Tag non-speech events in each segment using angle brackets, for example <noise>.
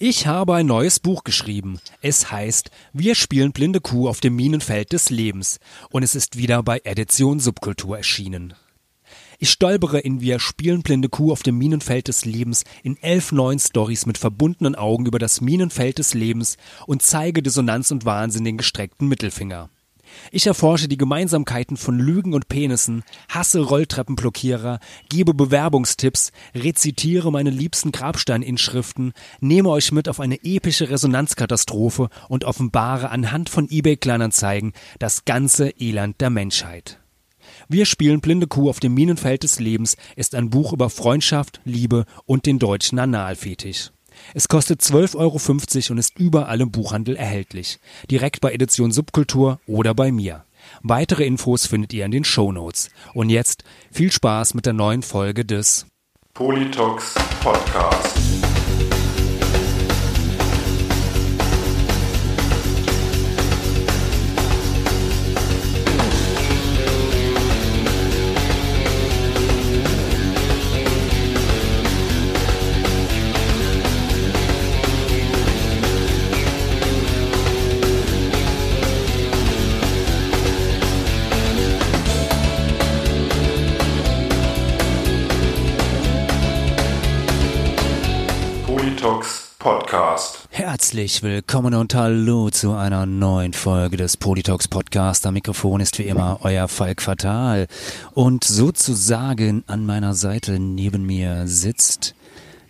Ich habe ein neues Buch geschrieben. Es heißt Wir spielen blinde Kuh auf dem Minenfeld des Lebens und es ist wieder bei Edition Subkultur erschienen. Ich stolpere in Wir spielen blinde Kuh auf dem Minenfeld des Lebens in elf neuen Stories mit verbundenen Augen über das Minenfeld des Lebens und zeige Dissonanz und Wahnsinn den gestreckten Mittelfinger. Ich erforsche die Gemeinsamkeiten von Lügen und Penissen, hasse Rolltreppenblockierer, gebe Bewerbungstipps, rezitiere meine liebsten Grabsteininschriften, nehme euch mit auf eine epische Resonanzkatastrophe und offenbare anhand von eBay-Kleinanzeigen das ganze Elend der Menschheit. Wir spielen Blinde Kuh auf dem Minenfeld des Lebens ist ein Buch über Freundschaft, Liebe und den deutschen Analfetisch. Es kostet 12,50 Euro und ist überall im Buchhandel erhältlich. Direkt bei Edition Subkultur oder bei mir. Weitere Infos findet ihr in den Show Notes. Und jetzt viel Spaß mit der neuen Folge des Politox Podcast. Podcast. Herzlich willkommen und hallo zu einer neuen Folge des Politox Podcast. Am Mikrofon ist wie immer euer Falk Fatal. Und sozusagen an meiner Seite neben mir sitzt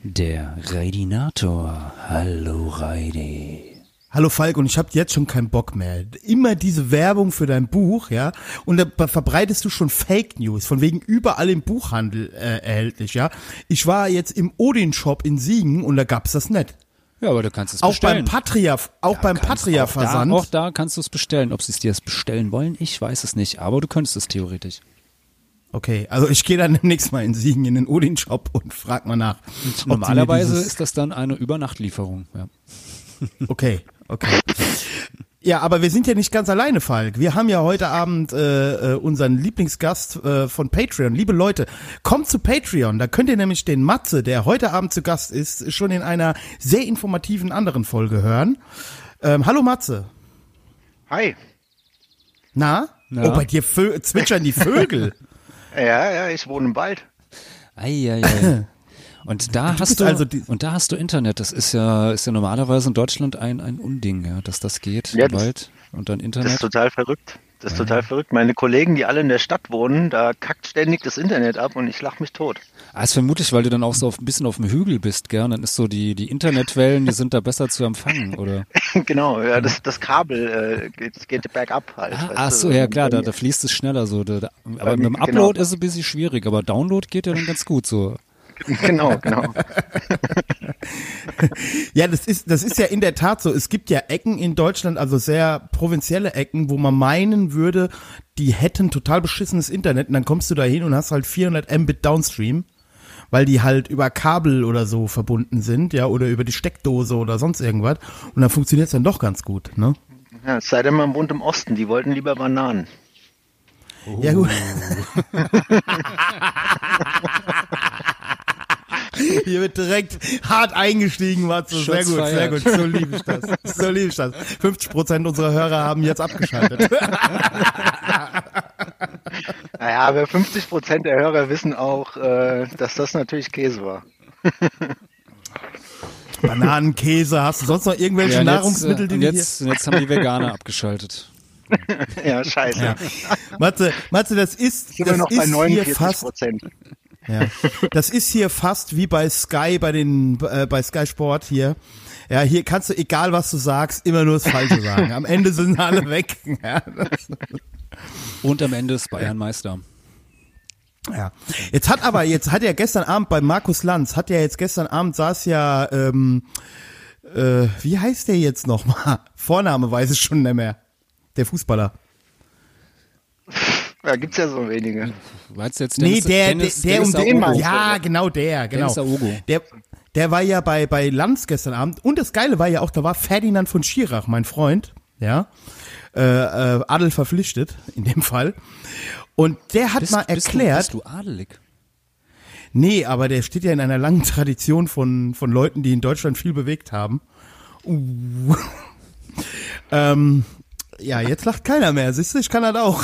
der Raidinator. Hallo Raidi. Hallo Falk, und ich habe jetzt schon keinen Bock mehr. Immer diese Werbung für dein Buch, ja, und da verbreitest du schon Fake News, von wegen überall im Buchhandel äh, erhältlich, ja. Ich war jetzt im Odin-Shop in Siegen und da gab's das nicht. Ja, aber du kannst es Auch bestellen. beim Patria, auch Ja, beim Patria-Versand. Auch da, auch da kannst du es bestellen. Ob sie es dir jetzt bestellen wollen, ich weiß es nicht, aber du könntest es theoretisch. Okay, also ich gehe dann <laughs> demnächst mal in Siegen in den Odin-Shop und frag mal nach. Normalerweise ist das dann eine Übernachtlieferung. Ja. Okay, okay. <laughs> Ja, aber wir sind ja nicht ganz alleine, Falk. Wir haben ja heute Abend äh, äh, unseren Lieblingsgast äh, von Patreon. Liebe Leute, kommt zu Patreon. Da könnt ihr nämlich den Matze, der heute Abend zu Gast ist, schon in einer sehr informativen anderen Folge hören. Ähm, hallo Matze. Hi. Na? Na? Oh, bei dir Vö zwitschern die Vögel. <laughs> Ja, ja, ich wohne im Wald. Eieiei. <laughs> Und da hast bist du also die- und da hast du Internet. Das ist ja ist ja normalerweise in Deutschland ein ein Unding, ja, dass das geht Ja, im das- Wald und dann Das ist Internet. total verrückt. Das ist total verrückt. Meine Kollegen, die alle in der Stadt wohnen, da kackt ständig das Internet ab und ich lach mich tot. Ah, ist vermutlich, weil du dann auch so auf, ein bisschen auf dem Hügel bist, gell? Und Dann ist so die die Internetwellen, die sind da besser zu empfangen, oder? <laughs> genau, ja, das, das Kabel äh, geht, geht bergab halt. Ah, ach du. so, ja klar, da, da fließt es schneller so. Da, da, aber mit dem genau. Upload ist es ein bisschen schwierig, aber Download geht ja dann ganz gut so. Genau, genau. <laughs> Ja, das ist, das ist ja in der Tat so. Es gibt ja Ecken in Deutschland, also sehr provinzielle Ecken, wo man meinen würde, die hätten total beschissenes Internet und dann kommst du da hin und hast halt 400 Mbit Downstream, weil die halt über Kabel oder so verbunden sind, ja, oder über die Steckdose oder sonst irgendwas und dann funktioniert's dann doch ganz gut, ne? Ja, es sei denn, man wohnt im Osten, die wollten lieber Bananen. Ja, gut. <laughs> <laughs> <laughs> Hier wird direkt hart eingestiegen, Matze. Sehr gut, sehr gut. So liebe ich das. So liebe ich das. 50 Prozent unserer Hörer haben jetzt abgeschaltet. <laughs> Naja, aber 50 Prozent der Hörer wissen auch, äh, dass das natürlich Käse war. <laughs> Bananen, Käse, hast du sonst noch irgendwelche Ja, und Nahrungsmittel, jetzt, die und wir jetzt, und jetzt haben die Veganer abgeschaltet. Ja, scheiße. hier... Matze, Matze, das ist, das noch bei ist hier 49 fast, Prozent. Ja, das ist hier fast wie bei Sky, bei den, äh, bei Sky Sport hier. Ja, hier kannst du, egal was du sagst, immer nur das Falsche <laughs> sagen. Am Ende sind alle weg. <laughs> Ja, Und am Ende ist Bayern Meister. Ja. Jetzt hat aber, jetzt hat ja gestern Abend bei Markus Lanz, hat ja jetzt gestern Abend saß ja, ähm, äh, wie heißt der jetzt nochmal? <laughs> Vorname weiß ich schon nicht mehr. Der Fußballer. Da gibt's ja so wenige. Weißt du jetzt Nee, Dennis, der, Dennis, der, der um Dennis den, Aogo. ja, genau der, genau. Der, der war ja bei, bei Lanz gestern Abend. Und das Geile war ja auch, da war Ferdinand von Schirach, mein Freund, ja, äh, äh, Adel verpflichtet, in dem Fall. Und der hat Bist, mal bist erklärt, Du, bist du adelig? Nee, aber der steht ja in einer langen Tradition von, von Leuten, die in Deutschland viel bewegt haben. Uh. <laughs> ähm, ja, jetzt lacht keiner mehr. Siehst du, ich kann das auch.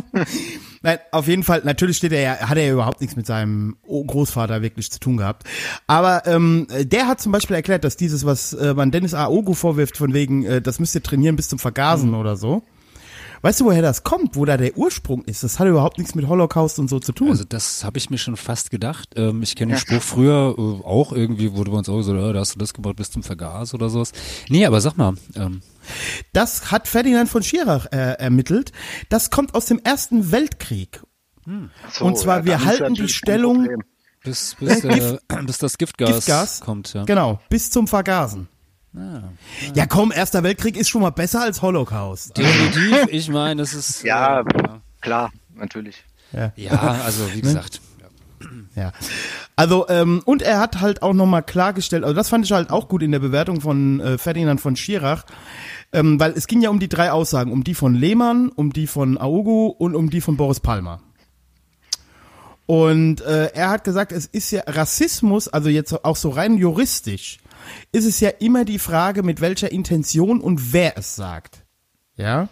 <laughs> Nein, auf jeden Fall, natürlich steht er ja, hat er ja überhaupt nichts mit seinem Großvater wirklich zu tun gehabt. Aber ähm, der hat zum Beispiel erklärt, dass dieses, was äh, man Dennis Aogo vorwirft, von wegen, äh, das müsst ihr trainieren bis zum Vergasen mhm. oder so. Weißt du, woher das kommt, wo da der Ursprung ist? Das hat überhaupt nichts mit Holocaust und so zu tun. Also das habe ich mir schon fast gedacht. Ähm, ich kenne den Spruch früher äh, auch irgendwie, wurde bei uns auch so, äh, da hast du das gebaut bis zum Vergas oder sowas. Nee, aber sag mal. Ähm, das hat Ferdinand von Schirach äh, ermittelt. Das kommt aus dem Ersten Weltkrieg. Hm. So, und zwar, ja, wir halten die Stellung bis, bis, äh, <clears throat> bis das Giftgas, Giftgas kommt. Ja. Genau, bis zum Vergasen. Ah, ah. Ja, komm, Erster Weltkrieg ist schon mal besser als Holocaust. Definitiv, <laughs> ich meine, das ist. Ja, äh, klar, natürlich. Ja, ja also wie ne? gesagt. Ja. Also, ähm, und er hat halt auch nochmal klargestellt, also das fand ich halt auch gut in der Bewertung von äh, Ferdinand von Schirach, ähm, weil es ging ja um die drei Aussagen, um die von Lehmann, um die von Augu und um die von Boris Palmer. Und äh, er hat gesagt, es ist ja Rassismus, also jetzt auch so rein juristisch, ist es ja immer die Frage, mit welcher Intention und wer es sagt. Ja.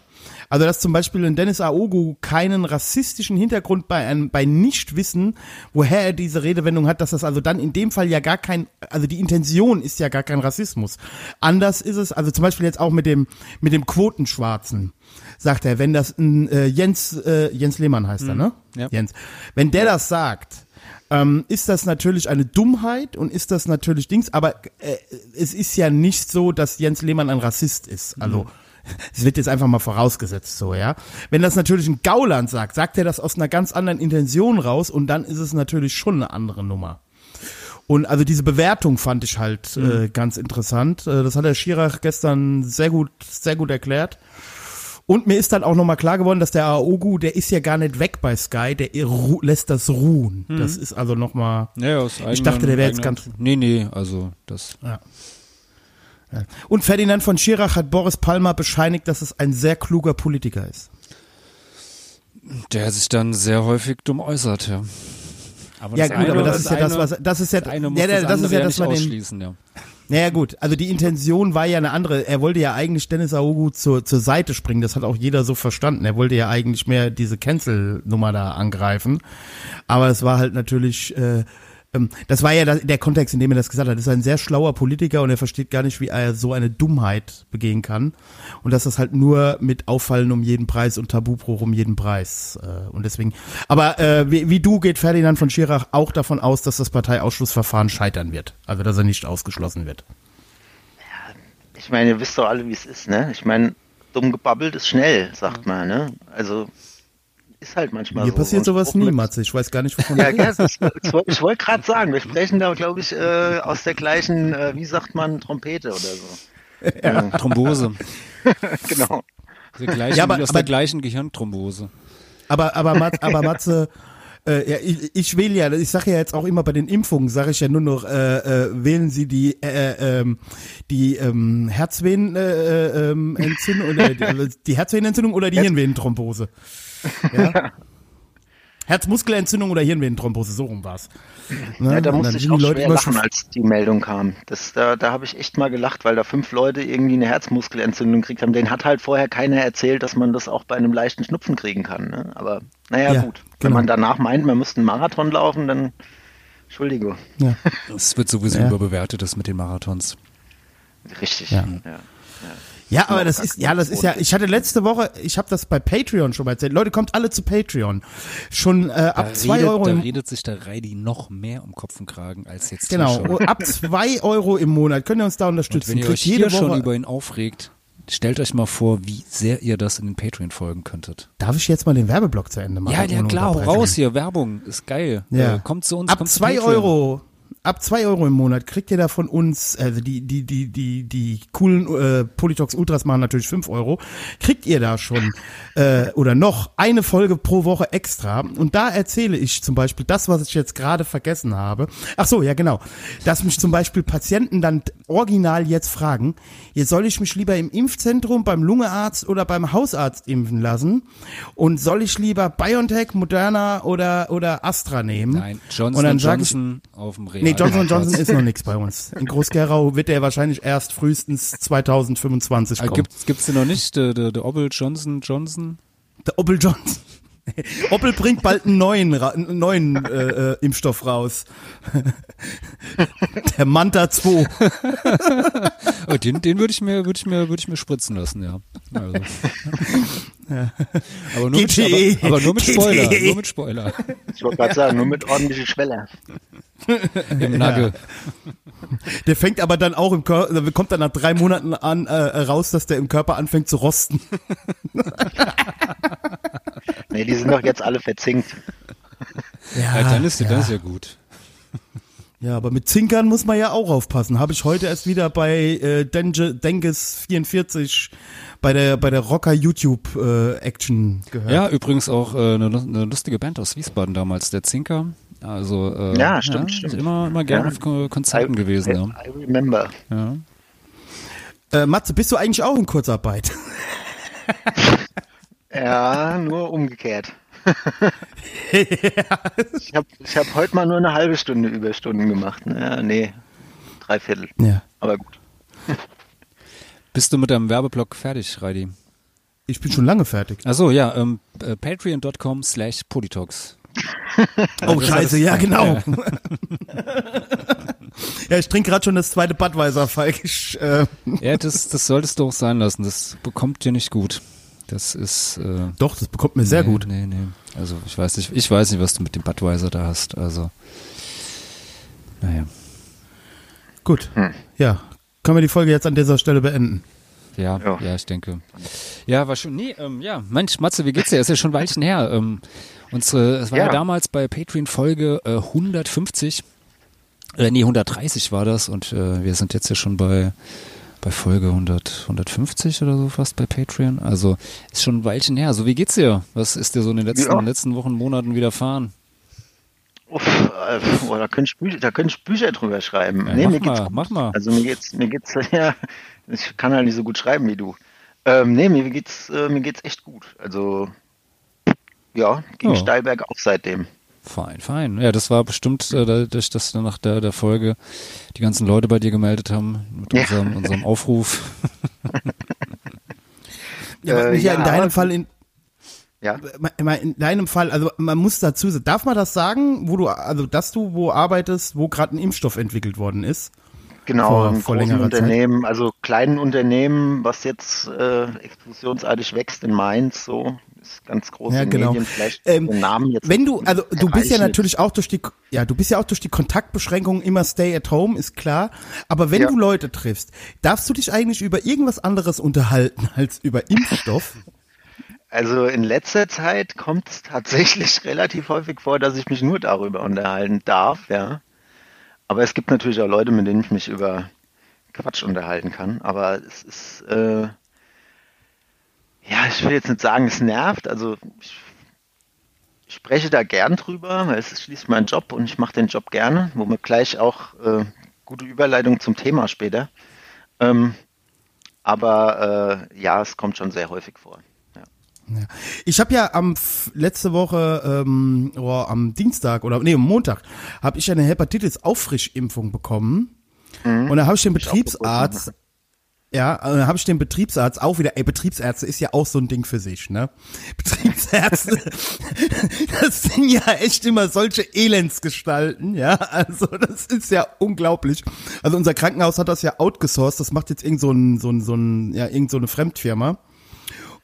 Also, dass zum Beispiel ein Dennis Aogo keinen rassistischen Hintergrund bei einem, bei Nichtwissen, woher er diese Redewendung hat, dass das also dann in dem Fall ja gar kein, also die Intention ist ja gar kein Rassismus. Anders ist es, also zum Beispiel jetzt auch mit dem, mit dem Quotenschwarzen, sagt er, wenn das ein, äh, Jens, äh, Jens Lehmann heißt mhm. er, ne? Ja. Jens. Wenn der das sagt, ähm, ist das natürlich eine Dummheit und ist das natürlich Dings, aber äh, es ist ja nicht so, dass Jens Lehmann ein Rassist ist. Also mhm. Es wird jetzt einfach mal vorausgesetzt so, ja. Wenn das natürlich ein Gauland sagt, sagt er das aus einer ganz anderen Intention raus und dann ist es natürlich schon eine andere Nummer. Und also diese Bewertung fand ich halt mhm. äh, ganz interessant. Äh, das hat der Schirach gestern sehr gut, sehr gut erklärt. Und mir ist dann auch nochmal klar geworden, dass der Aogu, der ist ja gar nicht weg bei Sky, der lässt das ruhen. Mhm. Das ist also nochmal. Ja, aus ich dachte, der wäre jetzt ganz. Nee, nee, also das. Ja. Und Ferdinand von Schirach hat Boris Palmer bescheinigt, dass es ein sehr kluger Politiker ist. Der sich dann sehr häufig dumm äußert, ja. Aber ja, gut, aber das, ist ja das, was, das ist ja, das, ja, das, das ist ja das, was den, ja. Naja gut, also die Intention war ja eine andere. Er wollte ja eigentlich Dennis Aogo zur, zur Seite springen, das hat auch jeder so verstanden. Er wollte ja eigentlich mehr diese Cancel-Nummer da angreifen. Aber es war halt natürlich äh, das war ja der Kontext, in dem er das gesagt hat. Das ist ein sehr schlauer Politiker und er versteht gar nicht, wie er so eine Dummheit begehen kann. Und dass das halt nur mit Auffallen um jeden Preis und Tabubruch um jeden Preis. Äh, und deswegen, aber äh, wie, wie du geht Ferdinand von Schirach auch davon aus, dass das Parteiausschlussverfahren scheitern wird. Also dass er nicht ausgeschlossen wird. Ja, ich meine, ihr wisst doch alle, wie es ist, ne? Ich meine, dumm gebabbelt ist schnell, sagt man, ne? Also ist halt manchmal Mir so. passiert sowas nie, Matze. Ich weiß gar nicht, wovon ja, du ist, Ich wollte gerade sagen, wir sprechen da, glaube ich, äh, aus der gleichen, äh, wie sagt man, Trompete oder so. Ja. Thrombose. <laughs> genau. Der gleichen, ja, aber, aus aber, der gleichen Gehirnthrombose. Aber, aber, Mat, aber Matze, äh, ja, ich, ich wähle ja, ich sage ja jetzt auch immer bei den Impfungen, sage ich ja nur noch, äh, äh, wählen Sie die äh, äh, die ähm, Herzvenenentzündung äh, äh, oder die, <laughs> die Herzvenenentzündung oder die Hirnvenenthrombose. <laughs> Ja? Herzmuskelentzündung oder Hirnvenenthrombose, so rum war's. Ne? Ja, da musste ich auch Leute schwer lachen, als die Meldung kam. Das, da da habe ich echt mal gelacht, weil da fünf Leute irgendwie eine Herzmuskelentzündung gekriegt haben. Den hat halt vorher keiner erzählt, dass man das auch bei einem leichten Schnupfen kriegen kann. Ne? Aber naja, ja, gut. Wenn genau. man danach meint, man müsste einen Marathon laufen, dann Entschuldigung. Ja. <laughs> Es wird sowieso ja. überbewertet, das mit den Marathons. Richtig, ja. ja. Ja, aber das ist, ja, das ist ja, ich hatte letzte Woche, ich habe das bei Patreon schon mal erzählt. Leute, kommt alle zu Patreon. Schon äh, ab da zwei redet, Euro. Da redet sich der Reidi noch mehr um Kopf und Kragen als jetzt. Genau, schon. ab zwei Euro im Monat könnt ihr uns da unterstützen. Und wenn ihr euch hier Woche, schon über ihn aufregt, stellt euch mal vor, wie sehr ihr das in den Patreon folgen könntet. Darf ich jetzt mal den Werbeblock zu Ende machen? Ja, ja klar, raus hier, Werbung, ist geil. Ja. Äh, kommt zu uns. Ab kommt zwei Euro ab zwei Euro im Monat kriegt ihr da von uns, also die, die, die, die, die coolen äh, Politox Ultras machen natürlich fünf Euro, kriegt ihr da schon äh, oder noch eine Folge pro Woche extra. Und da erzähle ich zum Beispiel das, was ich jetzt gerade vergessen habe. Ach so, ja genau. Dass mich zum Beispiel Patienten dann original jetzt fragen, jetzt soll ich mich lieber im Impfzentrum, beim Lungearzt oder beim Hausarzt impfen lassen? Und soll ich lieber BioNTech, Moderna oder, oder Astra nehmen? Nein, Johnson und Johnson ich, auf dem Real. Nee, Johnson Johnson ist noch nichts bei uns. <laughs> In Groß-Gerau wird der wahrscheinlich erst frühestens 2025 kommen. Gibt, gibt's den noch nicht, der, der, der Obel Johnson Johnson? Der Obel Johnson. <laughs> Opel bringt bald einen neuen, einen neuen äh, äh, Impfstoff raus. <laughs> Der Manta 2. oh, den den würde ich mir würde ich mir würde ich mir spritzen lassen, ja. Also. ja. Aber, nur mit, e. aber, aber, nur mit Spoiler, e. nur mit Spoiler. Ich wollte gerade sagen, nur mit ordentlichen Schweller. <laughs> Im Nagel. Ja. Der fängt aber dann auch im Körper, kommt dann nach drei Monaten an äh, raus, dass der im Körper anfängt zu rosten. <laughs> nee, die sind doch jetzt alle verzinkt. Ja, ja dann ist ja. das ja gut. Ja, aber mit Zinkern muss man ja auch aufpassen. Habe ich heute erst wieder bei äh, Denge, Denges 44 bei der bei der Rocker YouTube äh, Action gehört. Ja, übrigens auch äh, eine, eine lustige Band aus Wiesbaden damals, der Zinker. Also äh, ja, stimmt, ja, stimmt. Immer, immer gerne ja. auf Konzerten I, gewesen. I, ja. I remember. Ja. Äh, Matze, bist du eigentlich auch in Kurzarbeit? <laughs> ja, nur umgekehrt. <laughs> Ich habe ich hab heute mal nur eine halbe Stunde Überstunden gemacht. Ja, nee, drei Viertel. Ja. Aber gut. Bist du mit deinem Werbeblock fertig, Reidi? Ich bin schon lange fertig. Achso, ja, ähm, äh, patreon.com slash politox. Oh, scheiße, ja, genau. <laughs> ja, ich trinke gerade schon das zweite Budweiser, Falk. Ich, äh ja, das, das solltest du auch sein lassen. Das bekommt dir nicht gut. Das ist. Äh, Doch, das bekommt mir sehr nee, gut. Nee, nee. Also ich weiß nicht, ich weiß nicht, was du mit dem Budweiser da hast. Also. Naja. Gut. Hm. Ja. Können wir die Folge jetzt an dieser Stelle beenden? Ja, ja, ja, ich denke. Ja, war schon. Nee, ähm, ja, Mensch, Matze, wie geht's dir? Ist ja schon ein Weilchen her. Ähm, Unsere, es war ja, ja damals bei Patreon Folge äh, 150, äh, nee, 130 war das und äh, wir sind jetzt ja schon bei, bei Folge 100, 150 oder so fast bei Patreon. Also ist schon ein Weilchen her. So, wie geht's dir? Was ist dir so in den letzten, ja. letzten Wochen, Monaten widerfahren? Uff, äh, oh, da könnte ich Bücher, da könnte ich Bücher drüber schreiben. Ja, nee, mach mir mal, geht's mach mal. Also mir geht's, mir geht's, <laughs> ja, ich kann halt nicht so gut schreiben wie du. Ähm, nee, mir geht's, äh, mir geht's echt gut. Also ja, ging oh. steil bergauf seitdem. Fein, fein. Ja, das war bestimmt äh, dadurch, dass dann nach der, der Folge die ganzen Leute bei dir gemeldet haben mit ja. unserem, unserem <laughs> Aufruf. ja, was mich äh, ja, in deinem Fall in, ja. In deinem Fall, also man muss dazu sagen, darf man das sagen, wo du, also dass du wo arbeitest, wo gerade ein Impfstoff entwickelt worden ist? Genau, vor, vor längerer Unternehmen, Zeit. also kleinen Unternehmen, was jetzt äh, explosionsartig wächst in Mainz, so ganz groß ja, genau. Medien, vielleicht ähm, den Namen jetzt. Wenn du, also du bist ja natürlich auch durch die, ja, du bist ja auch durch die Kontaktbeschränkungen immer stay at home, ist klar. Aber wenn ja. du Leute triffst, darfst du dich eigentlich über irgendwas anderes unterhalten <laughs> als über Impfstoff? Also in letzter Zeit kommt es tatsächlich <laughs> relativ häufig vor, dass ich mich nur darüber unterhalten darf, ja. Aber es gibt natürlich auch Leute, mit denen ich mich über Quatsch unterhalten kann. Aber es ist, äh, ja, ich will jetzt nicht sagen, es nervt. Also ich, ich spreche da gern drüber, weil es ist schließlich mein Job und ich mache den Job gerne, womit gleich auch äh, gute Überleitung zum Thema später. Ähm, aber äh, ja, es kommt schon sehr häufig vor. Ja. Ich habe ja am letzte Woche ähm, oh, am Dienstag oder nee am Montag habe ich eine Hepatitis Auffrischimpfung bekommen mhm. und da habe ich den Betriebsarzt ja, dann habe ich den Betriebsarzt auch wieder, ey, Betriebsärzte ist ja auch so ein Ding für sich, ne? <laughs> Betriebsärzte, <laughs> das sind ja echt immer solche Elendsgestalten, ja? Also, das ist ja unglaublich. Also, unser Krankenhaus hat das ja outgesourced, das macht jetzt irgend so ein, so ein, so ein, ja, irgend so eine Fremdfirma.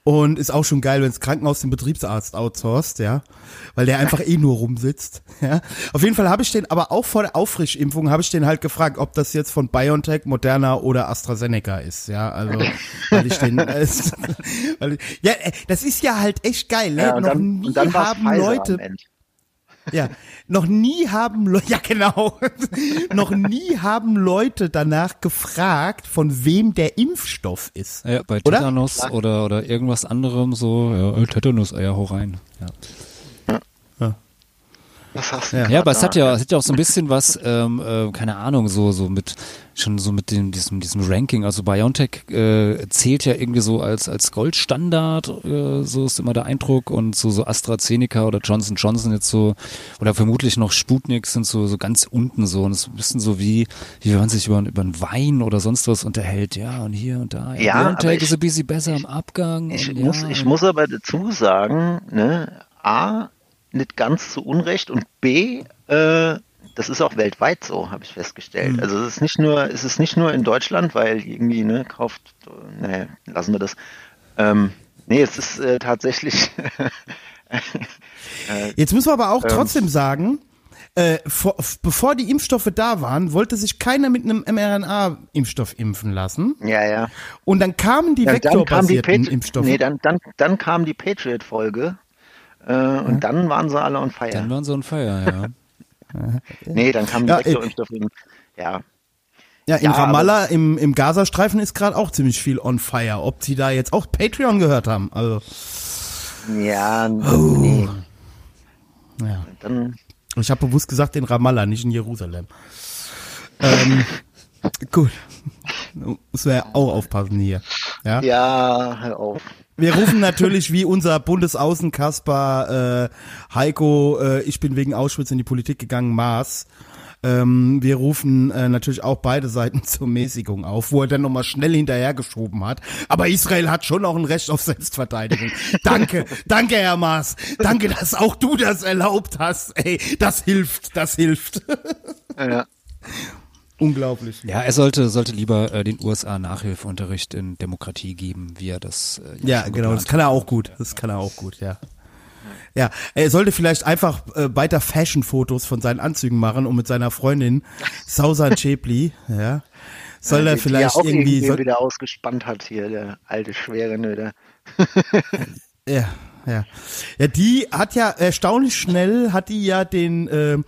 Und ist auch schon geil, wenn das Krankenhaus den Betriebsarzt outsourced, ja, weil der einfach eh nur rumsitzt. <laughs> Ja. Auf jeden Fall habe ich den, aber auch vor der Auffrischimpfung habe ich den halt gefragt, ob das jetzt von BioNTech, Moderna oder AstraZeneca ist, ja. Also <laughs> weil ich den, äh, <laughs> weil ich, ja, äh, das ist ja halt echt geil, ne? Ja, und Noch dann, nie und dann haben Leute. Ja, noch nie haben Leute, ja genau, <laughs> noch nie haben Leute danach gefragt, von wem der Impfstoff ist. Ja, bei Tetanus oder? oder, oder irgendwas anderem so, ja, Tetanus, ja, hau rein. Ja. Was hast du ja, ja aber es hat ja, es hat ja auch so ein bisschen was, ähm, äh, keine Ahnung, so so mit schon so mit dem diesem diesem Ranking. Also BioNTech äh, zählt ja irgendwie so als als Goldstandard, äh, so ist immer der Eindruck und so so AstraZeneca oder Johnson Johnson jetzt so oder vermutlich noch Sputnik sind so so ganz unten so und es ist ein bisschen so wie wie wenn man sich über über einen Wein oder sonst was unterhält, ja und hier und da. Ja, BioNTech ist ein bisschen besser im Abgang. Ich und, muss ja, ich muss aber dazu sagen, ne, a nicht ganz zu Unrecht und B, äh, das ist auch weltweit so, habe ich festgestellt. Mhm. Also es ist nicht nur, es ist nicht nur in Deutschland, weil irgendwie, ne, kauft, ne, lassen wir das. Ähm, nee, es ist äh, tatsächlich. <laughs> äh, Jetzt muss man aber auch ähm, trotzdem sagen, äh, vor, bevor die Impfstoffe da waren, wollte sich keiner mit einem mRNA-Impfstoff impfen lassen. Ja, ja. Und dann kamen die ja, vektorbasierten Impfstoffe. Nee, dann, dann, dann kam die Patriot-Folge. Äh, und hm? dann waren sie alle on fire. Dann waren sie on fire, ja. <laughs> nee, dann kamen die ja, Vektorimpfstoffe. Ja. Ja, in ja, Ramallah im, im Gazastreifen ist gerade auch ziemlich viel on fire. Ob sie da jetzt auch Patreon gehört haben, also. Ja, oh. nee. Ja. Dann. Ich habe bewusst gesagt in Ramallah, nicht in Jerusalem. ähm, <laughs> gut. Muss man ja auch aufpassen hier. Ja, ja hör auf. Wir rufen natürlich wie unser Bundesaußenkasper äh, Heiko, äh, ich bin wegen Auschwitz in die Politik gegangen, Maß. Ähm, wir rufen äh, natürlich auch beide Seiten <laughs> zur Mäßigung auf, wo er dann nochmal schnell hinterhergeschoben hat. Aber Israel hat schon auch ein Recht auf Selbstverteidigung. <laughs> danke, danke, Herr Maas. Danke, dass auch du das erlaubt hast. Ey, das hilft, das hilft. ja. <laughs> Unglaublich. Ja, er sollte, sollte lieber äh, den USA Nachhilfeunterricht in Demokratie geben, wie er das. Äh, ja, genau, das kann er auch gut. Das kann er auch gut, ja. Ja, er sollte vielleicht einfach äh, weiter Fashion-Fotos von seinen Anzügen machen und mit seiner Freundin Sausan <laughs> Chepli, ja. Soll ja, er vielleicht die auch irgendwie. Soll, wieder ausgespannt hat hier, der alte Schwere, Nöder. ja, <laughs> ja. Ja, die hat ja erstaunlich schnell hat die ja den äh,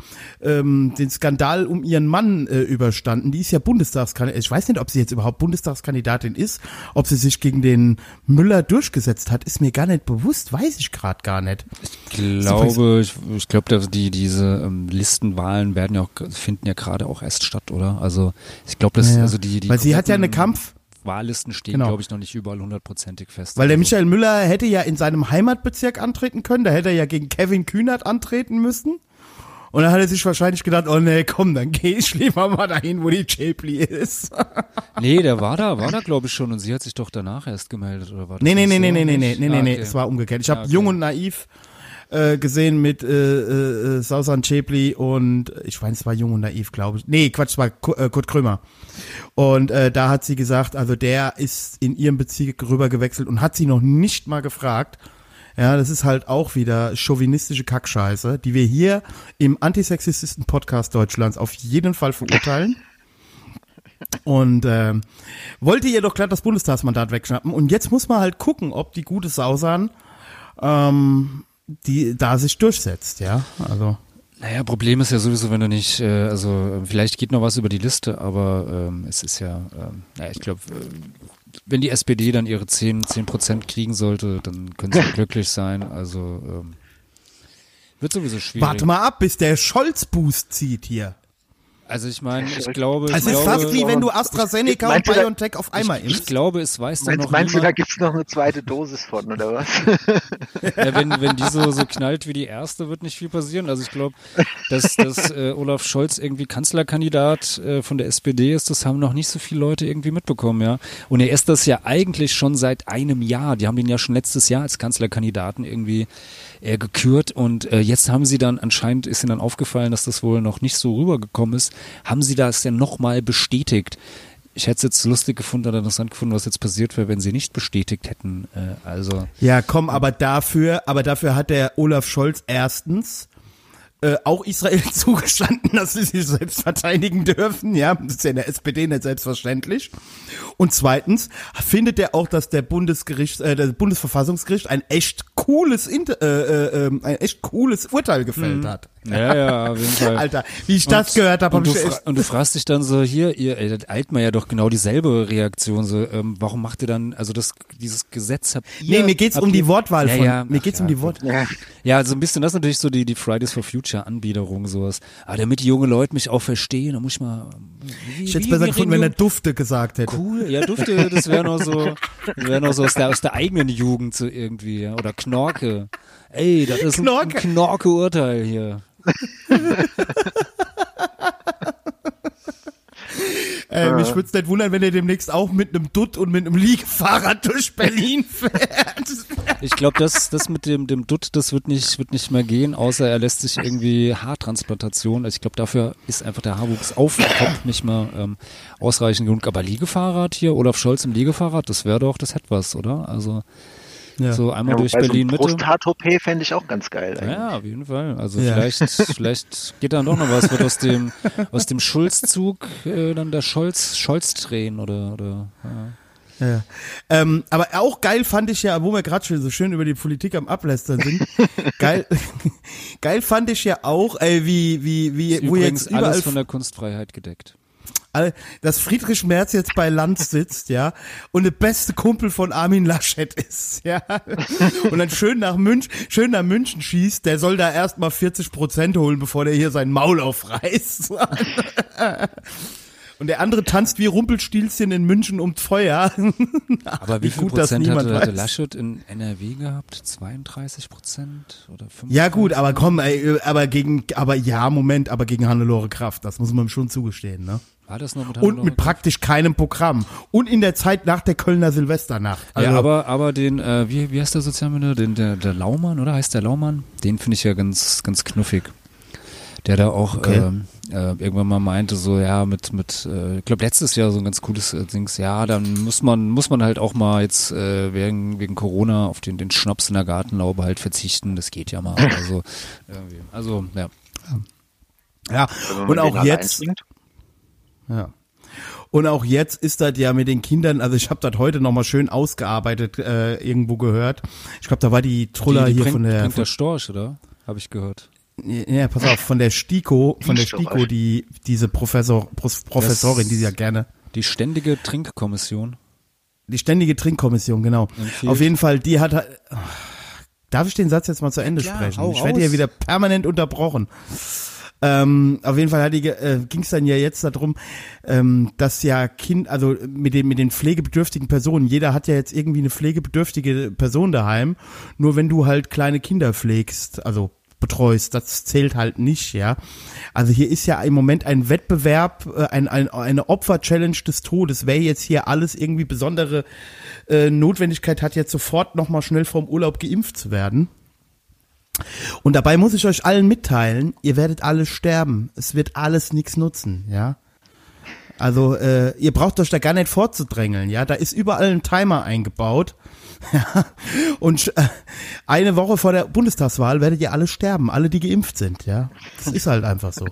ähm, den Skandal um ihren Mann äh, überstanden. Die ist ja Bundestagskandidatin. Ich weiß nicht, ob sie jetzt überhaupt Bundestagskandidatin ist, ob sie sich gegen den Müller durchgesetzt hat, ist mir gar nicht bewusst, weiß ich gerade gar nicht. Ich glaube, ich, ich glaube, die diese ähm, Listenwahlen werden ja auch finden ja gerade auch erst statt, oder? Also ich glaube, das ja, also die die weil sie hat ja eine Kampf Wahllisten stehen, genau. glaube ich, noch nicht überall hundertprozentig fest. Weil der also Michael Müller hätte ja in seinem Heimatbezirk antreten können, da hätte er ja gegen Kevin Kühnert antreten müssen. Und dann hat er sich wahrscheinlich gedacht, oh nee, komm, dann geh ich lieber mal dahin, wo die Chapli ist. <laughs> nee, der war da, war da glaube ich schon und sie hat sich doch danach erst gemeldet oder war das Nee, nee, nee, so? nee, nee, nee, nee, nee, ah, nee, nee, es war umgekehrt. Ich ja, habe okay. jung und naiv gesehen mit äh, äh, Sausan Chepli und ich weiß, es war Jung und Naiv, glaube ich. Nee, Quatsch, es war äh, Kurt Krömer. Und äh, da hat sie gesagt, also der ist in ihrem Bezirk rüber gewechselt und hat sie noch nicht mal gefragt. Ja, das ist halt auch wieder chauvinistische Kackscheiße, die wir hier im antisexistischen Podcast Deutschlands auf jeden Fall verurteilen. Und äh, wollte ihr doch glatt das Bundestagsmandat wegschnappen. Und jetzt muss man halt gucken, ob die gute Sausan ähm, die da sich durchsetzt, ja. Also. Naja, Problem ist ja sowieso, wenn du nicht, äh, also vielleicht geht noch was über die Liste, aber ähm, es ist ja, ähm, naja, ich glaube, äh, wenn die SPD dann ihre 10, 10 Prozent kriegen sollte, dann können sie <laughs> glücklich sein. Also ähm, wird sowieso schwierig. Warte mal ab, bis der Scholz-Boost zieht hier. Also ich meine, ich glaube. Es ist glaube, fast wie wenn du AstraZeneca und BioNTech auf einmal impfst. Ich glaube, es weiß dann noch Meinst du, da gibt's noch eine zweite Dosis von, oder was? <laughs> Ja, wenn, wenn die so, so knallt wie die erste, wird nicht viel passieren. Also ich glaube, dass, dass <laughs> äh, Olaf Scholz irgendwie Kanzlerkandidat äh, von der SPD ist, das haben noch nicht so viele Leute irgendwie mitbekommen, ja. Und er ist das ja eigentlich schon seit einem Jahr. Die haben ihn ja schon letztes Jahr als Kanzlerkandidaten irgendwie äh, gekürt und äh, jetzt haben sie dann, anscheinend ist ihnen dann aufgefallen, dass das wohl noch nicht so rübergekommen ist, haben sie das denn nochmal bestätigt. Ich hätte es jetzt lustig gefunden oder interessant gefunden, was jetzt passiert wäre, wenn sie nicht bestätigt hätten. Äh, also ja, komm, aber dafür, aber dafür hat der Olaf Scholz erstens äh, auch Israel <laughs> zugestanden, dass sie sich selbst verteidigen dürfen. Ja, das ist ja in der SPD nicht selbstverständlich. Und zweitens findet er auch, dass der Bundesgericht, äh, der Bundesverfassungsgericht ein echt cooles, äh, äh, ähm, ein echt cooles Urteil gefällt mhm. hat. Ja, ja, auf jeden Fall. <laughs> Alter, wie ich das gehört habe, und, du und du fragst dich dann so, hier, ihr, ey, das Altmaier doch genau dieselbe Reaktion, so, ähm, warum macht ihr dann, also das, dieses Gesetz habt ihr. Nee, mir geht's um die Wortwahl ja, von, ja, mir ach geht's ja, um die gut. Wort. Ja, Ja, so ein bisschen, das ist natürlich so die, die Fridays for Future Anbiederung, sowas. Aber damit die junge Leute mich auch verstehen, da muss ich mal, wie, Ich hätte es besser gefunden, wenn er Dufte gesagt hätte. Cool, ja, Dufte, das wäre noch so, wäre noch so aus der, aus der eigenen Jugend so irgendwie, ja. Oder Knorke. Ey, das ist ein, ein Knorke. Knorke-Urteil hier. <laughs> Äh, mich würde es nicht wundern, wenn er demnächst auch mit einem Dutt und mit einem Liegefahrrad <laughs> durch Berlin <laughs> fährt. Ich glaube, das, das mit dem, dem Dutt, das wird nicht, wird nicht mehr gehen, außer er lässt sich irgendwie Haartransplantation. Also ich glaube, dafür ist einfach der Haarwuchs auf dem Kopf nicht mehr ähm, ausreichend genug. Aber Liegefahrrad hier, Olaf Scholz im Liegefahrrad, das wäre doch, das hätte was, oder? Also Ja. so einmal durch wobei Berlin so Mitte. ein Brusthaar-Toupet fände ich auch ganz geil. eigentlich. Ja, auf jeden Fall. Also Ja. vielleicht, <laughs> vielleicht geht dann doch noch was, wird aus dem, aus dem Schulz-Zug äh, dann der Scholz, Scholz drehen oder, oder ja. Ja. Ähm, aber auch geil fand ich ja, wo wir gerade schon so schön über die Politik am Ablästern sind, <laughs> geil, geil fand ich ja auch, ey, wie, wie, wie, Ist wo übrigens jetzt überall alles von der Kunstfreiheit gedeckt. Dass Friedrich Merz jetzt bei Lanz sitzt, ja, und der beste Kumpel von Armin Laschet ist, ja, und dann schön nach München, schön nach München schießt, der soll da erstmal 40 Prozent holen, bevor der hier sein Maul aufreißt. Und der andere tanzt wie Rumpelstilzchen in München um Feuer. Aber Wie wie viel gut, dass Prozent hatte, hatte. Laschet in NRW gehabt? 32 Prozent oder 35%? Ja gut, aber komm, aber gegen, aber ja, Moment, aber gegen Hannelore Kraft, das muss man ihm schon zugestehen, ne? War das noch mit Und mit praktisch keinem Programm. Und in der Zeit nach der Kölner Silvesternacht. Also, ja, aber, aber den, äh, wie, wie heißt der Sozialminister? Den, der, der Laumann, oder heißt der Laumann? Den finde ich ja ganz, ganz knuffig. Der da auch Okay. ähm, äh, irgendwann mal meinte, so, ja, mit, mit, äh, ich glaube letztes Jahr so ein ganz cooles äh, Dings, ja, dann muss man, muss man halt auch mal jetzt äh, wegen, wegen Corona auf den, den Schnaps in der Gartenlaube halt verzichten. Das geht ja mal. Also, <laughs> irgendwie. also ja. ja. Und auch jetzt, trinkt. Ja. Und auch jetzt ist das ja mit den Kindern, also ich habe das heute nochmal schön ausgearbeitet, äh, irgendwo gehört. Ich glaube, da war die Truller die, die hier bringt, von der, bringt von, der Storch, oder? Habe ich gehört. ja, pass auf, von der Stiko, von der. Stiko, die, diese Professor, Prof, Professorin, die sie ja gerne, Die ständige Trinkkommission. die ständige Trinkkommission, genau. Empfiehlt. Auf jeden Fall, die hat, halt- darf ich den Satz jetzt mal zu Ende klar, sprechen? Ich werde hier wieder permanent unterbrochen. Ähm, auf jeden Fall äh, ging es dann ja jetzt darum, ähm, dass ja Kind, also mit den mit den pflegebedürftigen Personen, jeder hat ja jetzt irgendwie eine pflegebedürftige Person daheim. Nur wenn du halt kleine Kinder pflegst, also betreust, das zählt halt nicht, ja. Also hier ist ja im Moment ein Wettbewerb, äh, ein, ein, eine Opfer-Challenge des Todes. Wer jetzt hier alles irgendwie besondere äh, Notwendigkeit hat, jetzt sofort nochmal schnell vorm Urlaub geimpft zu werden. Und dabei muss ich euch allen mitteilen, ihr werdet alle sterben. Es wird alles nichts nutzen, ja. Also äh, ihr braucht euch da gar nicht vorzudrängeln, ja. Da ist überall ein Timer eingebaut. <laughs> Ja. Und äh, eine Woche vor der Bundestagswahl werdet ihr alle sterben, alle, die geimpft sind, ja. Das ist halt einfach so.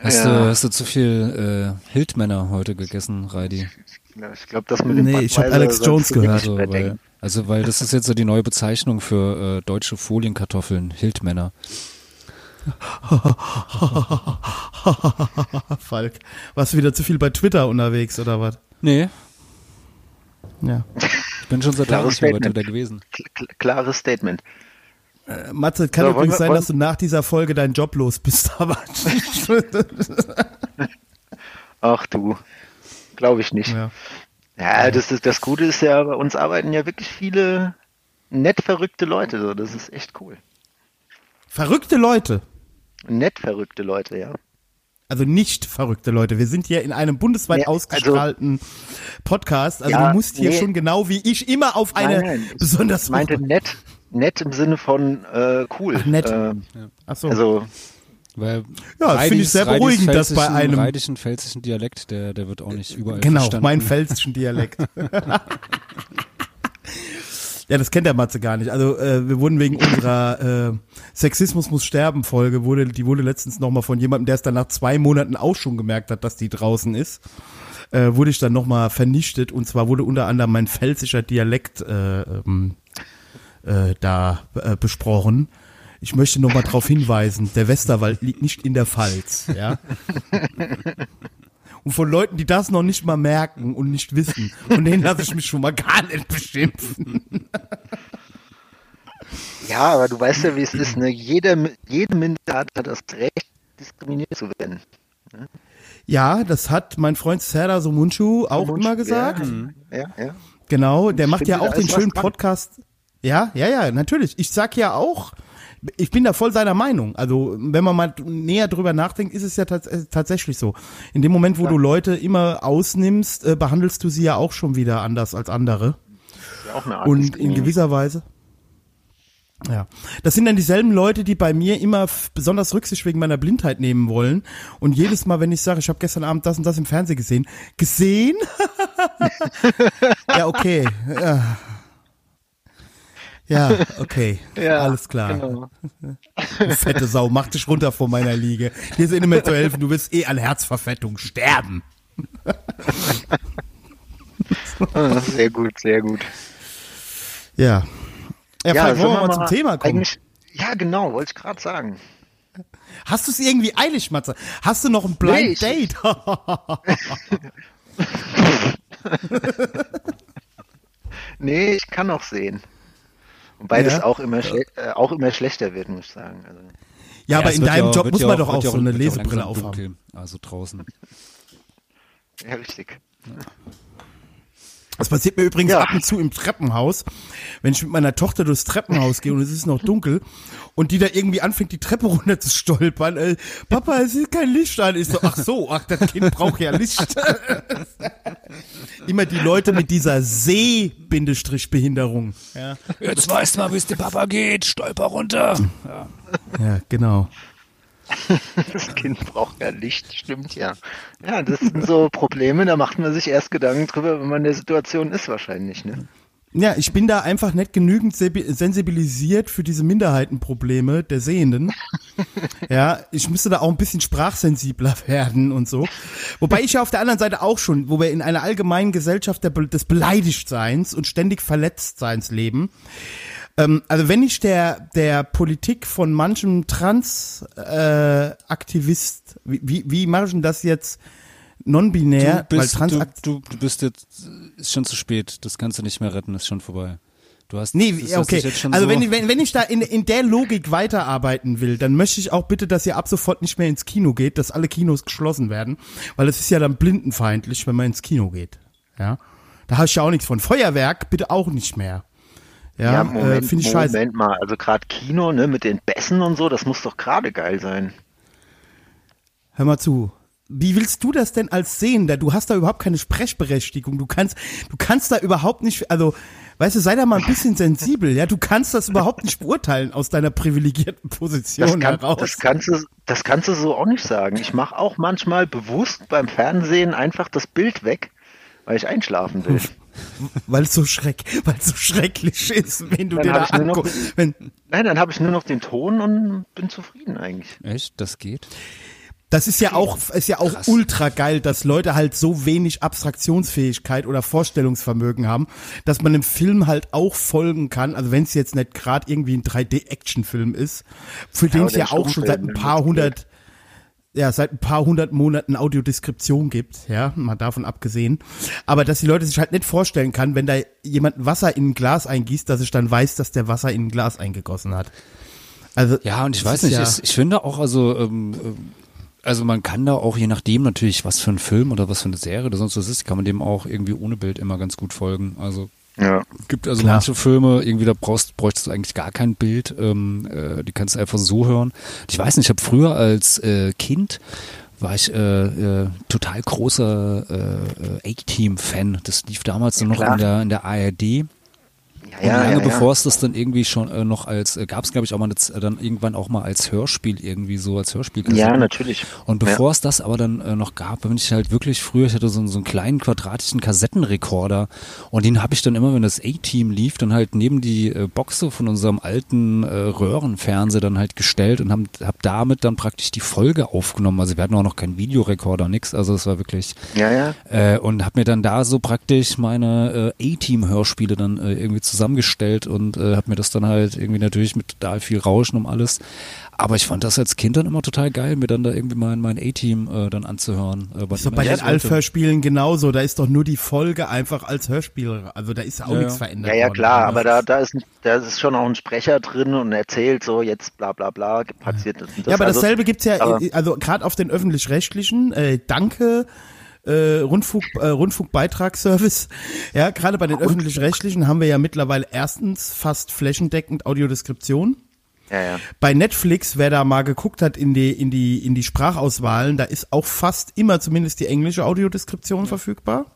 Hast, Ja. du, hast du zu viel äh, Hildmänner heute gegessen, Reidi? Ja, ich glaube, das mit dem Nee, ich hab Budweiser Alex Jones gehört. Also weil. Also, weil das ist jetzt so die neue Bezeichnung für äh, deutsche Folienkartoffeln, Hildmänner. <laughs> Falk, warst du wieder zu viel bei Twitter unterwegs oder was? Nee, Ja. ich bin schon seit Tagen Klares nicht mehr bei. Twitter gewesen. Kl- kl- Klares Statement. Äh, Matze, kann So, übrigens wir- sein, dass du nach dieser Folge deinen Job los bist, <laughs> aber Ach du, glaube ich nicht. ja. Ja, das ist das Gute ist ja, bei uns arbeiten ja wirklich viele nett verrückte Leute. So, das ist echt cool. verrückte Leute. Nett verrückte Leute, ja. Also nicht verrückte Leute. Wir sind hier in einem bundesweit Nee, also- ausgestrahlten Podcast. Also Ja, du musst hier nee. schon genau wie ich immer auf eine Nein, nein, ich besonders meinte nett, nett im Sinne von äh, cool. Ach, nett. Äh, Ach so. also Weil Ja, das finde ich sehr beruhigend, dass bei einem- Reidischen, pfälzischen Dialekt, der, der wird auch nicht überall genau, verstanden. mein pfälzischen Dialekt. <laughs> ja, das kennt der Matze gar nicht. Also äh, wir wurden wegen unserer äh, Sexismus muss sterben Folge, wurde, die wurde letztens nochmal von jemandem, der es dann nach zwei Monaten auch schon gemerkt hat, dass die draußen ist, äh, wurde ich dann nochmal vernichtet. Und zwar wurde unter anderem mein pfälzischer Dialekt äh, ähm, äh, da äh, besprochen. Ich möchte nochmal darauf hinweisen, der Westerwald liegt nicht in der Pfalz, ja. <laughs> Und von Leuten, die das noch nicht mal merken und nicht wissen, von denen lasse ich mich schon mal gar nicht beschimpfen. <laughs> Ja, aber du weißt ja, wie es ist. Ne? Jede, jede Minderheit hat das Recht, diskriminiert zu werden. Ne? Ja, das hat mein Freund Serdar Somunchu auch Somunchu, immer gesagt. Ja, ja, ja. Genau, der macht ja auch den schönen Podcast. Ja, ja, ja, natürlich. Ich sag ja auch, ich bin da voll seiner Meinung. Also, wenn man mal näher drüber nachdenkt, ist es ja tats äh, tatsächlich so. In dem Moment, wo ja. du Leute immer ausnimmst, äh, behandelst du sie ja auch schon wieder anders als andere. Ja auch eine Art Und in gewisser Weise. Ja, das sind dann dieselben Leute, die bei mir immer besonders Rücksicht wegen meiner Blindheit nehmen wollen. Und jedes Mal, wenn ich sage, ich habe gestern Abend das und das im Fernsehen gesehen, gesehen? <laughs> ja, okay. Ja. Ja, okay. <laughs> Ja, Alles klar. Genau. <laughs> Fette Sau, mach dich runter vor meiner Liege. Dir ist eh nicht mehr zu helfen, du wirst eh an Herzverfettung sterben. sehr gut, sehr gut. Ja. Ja, ja wollen wir mal zum Thema kommen? Ja, genau, wollte ich gerade sagen. Hast du es irgendwie eilig, Matze? Hast du noch ein Blind nee, Date? <laughs> nee, ich kann noch sehen. Wobei ja. das auch immer, äh, auch immer schlechter wird, muss ich sagen. Also. Ja, ja, aber in deinem ja, Job muss man doch auch so eine Lesebrille aufhaben. Also draußen. <laughs> Ja, richtig. Das passiert mir übrigens ja. ab und zu im Treppenhaus, wenn ich mit meiner Tochter durchs Treppenhaus gehe und es ist noch dunkel und die da irgendwie anfängt, die Treppe <laughs> runter zu stolpern. Äh, Papa, es ist kein Licht an. Ich so, ach so, ach, das Kind braucht ja Licht. <laughs> Immer die Leute mit dieser Seh-Behinderung. Ja. Jetzt weißt du mal, wie es dem Papa geht. Stolper runter. Ja, ja genau. <laughs> Das Kind braucht ja Licht, stimmt ja. Ja, das sind so Probleme, da macht man sich erst Gedanken drüber, wenn man in der Situation ist wahrscheinlich, ne? Ja, ich bin da einfach nicht genügend sensibilisiert für diese Minderheitenprobleme der Sehenden. <laughs> ja, ich müsste da auch ein bisschen sprachsensibler <laughs> werden und so. Wobei ich ja auf der anderen Seite auch schon, wo wir in einer allgemeinen Gesellschaft des Beleidigtseins und ständig Verletztseins leben, ähm, also wenn ich der, der Politik von manchem Trans-Aktivist, äh, wie, wie, wie mache ich denn das jetzt non-binär? Du bist, du, du, du bist jetzt, ist schon zu spät, das kannst du nicht mehr retten, ist schon vorbei. Du hast, nee, okay. also so wenn, wenn, wenn ich da in, in der Logik weiterarbeiten will, dann möchte ich auch bitte, dass ihr ab sofort nicht mehr ins Kino geht, dass alle Kinos geschlossen werden, weil es ist ja dann blindenfeindlich, wenn man ins Kino geht. Ja, da habe ich ja auch nichts von. Feuerwerk bitte auch nicht mehr. Ja, ja Moment, äh, finde ich scheiße. Moment mal, also gerade Kino, ne, mit den Bässen und so, das muss doch gerade geil sein. Hör mal zu. Wie willst du das denn als Sehender? Du hast da überhaupt keine Sprechberechtigung. Du kannst, du kannst da überhaupt nicht, also, weißt du, sei da mal ein bisschen <laughs> sensibel, ja. Du kannst das überhaupt nicht beurteilen aus deiner privilegierten Position das kann, heraus. Das kannst du, das kannst du so auch nicht sagen. Ich mache auch manchmal bewusst beim Fernsehen einfach das Bild weg, weil ich einschlafen will. <laughs> weil es so schreck, weil so schrecklich ist, wenn du dann dir da anguckst. Nein, dann habe ich nur noch den Ton und bin zufrieden eigentlich. Echt? Das geht? Das ist ja auch, ist ja auch Krass. ultra geil, dass Leute halt so wenig Abstraktionsfähigkeit oder Vorstellungsvermögen haben, dass man im Film halt auch folgen kann. Also wenn es jetzt nicht gerade irgendwie ein 3D-Action-Film ist, für ja, den es ja auch schon seit ein paar hundert, ja, seit ein paar hundert Monaten Audiodeskription gibt, ja, mal davon abgesehen. Aber dass die Leute sich halt nicht vorstellen kann, wenn da jemand Wasser in ein Glas eingießt, dass ich dann weiß, dass der Wasser in ein Glas eingegossen hat. Also, ja, und ich weiß nicht, ja ich, ich finde auch, also, ähm, also man kann da auch, je nachdem natürlich, was für ein Film oder was für eine Serie oder sonst was ist, kann man dem auch irgendwie ohne Bild immer ganz gut folgen. Also ja. Gibt also Klar. manche Filme, irgendwie da brauchst, bräuchtest du eigentlich gar kein Bild. Ähm, äh, die kannst du einfach so hören. Ich weiß nicht, ich habe früher als äh, Kind war ich äh, äh, total großer äh, A-Team-Fan. Das lief damals ja, noch in der, in der ARD. Ja, und lange ja, bevor es das dann irgendwie schon äh, noch als, äh, gab es glaube ich auch mal das, äh, dann irgendwann auch mal als Hörspiel irgendwie so, als Hörspiel. Ja, natürlich. Und bevor es das aber dann äh, noch gab, bin ich halt wirklich früher, ich hatte so, so einen kleinen quadratischen Kassettenrekorder und den habe ich dann immer, wenn das A-Team lief, dann halt neben die äh, Boxe von unserem alten äh, Röhrenfernseher dann halt gestellt und habe hab damit dann praktisch die Folge aufgenommen. Also wir hatten auch noch keinen Videorekorder, nix, also es war wirklich. Ja, ja. Und habe mir dann da so praktisch meine A-Team-Hörspiele dann irgendwie zusammen zusammengestellt und äh, habe mir das dann halt irgendwie natürlich mit total viel Rauschen um alles. Aber ich fand das als Kind dann immer total geil, mir dann da irgendwie mein, mein A-Team äh, dann anzuhören. Äh, was ist doch bei den Alf-Hörspielen genauso. Da ist doch nur die Folge einfach als Hörspiel. Also da ist auch ja, nichts verändert. Ja, ja, klar, worden. aber da, da, ist, da ist schon auch ein Sprecher drin und erzählt so, jetzt bla bla bla, passiert das das. Ja, aber also, dasselbe gibt's ja, also gerade auf den öffentlich-rechtlichen, äh, danke, äh, Rundfunk, äh, Rundfunkbeitragsservice. <laughs> Ja, gerade bei den öffentlich-rechtlichen haben wir ja mittlerweile erstens fast flächendeckend Audiodeskription. Ja, ja. Bei Netflix, wer da mal geguckt hat in die, in die, in die Sprachauswahlen, da ist auch fast immer zumindest die englische Audiodeskription ja. verfügbar.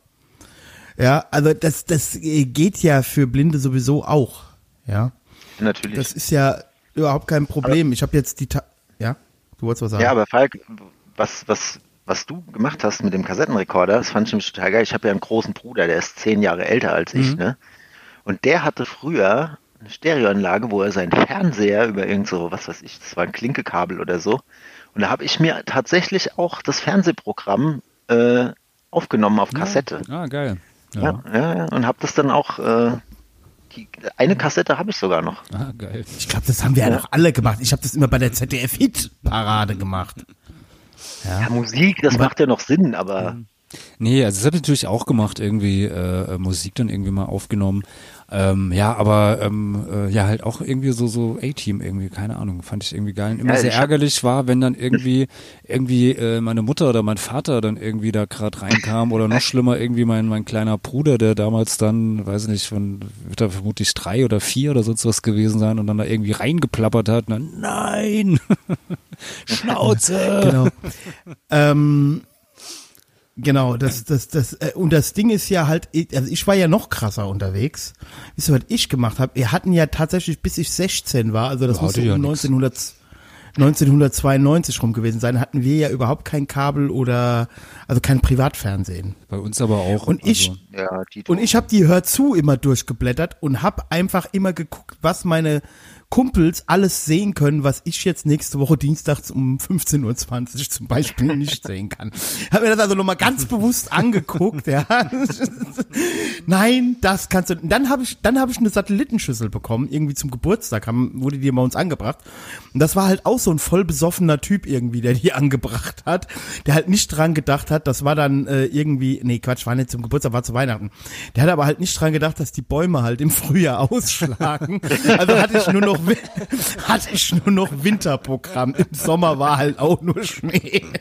Ja, also das, das geht ja für Blinde sowieso auch. Ja. Natürlich. Das ist ja überhaupt kein Problem. Aber ich habe jetzt die, Ta ja, du wolltest was sagen. Ja, aber Falk, was, was, was du gemacht hast mit dem Kassettenrekorder, das fand ich nämlich total geil. Ich habe ja einen großen Bruder, der ist zehn Jahre älter als ich, mhm. ne? Und der hatte früher eine Stereoanlage, wo er seinen Fernseher über irgend so, was weiß ich, das war ein Klinkekabel oder so. Und da habe ich mir tatsächlich auch das Fernsehprogramm äh, aufgenommen auf Kassette. Ja. Ah, geil. Ja, ja, ja und habe das dann auch. Äh, die, eine Kassette habe ich sogar noch. Ah, geil. Ich glaube, das haben wir ja, ja noch alle gemacht. Ich habe das immer bei der ZDF-Hit-Parade gemacht. Ja. ja, Musik, das aber, macht ja noch Sinn, aber. Nee, also das habe ich natürlich auch gemacht, irgendwie äh, Musik dann irgendwie mal aufgenommen. Ähm, ja, aber ähm, äh, ja, halt auch irgendwie so so A-Team irgendwie, keine Ahnung, fand ich irgendwie geil. Und immer ja, sehr ärgerlich war, wenn dann irgendwie irgendwie äh, meine Mutter oder mein Vater dann irgendwie da gerade reinkam oder noch schlimmer irgendwie mein mein kleiner Bruder, der damals dann, weiß nicht, von wird er vermutlich drei oder vier oder sonst was gewesen sein und dann da irgendwie reingeplappert hat. Und dann, nein, <laughs> Schnauze. genau. <laughs> ähm, Genau, das, das, das, äh, und das Ding ist ja halt, also ich war ja noch krasser unterwegs. Wisst ihr, was ich gemacht habe? Wir hatten ja tatsächlich, bis ich 16 war, also das muss um ja 1900, 1992 rum gewesen sein, hatten wir ja überhaupt kein Kabel oder, also kein Privatfernsehen. Bei uns aber auch. Und ich, also. ja, und ich habe die Hör zu immer durchgeblättert und habe einfach immer geguckt, was meine Kumpels alles sehen können, was ich jetzt nächste Woche dienstags um 15.20 Uhr zum Beispiel <laughs> nicht sehen kann. Ich habe mir das also nochmal ganz bewusst angeguckt, ja. <laughs> Nein, das kannst du. Dann habe ich, dann habe ich eine Satellitenschüssel bekommen, irgendwie zum Geburtstag, haben, wurde die bei uns angebracht. Und das war halt auch so ein voll besoffener Typ irgendwie, der die <laughs> angebracht hat, der halt nicht dran gedacht hat, das war dann äh, irgendwie, nee, Quatsch, war nicht zum Geburtstag, war zu Weihnachten. Der hat aber halt nicht dran gedacht, dass die Bäume halt im Frühjahr ausschlagen. Also hatte ich nur noch <laughs> hatte ich nur noch Winterprogramm. Im Sommer war halt auch nur Schnee. <laughs>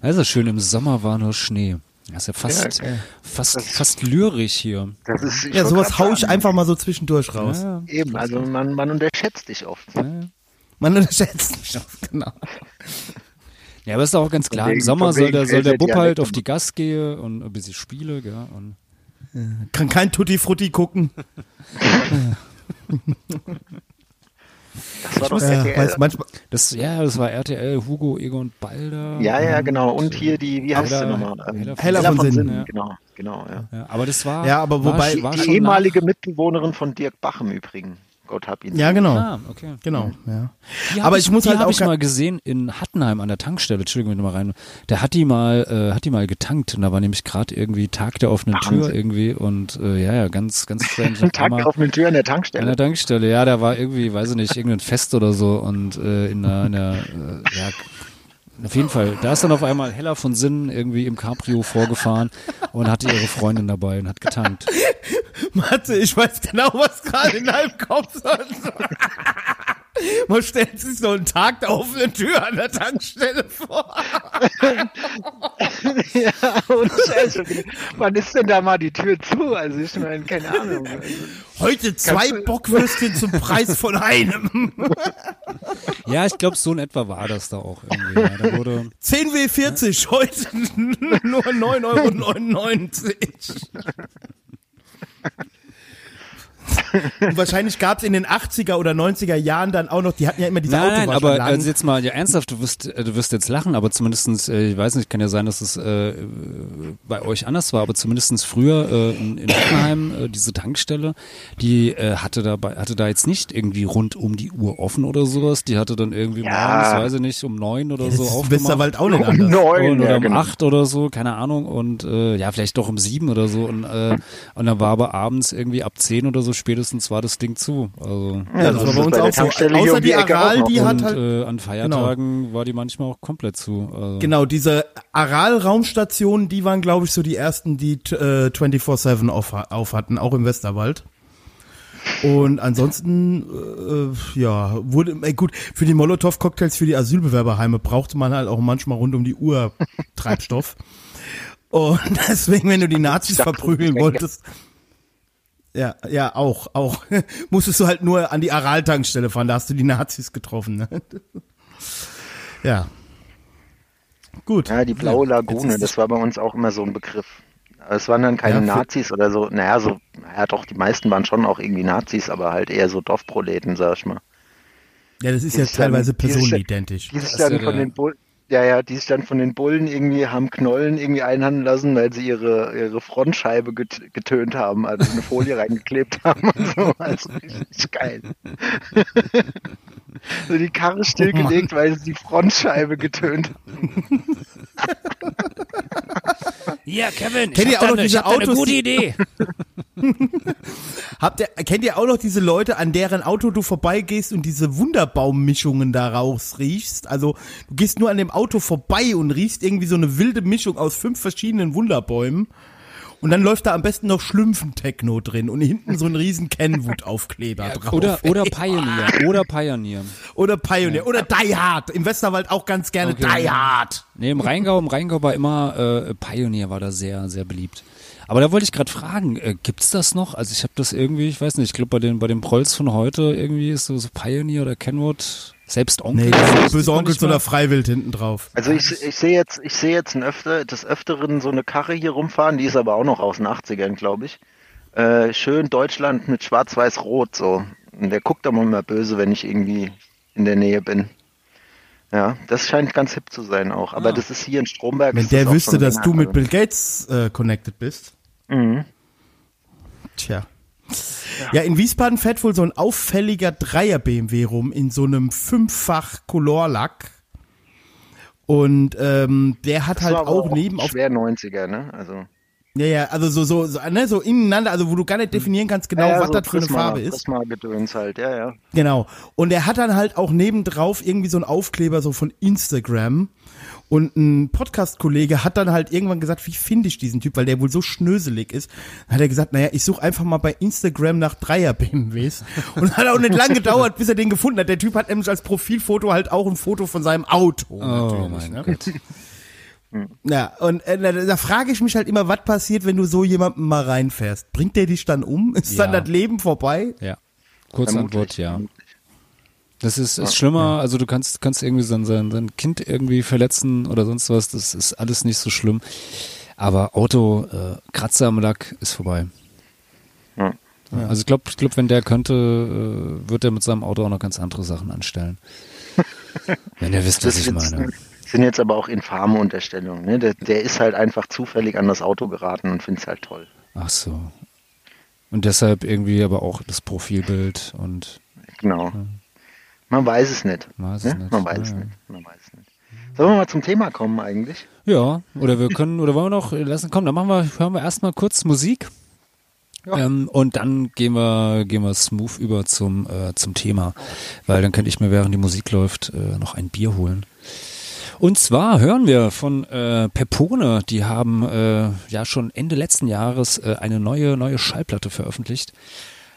Also schön, im Sommer war nur Schnee. Das ist ja fast, ja, fast, das, fast lyrisch hier. Das ist, ja, sowas hau ich einfach mal so zwischendurch raus. Ja, Eben, also man, man unterschätzt dich oft. Ja. Man unterschätzt dich oft, genau. <laughs> Ja, aber ist auch ganz klar, im Sommer soll der, soll der Bub halt auf die Gas gehen und ein bisschen spiele, ja, und Kann kein Tutti Frutti gucken. Das war doch ja, RTL. Manchmal, das, ja, das war RTL, Hugo, Egon Balder. Ja, ja, genau. Und hier die, wie heißt sie nochmal? Heller, Heller, von, von Sinn. Sinn. Ja. Genau, genau, ja. ja. Aber das war. Ja, aber wobei. War, die, die ehemalige nach... Mitbewohnerin von Dirk Bach im Übrigen. Gott hab ihn. Ja, genau. Ah, okay. Genau, ja. Aber ich, ich muss die halt auch. ich mal gesehen in Hattenheim an der Tankstelle. Entschuldigung, wenn du mal rein. Der hat die mal, äh, hat die mal getankt und da war nämlich gerade irgendwie Tag der offenen Wahnsinn. Tür irgendwie und äh, ja, ja, ganz, ganz strange. <laughs> Tag der offenen Tür an der Tankstelle. An der Tankstelle, ja, da war irgendwie, weiß ich nicht, irgendein Fest oder so und äh, in einer, in einer äh, ja, auf jeden Fall. Da ist dann auf einmal Hella von Sinnen irgendwie im Cabrio vorgefahren und hatte ihre Freundin dabei und hat getankt. Mathe, ich weiß genau, was gerade in deinem Kopf ist. Man stellt sich so einen Tag der offenen Tür an der Tankstelle vor. <laughs> ja, und Scheiße. Wann ist denn da mal die Tür zu? Also ich meine, keine Ahnung. Heute zwei Bockwürstchen zum Preis von einem. ja, ich glaube, so in etwa war das da auch irgendwie. Ja, da wurde, 10 W40, ja. heute <laughs> nur 9,99 Euro. Und wahrscheinlich gab es in den 80er oder 90er Jahren dann auch noch, die hatten ja immer diese Nein, nein aber also jetzt mal, ja ernsthaft, du wirst, äh, du wirst jetzt lachen, aber zumindestens, äh, ich weiß nicht, kann ja sein, dass es äh, bei euch anders war, aber zumindestens früher äh, in, in Hockenheim, äh, diese Tankstelle, die äh, hatte dabei, hatte da jetzt nicht irgendwie rund um die Uhr offen oder sowas, die hatte dann irgendwie ja. morgens, weiß ich nicht, um neun oder ja, so aufgemacht. Westerwald auch nicht anders. Um neun, oder ja, um genau. acht oder so, keine Ahnung, und äh, ja, vielleicht doch um sieben oder so und, äh, und dann war aber abends irgendwie ab zehn oder so spätestens war das Ding zu. Also, ja, das, das war bei uns auch so. Außer die Aral, die hat halt. Äh, an Feiertagen genau. war die manchmal auch komplett zu. Also. Genau, diese Aral-Raumstationen, die waren, glaube ich, so die ersten, die äh, 24-7 auf, auf hatten, auch im Westerwald. Und ansonsten, äh, ja, wurde, ey, gut, für die Molotow-Cocktails für die Asylbewerberheime brauchte man halt auch manchmal rund um die Uhr <laughs> Treibstoff. Und <laughs> deswegen, wenn du die Nazis verprügeln wolltest, ja, ja, auch, auch. <laughs> Musstest du halt nur an die Aral-Tankstelle fahren, da hast du die Nazis getroffen. Ne? <laughs> ja. Gut. Ja, die blaue Lagune, das war bei uns auch immer so ein Begriff. Es waren dann keine ja, Nazis oder so, naja, so, naja, doch, die meisten waren schon auch irgendwie Nazis, aber halt eher so Dorfproleten, sag ich mal. Ja, das ist ja teilweise personenidentisch. Die sich dann von den Bullen, ja, ja, die sich dann von den Bullen irgendwie haben Knollen irgendwie einhandeln lassen, weil sie ihre, ihre Frontscheibe get getönt haben, also eine Folie <laughs> reingeklebt haben und so. <laughs> Also richtig geil. <laughs> so die Karre stillgelegt, oh weil sie die Frontscheibe getönt haben. Ja, Kevin, kennt ihr auch noch eine, diese Autos? Eine gute Idee. <laughs> Habt ihr, kennt ihr auch noch diese Leute, an deren Auto du vorbeigehst und diese Wunderbaummischungen da rausriechst? Also du gehst nur an dem Auto vorbei und riechst irgendwie so eine wilde Mischung aus fünf verschiedenen Wunderbäumen. Und dann läuft da am besten noch Schlümpfen-Techno drin und hinten so ein riesen Kenwood-Aufkleber ja, drauf. Oder, oder <laughs> Pioneer. Oder Pioneer. Oder Pioneer. Ja. Oder Die Hard. Im Westerwald auch ganz gerne okay. Die Hard. Nee, im Rheingau, im Rheingau war immer äh, Pioneer war da sehr, sehr beliebt. Aber da wollte ich gerade fragen, äh, gibt's das noch? Also ich habe das irgendwie, ich weiß nicht, ich glaube bei den bei den Prolls von heute irgendwie ist so, so Pioneer oder Kenwood selbst Onkel. Nee, böse Onkel oder Freiwild hinten drauf. Also ich, ich sehe jetzt, ich sehe jetzt ein öfter, des Öfteren so eine Karre hier rumfahren, die ist aber auch noch aus den 80ern, glaube ich. Äh, schön Deutschland mit Schwarz-Weiß-Rot so. Und der guckt aber immer böse, wenn ich irgendwie in der Nähe bin. Ja, das scheint ganz hip zu sein auch. Aber ah. das ist hier in Stromberg. Wenn der wüsste, dass du mit Bill Gates äh, connected bist. Mhm. Tja. Ja. in Wiesbaden fährt wohl so ein auffälliger Dreier BMW rum in so einem fünffach Colorlack. Und ähm, der hat das halt auch, auch neben auf schwer 90er, ne? Also ja, ja, also so, so, so, ne, so ineinander, also wo du gar nicht definieren kannst genau, ja, ja, was so das für Prisma, eine Farbe ist. Prisma-Gedöns halt, ja, ja. Genau. Und er hat dann halt auch nebendrauf irgendwie so einen Aufkleber so von Instagram. Und ein Podcast-Kollege hat dann halt irgendwann gesagt, wie finde ich diesen Typ, weil der wohl so schnöselig ist. Dann hat er gesagt, naja, ich suche einfach mal bei Instagram nach Dreier-BMWs. <laughs> Und hat auch nicht lang gedauert, bis er den gefunden hat. Der Typ hat nämlich als Profilfoto halt auch ein Foto von seinem Auto. Oh mein ne? Gott. Ja, und äh, da, da frage ich mich halt immer, was passiert, wenn du so jemanden mal reinfährst? Bringt der dich dann um? Ist ja. dann das Leben vorbei? Ja. Kurze Antwort, ja. Das ist, ist schlimmer, also du kannst, kannst irgendwie sein, sein, sein Kind irgendwie verletzen oder sonst was, das ist alles nicht so schlimm. Aber Auto, äh, Kratzer am Lack ist vorbei. Ja. Also ich glaube, ich glaub, wenn der könnte, äh, wird er mit seinem Auto auch noch ganz andere Sachen anstellen. <laughs> wenn ihr wisst, was ich meine sind jetzt aber auch infame Unterstellungen. Ne? Der, der ist halt einfach zufällig an das Auto geraten und findet es halt toll. Ach so. Und deshalb irgendwie aber auch das Profilbild und. Genau. Ja. Man weiß es nicht. Man weiß, ne? es, nicht. Man weiß ja. es nicht. Man weiß es nicht. Sollen wir mal zum Thema kommen eigentlich? Ja, oder wir können, oder wollen wir noch lassen, komm, dann machen wir, hören wir erstmal kurz Musik. Ja. Ähm, und dann gehen wir, gehen wir smooth über zum, äh, zum Thema. Weil dann könnte ich mir, während die Musik läuft, äh, noch ein Bier holen. Und zwar hören wir von äh, Pepone, die haben äh, ja schon Ende letzten Jahres äh, eine neue, neue Schallplatte veröffentlicht.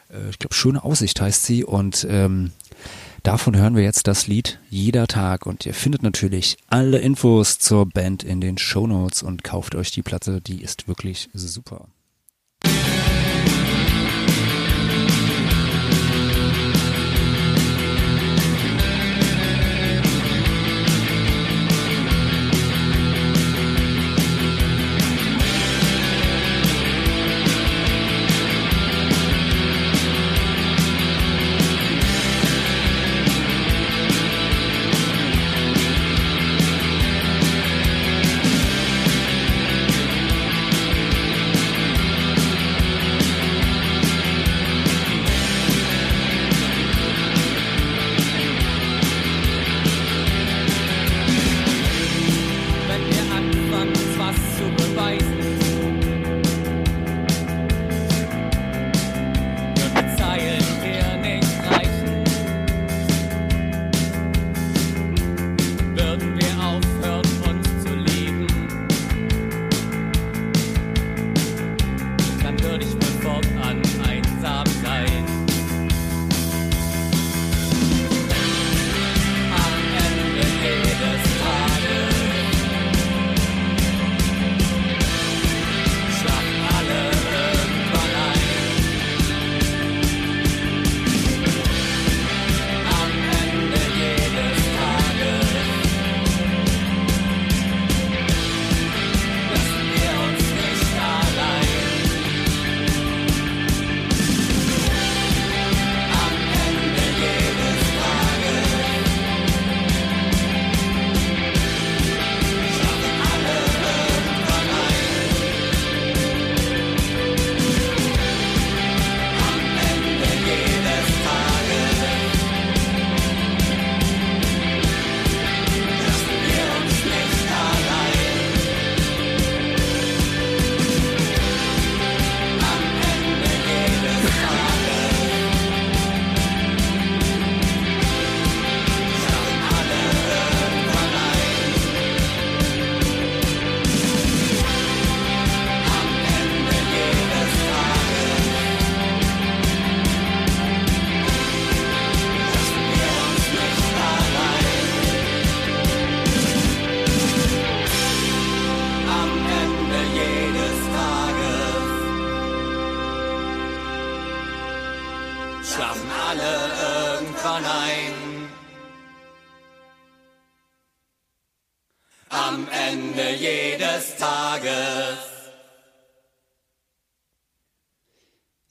Äh, ich glaube, Schöne Aussicht heißt sie und ähm, davon hören wir jetzt das Lied Jeder Tag und ihr findet natürlich alle Infos zur Band in den Show Notes und kauft euch die Platte, die ist wirklich super.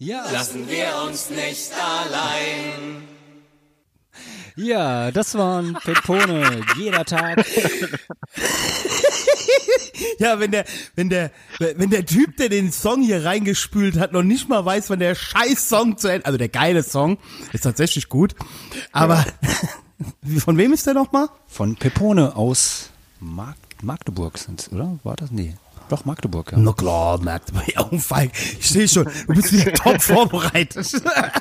Ja. lassen wir uns nicht allein. Ja, das waren Pepone. Jeder Tag. <laughs> Ja, wenn der, wenn der, wenn der Typ, der den Song hier reingespült hat, noch nicht mal weiß, wann der scheiß Song zu Ende, also der geile Song, ist tatsächlich gut, aber <laughs> von wem ist der nochmal? Von Pepone aus Mag Magdeburg sind oder? War das? Nee. Doch, Magdeburg, ja. Na klar, man. Oh, Falk, ich sehe schon, du bist wieder <laughs> top vorbereitet.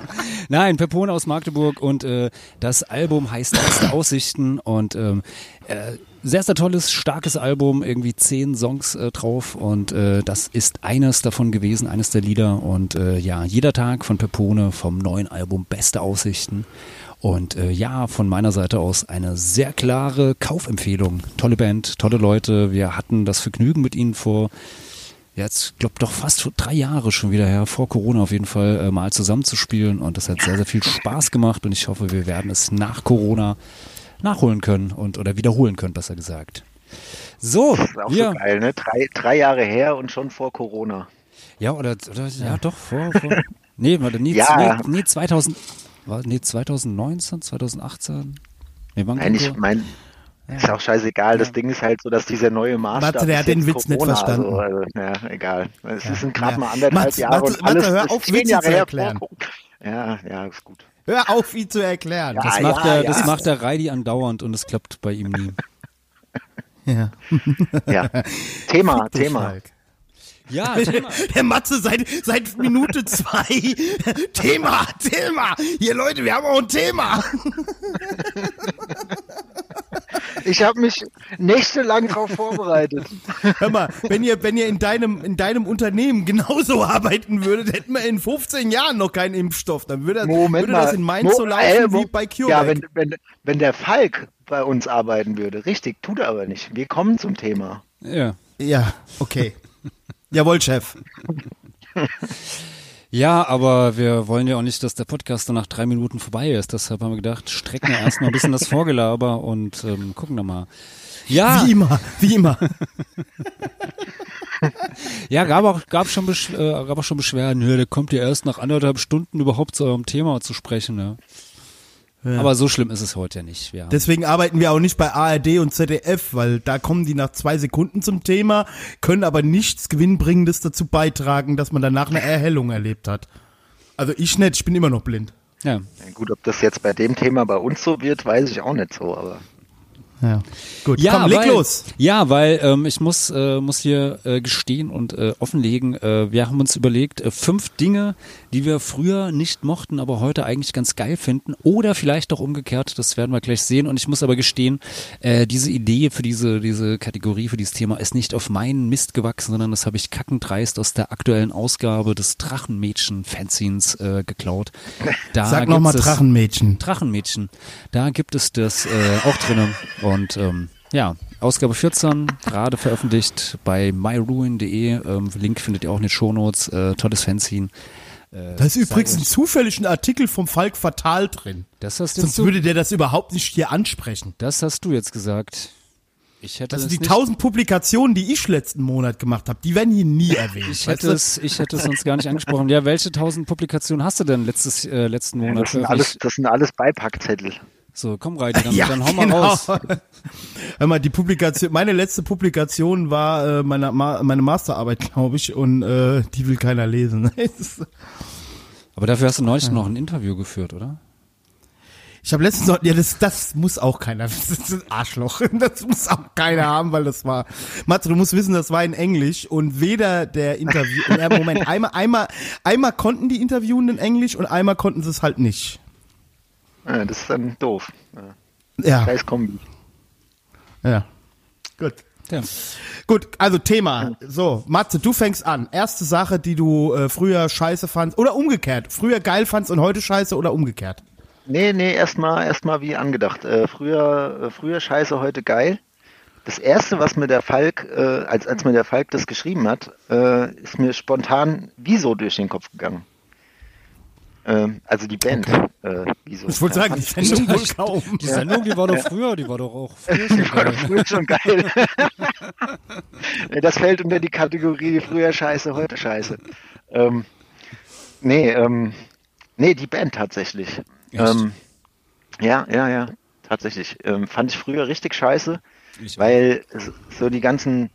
<laughs> Nein, Pepone aus Magdeburg und äh, das Album heißt Beste Aussichten und ähm, äh, sehr, sehr tolles, starkes Album, irgendwie zehn Songs äh, drauf und äh, das ist eines davon gewesen, eines der Lieder und äh, ja, jeder Tag von Pepone vom neuen Album Beste Aussichten und äh, ja, von meiner Seite aus eine sehr klare Kaufempfehlung. Tolle Band, tolle Leute. Wir hatten das Vergnügen mit ihnen vor jetzt, glaube doch fast drei Jahre schon wieder her, vor Corona auf jeden Fall, äh, mal zusammenzuspielen. Und das hat sehr, sehr viel Spaß gemacht. Und ich hoffe, wir werden es nach Corona nachholen können und oder wiederholen können, besser gesagt. So, Das ist auch wir, so geil, ne? Drei, drei Jahre her und schon vor Corona. ja, oder, oder ja. doch, vor, vor <laughs> nee, warte, nee, Ja. nee, nee, 2000, war, nee, 2019, 2018? Nee, wann Nein, ich meine, ist auch scheißegal. Das Ding ist halt so, dass dieser neue Maßstab. Warte, der hat den jetzt Witz nicht Corona, verstanden. Also, also, ja, egal. Es Ja. sind gerade Ja. mal anderthalb Matze, Jahre Matze, und alles Matze, hör ist auf, zehn Jahre zu erklären. Corona. Ja, ja, ist gut. Hör auf, ihn zu erklären. Das Ja, macht ja, der, ja. das macht der Reidi andauernd und es klappt bei ihm nie. <laughs> Ja. Ja. <laughs> Thema, Thema. Falk. Ja, Thema. Der Matze seit, seit Minute zwei. <laughs> Thema, Thema. Hier Leute, wir haben auch ein Thema. Ich habe mich nächtelang darauf vorbereitet. Hör mal, wenn ihr, wenn ihr in deinem, in deinem Unternehmen genauso arbeiten würdet, hätten wir in 15 Jahren noch keinen Impfstoff. Dann würde, Moment würde mal. das in Mainz Mo- so laufen äh, wie bei CureVac. Ja, wenn, wenn, wenn der Falk bei uns arbeiten würde. Richtig, tut er aber nicht. Wir kommen zum Thema. Ja. ja, okay. Jawohl, Chef. <laughs> ja, aber wir wollen ja auch nicht, dass der Podcast dann nach drei Minuten vorbei ist. Deshalb haben wir gedacht, strecken wir erstmal ein bisschen das Vorgelaber und ähm, gucken dann mal. Ja, Wie immer, wie immer. <laughs> ja, gab auch, gab schon, Besch äh, gab auch schon Beschwerden. Ja, der kommt ja erst nach anderthalb Stunden überhaupt zu eurem Thema zu sprechen. Ne? Aber so schlimm ist es heute ja nicht. Haben, Deswegen arbeiten wir auch nicht bei ARD und ZDF, weil da kommen die nach zwei Sekunden zum Thema, können aber nichts Gewinnbringendes dazu beitragen, dass man danach eine Erhellung erlebt hat. Also ich nicht, ich bin immer noch blind. ja. Ja, gut, ob das jetzt bei dem Thema bei uns so wird, weiß ich auch nicht so, aber. Ja. Gut, Ja, komm, leg weil, los. Ja, weil ähm, ich muss, äh, muss hier äh, gestehen und äh, offenlegen, äh, wir haben uns überlegt, äh, fünf Dinge, die wir früher nicht mochten, aber heute eigentlich ganz geil finden oder vielleicht auch umgekehrt, das werden wir gleich sehen und ich muss aber gestehen, äh, diese Idee für diese, diese Kategorie, für dieses Thema ist nicht auf meinen Mist gewachsen, sondern das habe ich kackendreist aus der aktuellen Ausgabe des Drachenmädchen-Fanzines äh, geklaut. <laughs> Da Sag nochmal Drachenmädchen. Drachenmädchen. Da gibt es das äh, auch drinnen. Und ähm, ja, Ausgabe 14, gerade veröffentlicht bei myruin.de. Ähm, Link findet ihr auch in den Shownotes. Äh, tolles Fanzine. Äh, Da ist übrigens ein euch- zufällig ein Artikel vom Falk Fatal drin. Das hast, Sonst du, würde der das überhaupt nicht hier ansprechen. das hast du jetzt gesagt. Ich hätte Das sind es die tausend Publikationen, die ich letzten Monat gemacht habe, die werden hier nie erwähnt. ich hätte, es, ich hätte es uns gar nicht angesprochen. Ja, welche tausend Publikationen hast du denn letztes, äh, letzten Monat Das sind alles, das sind alles Beipackzettel. So, komm rein, dann, <laughs> ja, dann hau mal genau. raus. <laughs> Hör mal, die Publikation, meine letzte Publikation war äh, meine, meine Masterarbeit, glaube ich, und äh, die will keiner lesen. <laughs> Aber dafür hast du neulich noch ein Interview geführt, oder? Ich habe letztens noch, ja, das, das muss auch keiner, das ist ein Arschloch. Das muss auch keiner haben, weil das war, Matze, du musst wissen, das war in Englisch und weder der Interview, Moment, einmal, einmal, einmal konnten die Interviewenden Englisch und einmal konnten sie es halt nicht. Ja, das ist dann doof. Ja. Ja, Scheiß Kombi. ja. Gut. Ja. Gut, also Thema. So, Matze, du fängst an. Erste Sache, die du äh, früher scheiße fandst oder umgekehrt. Früher geil fandst und heute scheiße oder umgekehrt. Nee, nee, erstmal erstmal wie angedacht. Äh, früher, äh, früher scheiße, heute geil. Das erste, was mir der Falk, äh, als, als mir der Falk das geschrieben hat, äh, ist mir spontan wieso durch den Kopf gegangen. Ähm, also die Band. Äh, wieso? Ich wollte sagen, die Sendung wohl kaum. Die Sendung, die war doch früher, die war doch auch früher schon <laughs> Die war doch geil. früher schon geil. Das fällt unter die Kategorie früher Scheiße, heute Scheiße. Ähm, nee, ähm, nee, die Band tatsächlich. Ähm, ja, ja, ja, tatsächlich. Ähm, fand ich früher richtig scheiße, Ich- weil so die ganzen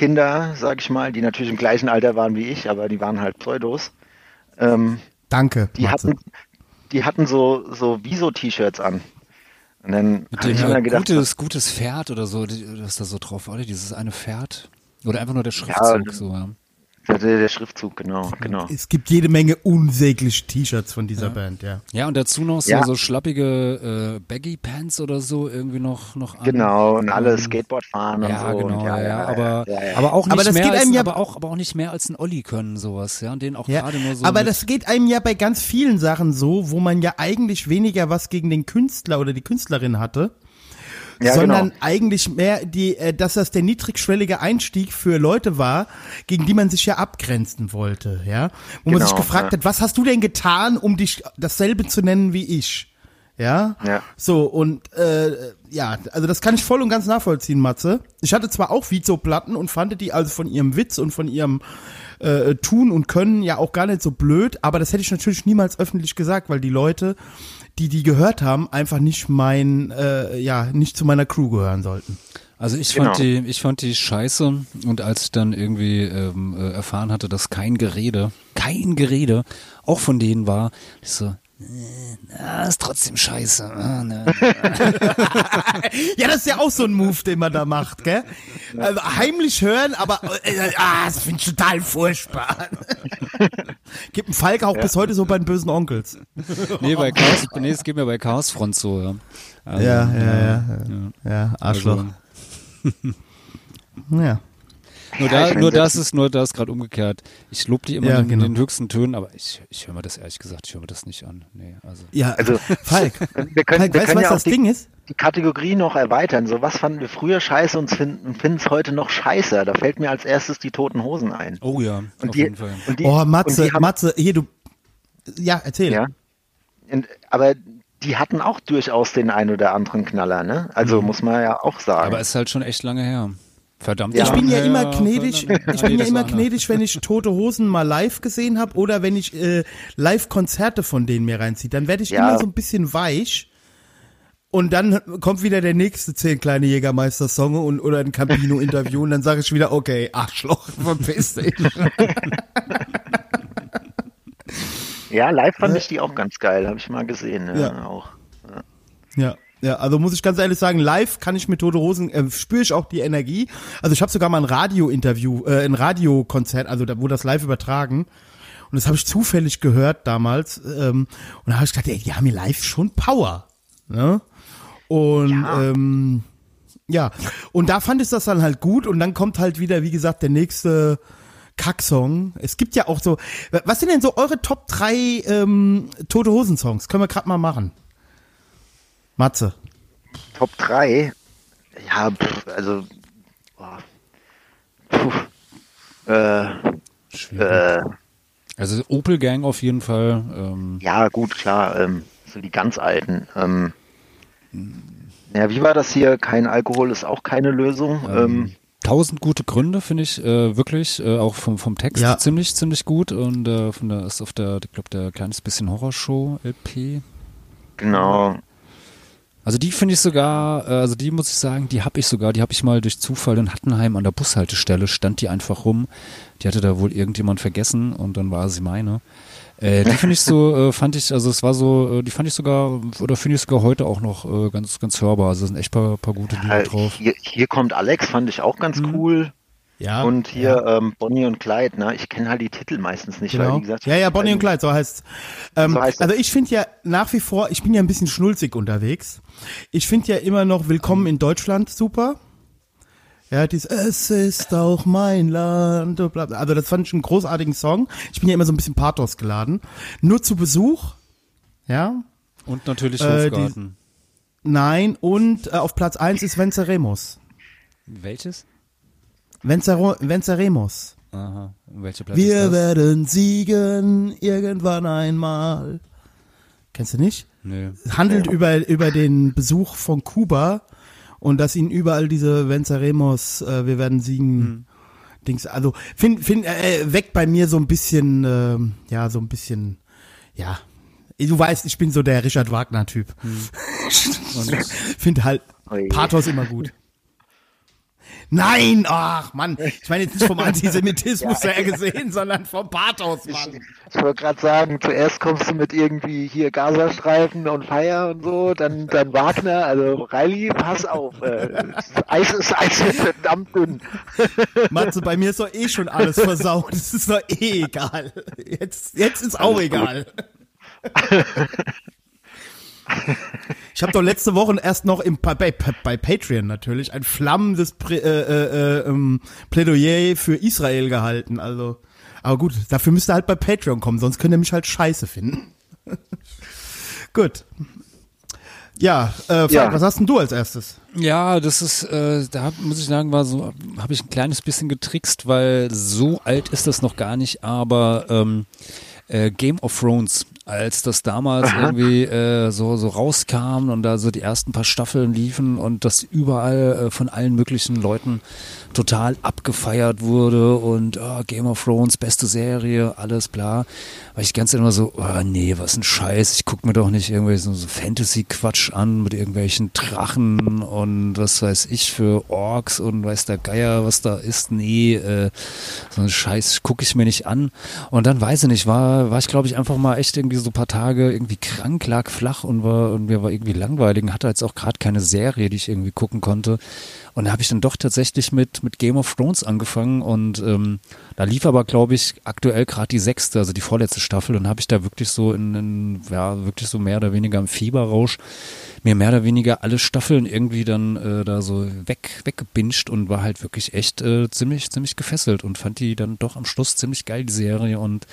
Pseudo-Punker-Kinder, sag ich mal, die natürlich im gleichen Alter waren wie ich, aber die waren halt Pseudos, ähm, Danke. die Matze. hatten, die hatten so, so Wieso-T-Shirts an. Und dann Mit habe dem ich immer gedacht, gutes, gutes Pferd oder so, was da so drauf war, oder? dieses eine Pferd. Oder einfach nur der Schriftzug, Ja, so, ja. Der, der Schriftzug, genau, genau. Es gibt jede Menge unsägliche T-Shirts von dieser Band, ja. Ja, und dazu noch so, Ja. so schlappige äh, Baggy Pants oder so irgendwie noch, noch an. Genau, und alle Ähm, Skateboard fahren und Ja, so. genau, und ja, ja, aber, ja, ja. aber auch nicht Aber das mehr geht als, einem ja- aber auch, aber auch nicht mehr als ein Olli können, sowas, ja, und den auch Ja, gerade nur so. aber das geht einem ja bei ganz vielen Sachen so, wo man ja eigentlich weniger was gegen den Künstler oder die Künstlerin hatte, Ja, sondern genau. eigentlich mehr die, äh, dass das der niedrigschwellige Einstieg für Leute war, gegen die man sich ja abgrenzen wollte, ja, wo man Genau, sich gefragt ja. hat, was hast du denn getan, um dich dasselbe zu nennen wie ich, ja, Ja. so und äh, ja, also das kann ich voll und ganz nachvollziehen, Matze. Ich hatte zwar auch Vizo-Platten und fand die also von ihrem Witz und von ihrem äh, Tun und Können ja auch gar nicht so blöd, aber das hätte ich natürlich niemals öffentlich gesagt, weil die Leute, die die gehört haben, einfach nicht mein, äh, ja, nicht zu meiner Crew gehören sollten. Also ich Genau. fand die, ich fand die scheiße und als ich dann irgendwie ähm, äh, erfahren hatte, dass kein Gerede, kein Gerede auch von denen war, ich so, na, ist trotzdem scheiße. Ah, ne. <laughs> Ja, das ist ja auch so ein Move, den man da macht, gell? Also heimlich hören, aber äh, äh, ah, das finde ich total furchtbar. <laughs> Gibt einen Falk auch bis heute so bei den bösen Onkels. Nee, bei Chaos, nee, es geht mir bei Chaosfront so, ja. Also, Ja, ja, ja, ja, Arschloch. Also, <laughs> Ja. Nur da, nur das ist, nur da ist gerade umgekehrt. Ich lobe die immer Ja, in, genau. den höchsten Tönen, aber ich, ich höre mir das ehrlich gesagt, ich höre mir das nicht an. Nee, also. Ja, Also, Falk, wir können, Falk wir weißt du, können was ja auch das die, Ding ist? die Kategorie noch erweitern. So, was fanden wir früher scheiße und finden es heute noch scheiße? Da fällt mir als erstes die Toten Hosen ein. Oh ja, Und auf die, jeden Fall. Und die, Oh, Matze, haben, Matze, hier, du. Ja, erzähl. Ja. Und, aber die hatten auch durchaus den ein oder anderen Knaller, ne? Also muss man ja auch sagen. Aber ist halt schon echt lange her. Verdammt. Ich bin ja immer gnädig, ich bin ja immer gnädig, wenn ich Tote Hosen mal live gesehen habe oder wenn ich äh, Live-Konzerte von denen mir reinziehe. Dann werde ich Ja. immer so ein bisschen weich. Und dann kommt wieder der nächste zehn kleine Jägermeister-Song und oder ein Campino-Interview und dann sage ich wieder, okay, Arschloch, <laughs> verpiss dich. ja, live fand ich die auch ganz geil, habe ich mal gesehen. Ja, Ja. auch. Ja, ja, also muss ich ganz ehrlich sagen, live kann ich mit Tote Hosen, äh, spüre ich auch die Energie. Also ich habe sogar mal ein Radio-Interview, äh, ein Radiokonzert, also da wurde das live übertragen. Und das habe ich zufällig gehört damals. Ähm, und da habe ich gedacht, ey, die haben hier live schon Power. Ne? Und Ja. ähm, ja, und da fand ich das dann halt gut und dann kommt halt wieder, wie gesagt, der nächste Kacksong. Es gibt ja auch so, was sind denn so eure Top 3 ähm, Tote Hosen Songs? Können wir gerade mal machen. Matze. Top 3. Ja, pff, also. Puh. Äh, äh, Also Opel Gang auf jeden Fall. Ähm, ja, gut, klar. Ähm, so die ganz alten. Ähm, ja, wie war das hier? Kein Alkohol ist auch keine Lösung. Ähm, Tausend gute Gründe finde ich äh, wirklich, äh, auch vom, vom Text Ja. ziemlich, ziemlich gut und äh, von der ist auf der, ich glaube, der kleines bisschen Horrorshow LP. genau. Also die finde ich sogar, äh, also die muss ich sagen, die habe ich sogar, die habe ich mal durch Zufall in Hattenheim an der Bushaltestelle, stand die einfach rum. Die hatte da wohl irgendjemand vergessen und dann war sie meine. Äh, die finde ich so, <laughs> äh, fand ich, also es war so, äh, die fand ich sogar, oder finde ich sogar heute auch noch äh, ganz, ganz hörbar. Also es sind echt paar, paar gute Lieder Äh, drauf. hier, hier kommt Alex, fand ich auch ganz cool. Ja. Und hier ähm, Bonnie und Clyde, ne? Ich kenne halt die Titel meistens nicht, weil Genau. wie gesagt. Ja, ja, Bonnie und Clyde, so heißt ähm, So heißt Also ich finde ja nach wie vor, ich bin ja ein bisschen schnulzig unterwegs. Ich finde ja immer noch Willkommen in Deutschland super. Ja, dies Es ist auch mein Land. und bla bla. Also das fand ich einen großartigen Song. Ich bin ja immer so ein bisschen Pathos geladen. Nur zu Besuch. Ja. Und natürlich Äh, die- Hofgarten. Nein. Und äh, auf Platz eins ist Venceremos. Welches? Vencero, Venceremos. Aha. Welche Platte Wir werden siegen irgendwann einmal. Kennst du nicht? Nö. Handelt ja. über, über den Besuch von Kuba und dass ihnen überall diese Venceremos, äh, wir werden siegen, hm. Dings, also find, find, äh, weckt bei mir so ein bisschen, äh, ja, so ein bisschen, ja, du weißt, ich bin so der Richard Wagner-Typ. Hm. <laughs> Und finde halt Pathos immer gut. Nein, ach Mann, ich meine jetzt nicht vom <laughs> Antisemitismus ja, her gesehen, sondern vom Pathos, Mann. Ich, ich wollte gerade sagen, zuerst kommst du mit irgendwie hier Gazastreifen und Feier und so, dann, dann Wagner, also Riley, pass auf, äh, Eis ist Eis ist verdammt dünn. Matze, bei mir ist doch eh schon alles versaut, es ist doch eh egal. Jetzt, jetzt ist auch alles egal. <laughs> Ich habe doch letzte Woche erst noch im, bei, bei, Patreon natürlich ein flammendes Prä, äh, äh, äh, ähm, Plädoyer für Israel gehalten. Also, aber gut, dafür müsst ihr halt bei Patreon kommen, sonst könnt ihr mich halt scheiße finden. <laughs> gut. Ja, äh, Frank, ja. was hast denn du als erstes? Ja, das ist, äh, da muss ich sagen, war so, habe ich ein kleines bisschen getrickst, weil so alt ist das noch gar nicht, aber ähm, äh, Game of Thrones als das damals Aha. irgendwie äh, so, so rauskam und da so die ersten paar Staffeln liefen und das überall äh, von allen möglichen Leuten total abgefeiert wurde und oh, Game of Thrones, beste Serie, alles bla. Weil ich ganz immer so, oh nee, was ein Scheiß, ich guck mir doch nicht irgendwie so, so Fantasy-Quatsch an mit irgendwelchen Drachen und was weiß ich für Orks und weiß der Geier, was da ist. Nee, äh, so ein Scheiß gucke ich mir nicht an. Und dann weiß ich nicht, war, war ich glaube ich einfach mal echt irgendwie so ein paar Tage irgendwie krank, lag flach und war und mir war irgendwie langweilig und hatte jetzt auch gerade keine Serie, die ich irgendwie gucken konnte. Und da habe ich dann doch tatsächlich mit, mit Game of Thrones angefangen und ähm, da lief aber, glaube ich, aktuell gerade die sechste, also die vorletzte Staffel und habe ich da wirklich so in, in, ja, wirklich so mehr oder weniger im Fieberrausch mir mehr oder weniger alle Staffeln irgendwie dann äh, da so weg, weggebinged und war halt wirklich echt äh, ziemlich, ziemlich gefesselt und fand die dann doch am Schluss ziemlich geil, die Serie und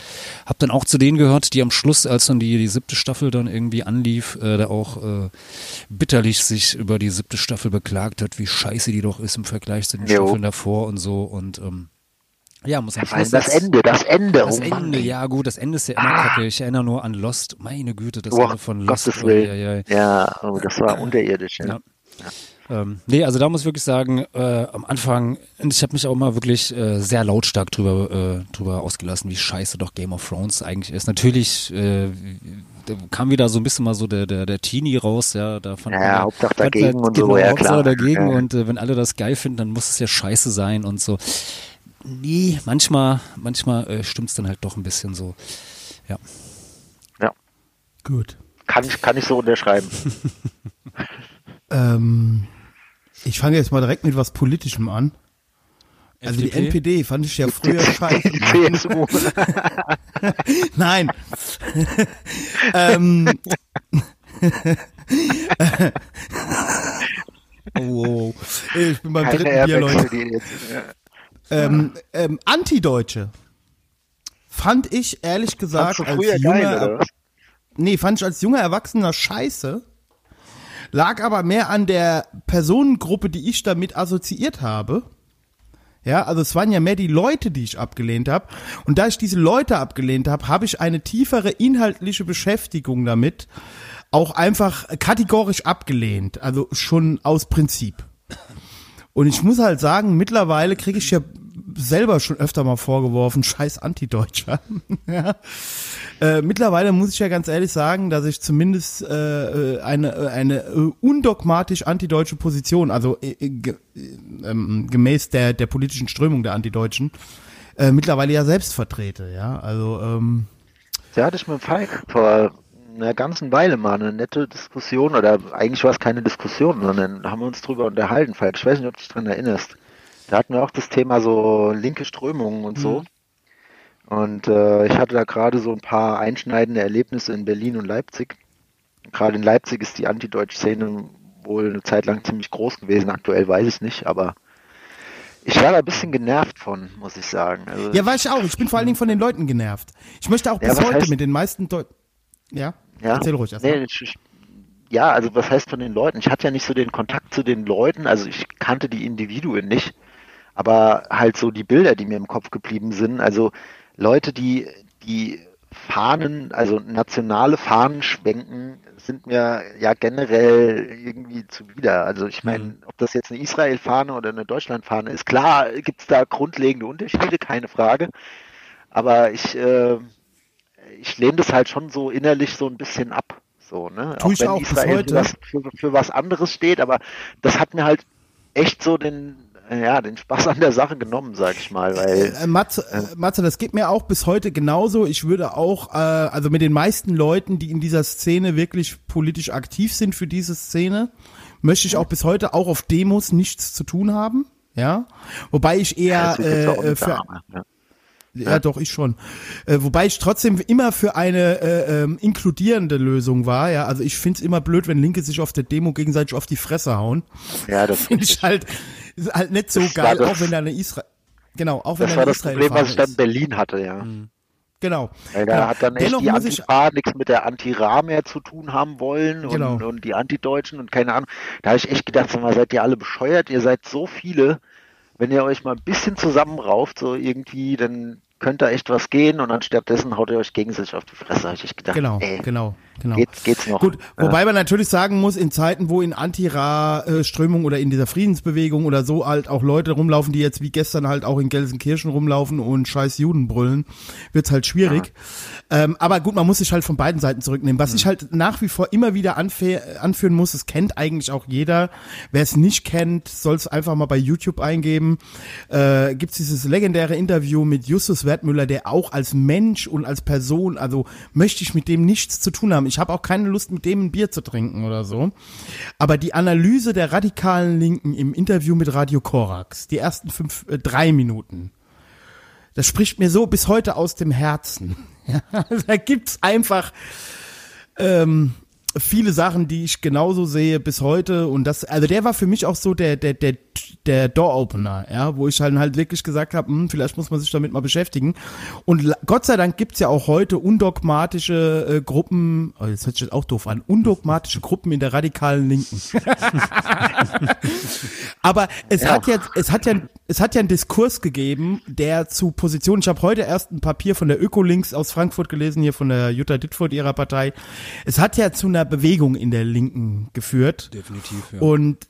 habe dann auch zu denen gehört, die am Schluss, als dann die, die siebte Staffel dann irgendwie anlief, äh, da auch äh, bitterlich sich über die siebte Staffel beklagt hat, wie scheiße die doch ist im Vergleich zu den jo. Staffeln davor und so und ähm, ja, muss am Schluss das Ende, das Ende. Das oh Ende, ja gut, das Ende ist ja immer ah. kacke. Ich erinnere nur an Lost. Meine Güte, das oh, Ende von Lost. Oh, ja, ja. ja oh, das war unterirdisch. Ja. ja. Ähm, nee, also da muss ich wirklich sagen, äh, am Anfang, ich habe mich auch mal wirklich äh, sehr lautstark drüber, äh, drüber ausgelassen, wie scheiße doch Game of Thrones eigentlich ist. Natürlich äh, kam wieder so ein bisschen mal so der, der, der Teenie raus, ja, da fand ja, man, Hauptsache dagegen und genau, so, ja klar. dagegen ja. und äh, wenn alle das geil finden, dann muss es ja scheiße sein und so nee, manchmal, manchmal äh, stimmt es dann halt doch ein bisschen so. Ja. Ja. Gut. Kann ich, kann ich so unterschreiben. <laughs> <laughs> ähm, ich fange jetzt mal direkt mit was Politischem an. Also FDP? die NPD fand ich ja früher <laughs> scheiße. <laughs> Nein. <laughs> ähm, oh, ich bin beim Keine dritten Bier, Leute. Ähm, ähm, Antideutsche fand ich ehrlich gesagt als junger, geil, nee, fand ich als junger Erwachsener scheiße. Lag aber mehr an der Personengruppe, die ich damit assoziiert habe. Ja, also es waren ja mehr die Leute, die ich abgelehnt habe. Und da ich diese Leute abgelehnt habe, habe ich eine tiefere inhaltliche Beschäftigung damit auch einfach kategorisch abgelehnt. Also schon aus Prinzip. Und ich muss halt sagen, mittlerweile kriege ich ja selber schon öfter mal vorgeworfen, scheiß Antideutscher. <laughs> ja. Äh, mittlerweile muss ich ja ganz ehrlich sagen, dass ich zumindest äh, eine, äh, eine äh, undogmatisch antideutsche Position, also äh, äh, ge, ähm, gemäß der, der politischen Strömung der Antideutschen, äh, mittlerweile ja selbst vertrete. Ja, also ähm, ja, hatte ich mit Falk vor einer ganzen Weile mal eine nette Diskussion, oder eigentlich war es keine Diskussion, sondern haben wir uns drüber unterhalten, Falk. Ich weiß nicht, ob du dich daran erinnerst. Da hatten wir auch das Thema so linke Strömungen und so. Mhm. Und äh, ich hatte da gerade so ein paar einschneidende Erlebnisse in Berlin und Leipzig. Gerade in Leipzig ist die antideutsche Szene wohl eine Zeit lang ziemlich groß gewesen. Aktuell weiß ich nicht, aber ich war da ein bisschen genervt von, muss ich sagen. Also ja, war ich auch. Ich bin vor allen Dingen von den Leuten genervt. Ich möchte auch ja, bis heute heißt, mit den meisten Deut ja? Ja, erzähl ruhig erst. Nee, ich, ja, also was heißt von den Leuten? Ich hatte ja nicht so den Kontakt zu den Leuten, also ich kannte die Individuen nicht. Aber halt so die Bilder, die mir im Kopf geblieben sind, also Leute, die die Fahnen, also nationale Fahnen schwenken, sind mir ja generell irgendwie zuwider. Also ich meine, mhm. ob das jetzt eine Israel-Fahne oder eine Deutschland-Fahne ist, klar gibt es da grundlegende Unterschiede, keine Frage. Aber ich, äh, ich lehne das halt schon so innerlich so ein bisschen ab. So, ne? Tue auch wenn auch Israel für was, für, für was anderes steht, aber das hat mir halt echt so den, ja, den Spaß an der Sache genommen, sag ich mal. Weil, äh, Matze, äh, Matze, das geht mir auch bis heute genauso. Ich würde auch, äh, also mit den meisten Leuten, die in dieser Szene wirklich politisch aktiv sind für diese Szene, möchte ich auch bis heute auch auf Demos nichts zu tun haben. Ja, wobei ich eher äh, für, ja. Ja, ja, doch, ich schon. Äh, wobei ich trotzdem immer für eine äh, ähm, inkludierende Lösung war. Ja, also ich find's immer blöd, wenn Linke sich auf der Demo gegenseitig auf die Fresse hauen. Ja, das <laughs> finde ich halt, ist halt nicht so das geil, auch wenn da eine Israel, genau, auch wenn das da eine war das Problem, was ich dann in Berlin hatte, ja. Mhm. Genau. Weil da genau. hat dann echt Dennoch die Antifa nichts mit der Anti-Ra mehr zu tun haben wollen und, genau. und die Antideutschen und keine Ahnung. Da habe ich echt gedacht, sag mal, seid ihr alle bescheuert? Ihr seid so viele. Wenn ihr euch mal ein bisschen zusammenrauft, so irgendwie, dann könnte echt was gehen und anstattdessen haut ihr euch gegenseitig auf die Fresse, habe ich gedacht. Genau, ey, genau, genau. Geht's, geht's noch. Gut, wobei man natürlich sagen muss, in Zeiten, wo in Anti-Ra-Strömung oder in dieser Friedensbewegung oder so halt auch Leute rumlaufen, die jetzt wie gestern halt auch in Gelsenkirchen rumlaufen und scheiß Juden brüllen, wird's halt schwierig. Ja. Ähm, aber gut, man muss sich halt von beiden Seiten zurücknehmen. Was mhm. ich halt nach wie vor immer wieder anführen muss, es kennt eigentlich auch jeder. Wer es nicht kennt, soll es einfach mal bei YouTube eingeben. Äh, gibt's dieses legendäre Interview mit Justus Wertmüller, der auch als Mensch und als Person, also möchte ich mit dem nichts zu tun haben. Ich habe auch keine Lust, mit dem ein Bier zu trinken oder so. Aber die Analyse der radikalen Linken im Interview mit Radio Korax, die ersten fünf, äh, drei Minuten, das spricht mir so bis heute aus dem Herzen. <laughs> Da gibt's einfach ähm, viele Sachen, die ich genauso sehe bis heute und das, also der war für mich auch so der der der der Door Opener, ja, wo ich halt halt wirklich gesagt habe, hm, vielleicht muss man sich damit mal beschäftigen. Und Gott sei Dank gibt's ja auch heute undogmatische äh, Gruppen, oh, jetzt hört sich das auch doof an, undogmatische Gruppen in der radikalen Linken. <laughs> Aber es ja. hat ja es hat ja es hat ja einen Diskurs gegeben, der zu Positionen, ich habe heute erst ein Papier von der Ökolinks aus Frankfurt gelesen, hier von der Jutta Dittfurt ihrer Partei. Es hat ja zu einer Bewegung in der Linken geführt. Definitiv, ja. Und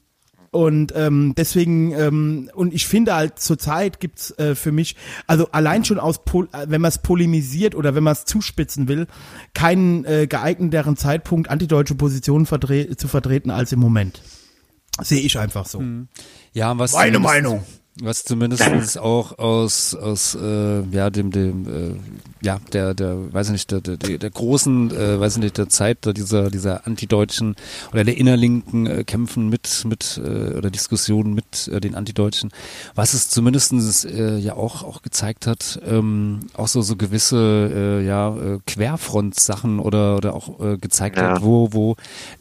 und ähm, deswegen, ähm, und ich finde halt zurzeit gibt's äh, für mich, also allein schon aus, Pol äh, wenn man es polemisiert oder wenn man es zuspitzen will, keinen äh, geeigneteren Zeitpunkt, antideutsche Positionen verdre zu vertreten als im Moment. Sehe ich einfach so. Hm. Ja, was meine Meinung was zumindest <clears throat> auch aus aus äh, ja dem dem äh, ja der der weiß ich nicht der der, der großen äh, weiß ich nicht der Zeit dieser dieser antideutschen oder der innerlinken äh, Kämpfen mit mit äh, oder Diskussionen mit äh, den Antideutschen was es zumindestens äh, ja auch auch gezeigt hat ähm, auch so so gewisse äh, ja äh, Querfront-Sachen oder oder auch äh, gezeigt ja. hat wo wo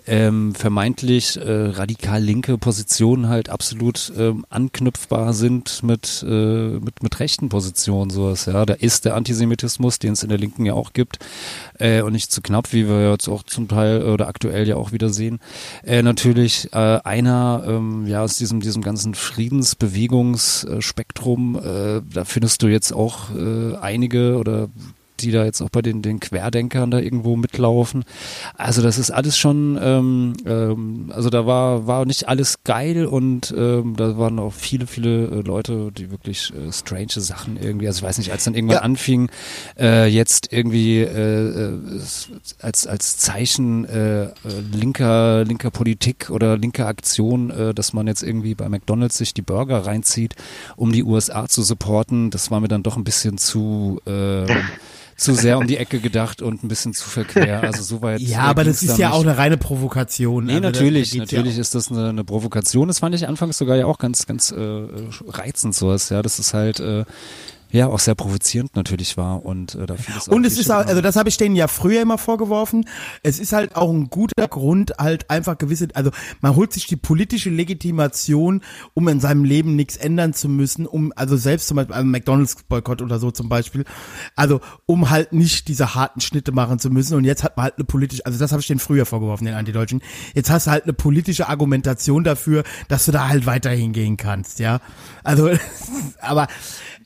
ähm, vermeintlich äh, radikal linke Positionen halt absolut ähm, anknüpfbar sind sind mit, äh, mit, mit rechten Positionen sowas, ja. Da ist der Antisemitismus, den es in der Linken ja auch gibt, äh, und nicht zu knapp, wie wir jetzt auch zum Teil oder aktuell ja auch wieder sehen. Äh, natürlich äh, einer ähm, ja aus diesem, diesem ganzen Friedensbewegungsspektrum, äh, da findest du jetzt auch äh, einige oder die da jetzt auch bei den, den Querdenkern da irgendwo mitlaufen. Also das ist alles schon, ähm, ähm, also da war, war nicht alles geil und ähm, da waren auch viele, viele äh, Leute, die wirklich äh, strange Sachen irgendwie, also ich weiß nicht, als dann irgendwann ja. anfing, äh, jetzt irgendwie äh, äh als, als Zeichen äh, äh, linker, linker Politik oder linker Aktion, äh, dass man jetzt irgendwie bei McDonalds sich die Burger reinzieht, um die USA zu supporten, das war mir dann doch ein bisschen zu äh, <laughs> zu sehr um die Ecke gedacht und ein bisschen zu verquer. Also so weit. ja, aber das ist ja nicht. auch eine reine Provokation. Nee, also natürlich, natürlich ja ist das eine, eine, Provokation. Das fand ich anfangs sogar ja auch ganz, ganz äh, reizend sowas. Ja, das ist halt. Äh, Ja, auch sehr provozierend natürlich war und äh, da vieles Und es ist auch, also das habe ich denen ja früher immer vorgeworfen. Es ist halt auch ein guter Grund, halt einfach gewisse, also man holt sich die politische Legitimation, um in seinem Leben nichts ändern zu müssen, um also selbst zum Beispiel also McDonalds Boykott oder so zum Beispiel, also um halt nicht diese harten Schnitte machen zu müssen. Und jetzt hat man halt eine politische, also das habe ich denen früher vorgeworfen, den Antideutschen. Jetzt hast du halt eine politische Argumentation dafür, dass du da halt weiterhin gehen kannst, ja. Also, <laughs> aber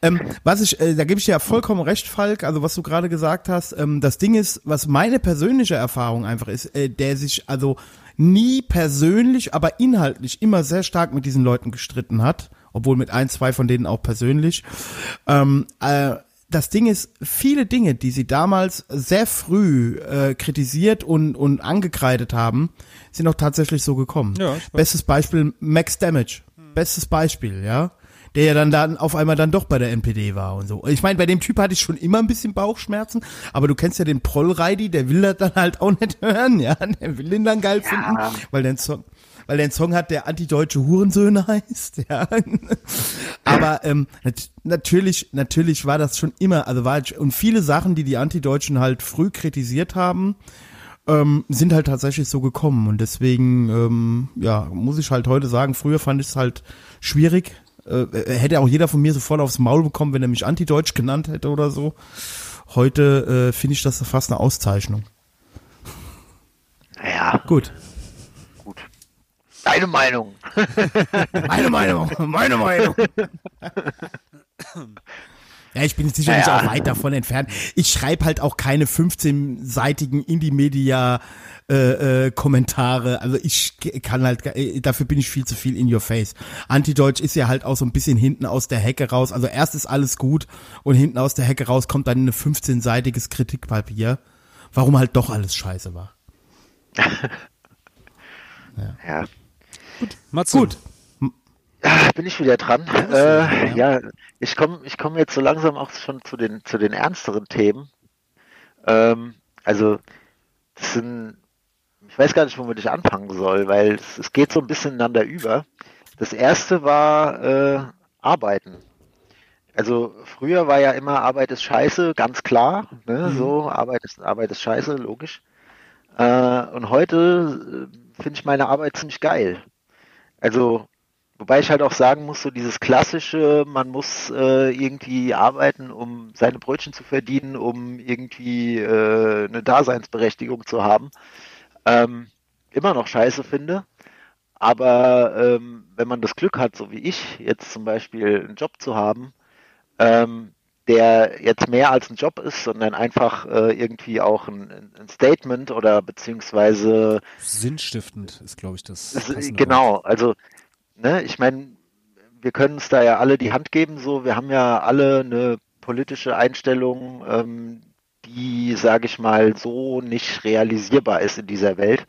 ähm, was ich, äh, da gebe ich dir ja vollkommen recht, Falk, also was du gerade gesagt hast, ähm, das Ding ist, was meine persönliche Erfahrung einfach ist, äh, der sich also nie persönlich, aber inhaltlich immer sehr stark mit diesen Leuten gestritten hat, obwohl mit ein, zwei von denen auch persönlich. Ähm, äh, das Ding ist, viele Dinge, die sie damals sehr früh äh, kritisiert und, und angekreidet haben, sind auch tatsächlich so gekommen. Ja, Bestes Beispiel Max Damage. Bestes Beispiel, ja der ja dann, dann auf einmal dann doch bei der NPD war und so. Ich meine, bei dem Typ hatte ich schon immer ein bisschen Bauchschmerzen, aber du kennst ja den Prollreidi, der will das dann halt auch nicht <laughs> hören, ja, der will den dann geil ja. finden, weil der Song weil der Song hat, der antideutsche Hurensöhne <laughs> heißt, ja. Aber ähm, nat natürlich, natürlich war das schon immer, also war und viele Sachen, die die Antideutschen halt früh kritisiert haben, ähm, sind halt tatsächlich so gekommen und deswegen, ähm, ja, muss ich halt heute sagen, früher fand ich es halt schwierig, äh, hätte auch jeder von mir sofort aufs Maul bekommen, wenn er mich antideutsch genannt hätte oder so. Heute äh, finde ich das fast eine Auszeichnung. Ja. Gut. Gut. Deine Meinung. <laughs> meine Meinung. Meine Meinung. <laughs> Ja, ich bin sicherlich ja. auch weit davon entfernt. Ich schreibe halt auch keine 15-seitigen Indie-Media äh, äh, Kommentare. Also ich kann halt, äh, dafür bin ich viel zu viel in your face. Antideutsch ist ja halt auch so ein bisschen hinten aus der Hecke raus. Also erst ist alles gut und hinten aus der Hecke raus kommt dann ein 15-seitiges Kritikpapier, warum halt doch alles scheiße war. <laughs> ja. ja. Gut. Matze. Gut. Ja, bin ich wieder dran. Äh, ja. ich komme ich komm jetzt so langsam auch schon zu den, zu den ernsteren Themen. Ähm, also, das sind ich weiß gar nicht, womit ich anfangen soll, weil es, es geht so ein bisschen ineinander über. Das erste war äh, Arbeiten. Also früher war ja immer Arbeit ist scheiße, ganz klar. Ne? Mhm. So, Arbeit ist, Arbeit ist scheiße, logisch. Äh, und heute äh, finde ich meine Arbeit ziemlich geil. Also, wobei ich halt auch sagen muss, so dieses klassische, man muss äh, irgendwie arbeiten, um seine Brötchen zu verdienen, um irgendwie äh, eine Daseinsberechtigung zu haben ähm, immer noch scheiße finde. Aber ähm, wenn man das Glück hat, so wie ich, jetzt zum Beispiel einen Job zu haben, ähm, der jetzt mehr als ein Job ist, sondern einfach äh, irgendwie auch ein, ein, Statement oder beziehungsweise sinnstiftend ist, glaube ich, das. Ist, genau, Wort. also ne, ich meine, wir können uns da ja alle die Hand geben, so wir haben ja alle eine politische Einstellung, ähm, die, sage ich mal, so nicht realisierbar ist in dieser Welt.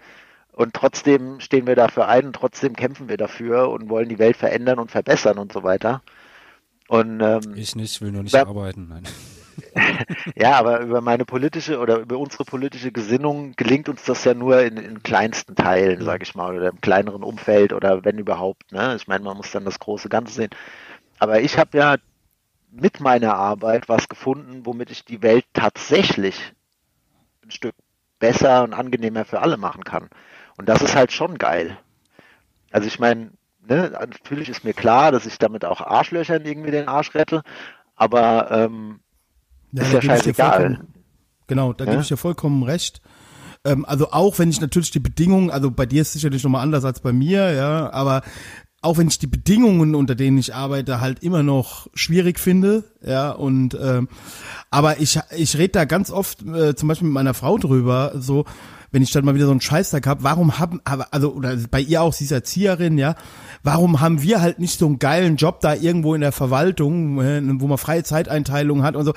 Und trotzdem stehen wir dafür ein und trotzdem kämpfen wir dafür und wollen die Welt verändern und verbessern und so weiter. Und, ähm, ich nicht, will nur nicht da, arbeiten. Nein. Ja, aber über meine politische oder über unsere politische Gesinnung gelingt uns das ja nur in, in kleinsten Teilen, sage ich mal, oder im kleineren Umfeld oder wenn überhaupt. Ne? Ich meine, man muss dann das große Ganze sehen. Aber ich habe ja mit meiner Arbeit was gefunden, womit ich die Welt tatsächlich ein Stück besser und angenehmer für alle machen kann. Und das ist halt schon geil. Also ich meine, ne, natürlich ist mir klar, dass ich damit auch Arschlöchern irgendwie den Arsch rette, aber ähm, ja, ist ja scheißegal. Genau, da ja? gebe ich dir vollkommen recht. Ähm, also auch wenn ich natürlich die Bedingungen, also bei dir ist sicherlich nochmal anders als bei mir, ja, aber auch wenn ich die Bedingungen, unter denen ich arbeite, halt immer noch schwierig finde, ja, und ähm, aber ich, ich rede da ganz oft äh, zum Beispiel mit meiner Frau drüber, so, wenn ich dann mal wieder so einen Scheißtag hab, warum haben, also, oder bei ihr auch, sie ist Erzieherin, ja, warum haben wir halt nicht so einen geilen Job da irgendwo in der Verwaltung, äh, wo man freie Zeiteinteilung hat und so,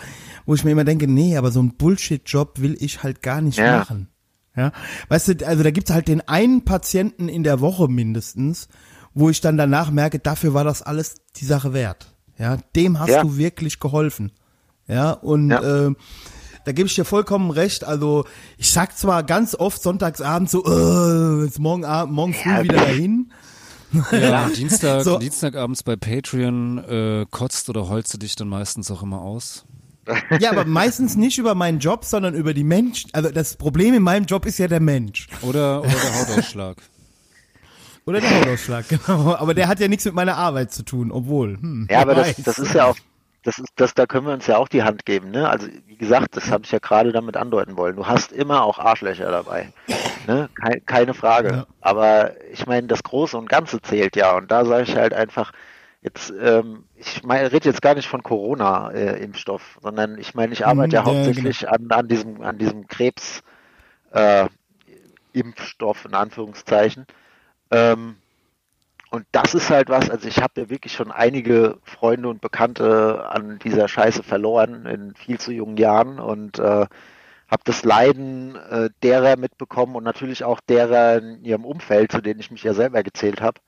wo ich mir immer denke, nee, aber so ein Bullshit-Job will ich halt gar nicht ja. machen. Ja, weißt du, also da gibt's halt den einen Patienten in der Woche mindestens, wo ich dann danach merke, dafür war das alles die Sache wert. Ja, dem hast ja. du wirklich geholfen. Ja, und ja. Äh, da gebe ich dir vollkommen recht. Also ich sag zwar ganz oft sonntagsabends so, äh, jetzt morgen, morgen früh ja, wieder dahin. Ja, Dienstag, so. Dienstagabends bei Patreon äh, kotzt oder holst du dich dann meistens auch immer aus? Ja, aber meistens nicht über meinen Job, sondern über die Menschen. Also das Problem in meinem Job ist ja der Mensch. Oder, oder der Hautausschlag. oder der Hautausschlag, <laughs> genau. Aber der hat ja nichts mit meiner Arbeit zu tun, obwohl. Hm, ja, aber das, das ist ja auch das ist, das, da können wir uns ja auch die Hand geben, ne? Also wie gesagt, das habe ich ja gerade damit andeuten wollen. Du hast immer auch Arschlöcher dabei, ne? Keine, Frage. Ja. Aber ich meine, das Große und Ganze zählt ja. Und da sage ich halt einfach, jetzt, ähm, ich meine, rede jetzt gar nicht von Corona-Impfstoff, äh, sondern ich meine, ich arbeite mhm, ja, ja hauptsächlich genau. an, an diesem, an diesem Krebs äh, Impfstoff in Anführungszeichen. Ähm, und das ist halt was, also ich habe ja wirklich schon einige Freunde und Bekannte an dieser Scheiße verloren in viel zu jungen Jahren und äh, habe das Leiden äh, derer mitbekommen und natürlich auch derer in ihrem Umfeld, zu denen ich mich ja selber gezählt habe.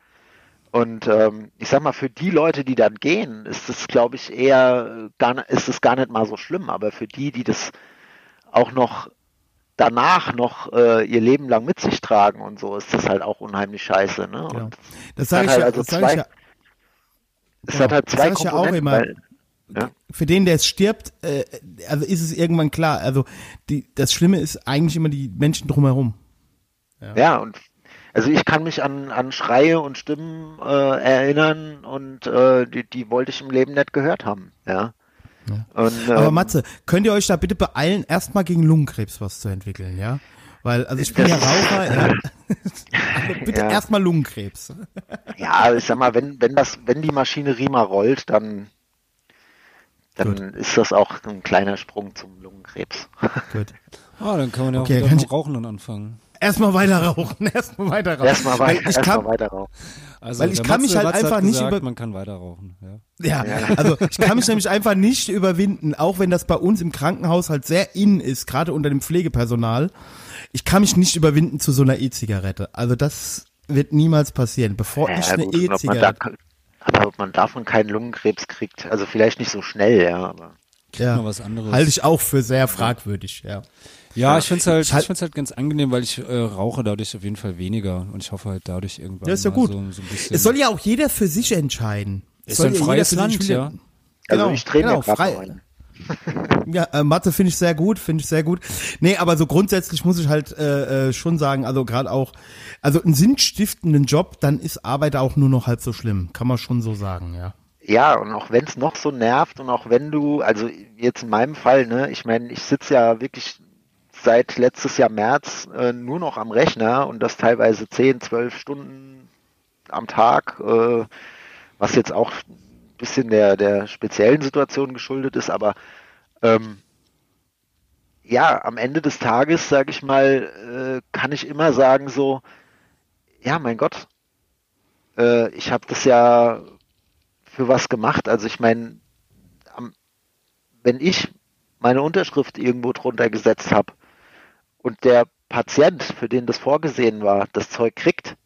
Und ähm, ich sag mal, für die Leute, die dann gehen, ist es, glaube ich, eher gar, ist es gar nicht mal so schlimm. Aber für die, die das auch noch danach noch äh, ihr Leben lang mit sich tragen und so, ist das halt auch unheimlich scheiße. Ne? Genau. Das sage ich, halt also zwei, ich ja. Es genau. hat halt zwei das Komponenten. Ja auch immer. Ja. Für den, der es stirbt, äh, also ist es irgendwann klar. Also die, das Schlimme ist eigentlich immer die Menschen drumherum. Ja, ja und also ich kann mich an, an Schreie und Stimmen äh, erinnern und äh, die, die wollte ich im Leben nicht gehört haben. Ja. Ja. Und, ähm, Aber Matze, könnt ihr euch da bitte beeilen, erstmal gegen Lungenkrebs was zu entwickeln, ja? Weil, also ich bin ja Raucher, <laughs> ja. also bitte ja. erstmal Lungenkrebs. Ja, ich sag mal, wenn, wenn das, wenn die Maschinerie mal rollt, dann, dann Gut. ist das auch ein kleiner Sprung zum Lungenkrebs. <laughs> Gut. Ah, dann kann man ja okay, auch mit Rauchen dann anfangen. Erstmal weiter rauchen, <laughs> erstmal weiter rauchen. Erstmal weiter, erst kann, weiter rauchen. Also weil ich kann Matze, mich halt Matze einfach nicht gesagt, über man kann weiter rauchen. Ja. ja, also ich kann mich nämlich einfach nicht überwinden, auch wenn das bei uns im Krankenhaus halt sehr in ist, gerade unter dem Pflegepersonal. Ich kann mich nicht überwinden zu so einer E-Zigarette. Also das wird niemals passieren, bevor ja, ich eine E-Zigarette. Aber ob man davon keinen Lungenkrebs kriegt, also vielleicht nicht so schnell, ja, aber. Ja, was anderes. halte ich auch für sehr fragwürdig, ja. Ja, ich finde es halt, ich find's halt ganz angenehm, weil ich äh, rauche dadurch auf jeden Fall weniger und ich hoffe halt dadurch irgendwann. Ja, ist ja gut. So, so es soll ja auch jeder für sich entscheiden. Es ist ein freies Land, ja. Genau, also ich drehe genau, frei. Ja, äh, Mathe finde ich sehr gut, finde ich sehr gut. Nee, aber so grundsätzlich muss ich halt äh, äh, schon sagen, also gerade auch, also einen sinnstiftenden Job, dann ist Arbeit auch nur noch halb so schlimm, kann man schon so sagen, ja. Ja, und auch wenn es noch so nervt und auch wenn du, also jetzt in meinem Fall, ne, ich meine, ich sitze ja wirklich seit letztes Jahr März äh, nur noch am Rechner und das teilweise 10, 12 Stunden am Tag, äh, was jetzt auch bisschen der, der speziellen Situation geschuldet ist, aber ähm, ja, am Ende des Tages, sage ich mal, äh, kann ich immer sagen so, ja, mein Gott, äh, ich habe das ja für was gemacht. Also ich meine, wenn ich meine Unterschrift irgendwo drunter gesetzt habe, und der Patient, für den das vorgesehen war, das Zeug kriegt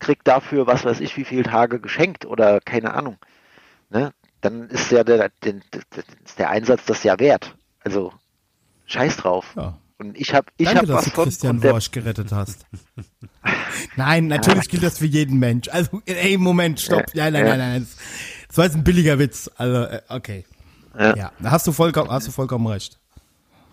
kriegt dafür, was weiß ich, wie viele Tage geschenkt oder keine Ahnung, ne, dann ist ja der, der, der Einsatz das ja wert. Also scheiß drauf. Ja. Und ich habe ich Danke, hab was du von Christian Worsch gerettet hast. <laughs> nein, natürlich gilt das für jeden Mensch. Also, ey, Moment, stopp. Ja, nein, nein, nein. Das war jetzt ein billiger Witz. Also, äh, okay. Ja. ja, hast du vollkommen, hast du vollkommen recht.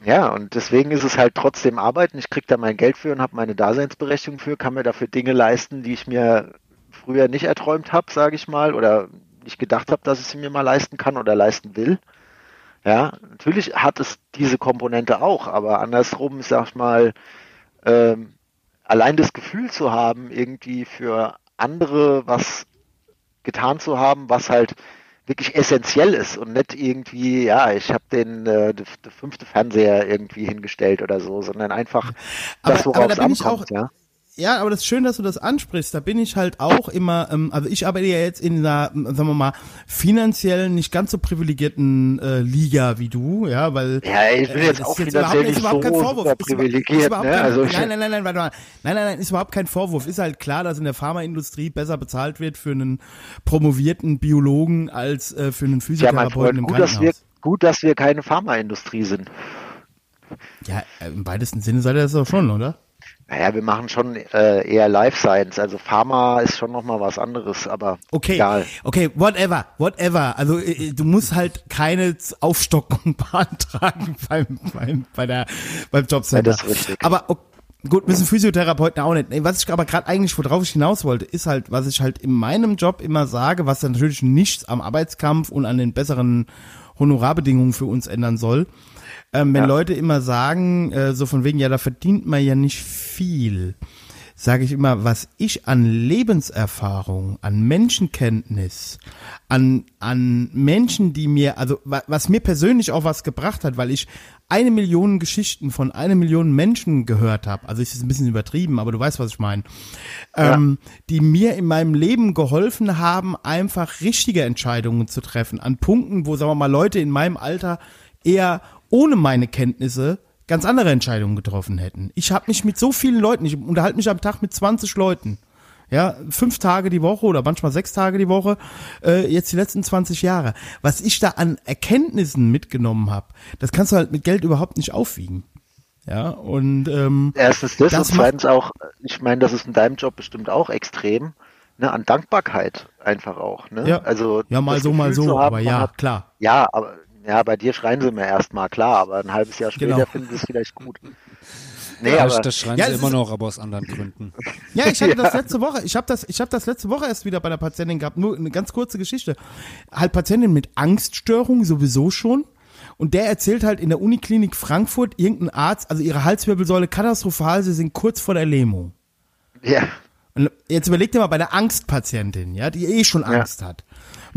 Ja, und deswegen ist es halt trotzdem Arbeiten. Ich kriege da mein Geld für und habe meine Daseinsberechtigung für, kann mir dafür Dinge leisten, die ich mir früher nicht erträumt habe, sage ich mal, oder nicht gedacht habe, dass ich sie mir mal leisten kann oder leisten will. Ja, natürlich hat es diese Komponente auch, aber andersrum, sag ich mal, ähm, allein das Gefühl zu haben, irgendwie für andere was getan zu haben, was halt wirklich essentiell ist und nicht irgendwie, ja, ich habe den äh, der, fünfte Fernseher irgendwie hingestellt oder so, sondern einfach aber, das, worauf es ankommt, auch, ja. Ja, aber das ist schön, dass du das ansprichst. Da bin ich halt auch immer, ähm, also ich arbeite ja jetzt in einer, sagen wir mal, finanziell nicht ganz so privilegierten äh, Liga wie du, ja, weil ja, ich bin jetzt äh, auch finanziell nicht so kein Vorwurf. privilegiert. Ist, ist ne? also nein, nein, nein, nein, warte mal. Nein, nein, nein, ist überhaupt kein Vorwurf. Ist halt klar, dass in der Pharmaindustrie besser bezahlt wird für einen promovierten Biologen als äh, für einen Physiotherapeuten ja, im gut, Krankenhaus. Dass wir, gut, dass wir keine Pharmaindustrie sind. Ja, im weitesten Sinne seid ihr das doch schon, oder? Naja, wir machen schon äh, eher Life Science. Also Pharma ist schon nochmal was anderes, aber okay, egal. Okay, whatever, whatever. Also äh, du musst halt keine Aufstockung beantragen <laughs> beim, beim, bei der, beim Jobcenter. Ja, das ist richtig. Aber okay, gut, müssen Physiotherapeuten auch nicht. Was ich aber gerade eigentlich, worauf ich hinaus wollte, ist halt, was ich halt in meinem Job immer sage, was dann natürlich nichts am Arbeitskampf und an den besseren Honorarbedingungen für uns ändern soll. Ähm, wenn Ja. Leute immer sagen, äh, so von wegen, ja, da verdient man ja nicht viel, sage ich immer, was ich an Lebenserfahrung, an Menschenkenntnis, an, an Menschen, die mir, also wa- was mir persönlich auch was gebracht hat, weil ich eine Million Geschichten von einer Million Menschen gehört habe. Also es ist ein bisschen übertrieben, aber du weißt, was ich meine. Ähm, die mir in meinem Leben geholfen haben, einfach richtige Entscheidungen zu treffen. An Punkten, wo, sagen wir mal, Leute in meinem Alter eher ohne meine Kenntnisse ganz andere Entscheidungen getroffen hätten. Ich habe mich mit so vielen Leuten, ich unterhalte mich am Tag mit 20 Leuten. Ja, fünf Tage die Woche oder manchmal sechs Tage die Woche, äh, jetzt die letzten 20 Jahre. Was ich da an Erkenntnissen mitgenommen habe, das kannst du halt mit Geld überhaupt nicht aufwiegen. Ja, und ähm, Erstens das, Das und zweitens auch, ich meine, das ist in deinem Job bestimmt auch extrem, ne, an Dankbarkeit einfach auch, ne? Ja. Also ja, mal so, mal Gefühl so, zu haben, aber ja, hat, klar. ja, aber ja, bei dir schreien sie mir erstmal, klar, aber ein halbes Jahr später Genau. finden sie es vielleicht gut. <laughs> Nee, das, aber das schreien Ja, sie immer noch, aber aus anderen Gründen. Ja, ich hatte <laughs> das letzte Woche. Ich habe das, ich habe das letzte Woche erst wieder bei der Patientin gehabt. Nur eine ganz kurze Geschichte. Halt Patientin mit Angststörung sowieso schon. Und der erzählt halt in der Uniklinik Frankfurt irgendein Arzt, also ihre Halswirbelsäule katastrophal, sie sind kurz vor der Lähmung. ja, Und jetzt überleg dir mal bei der Angstpatientin, ja, die eh schon Angst hat.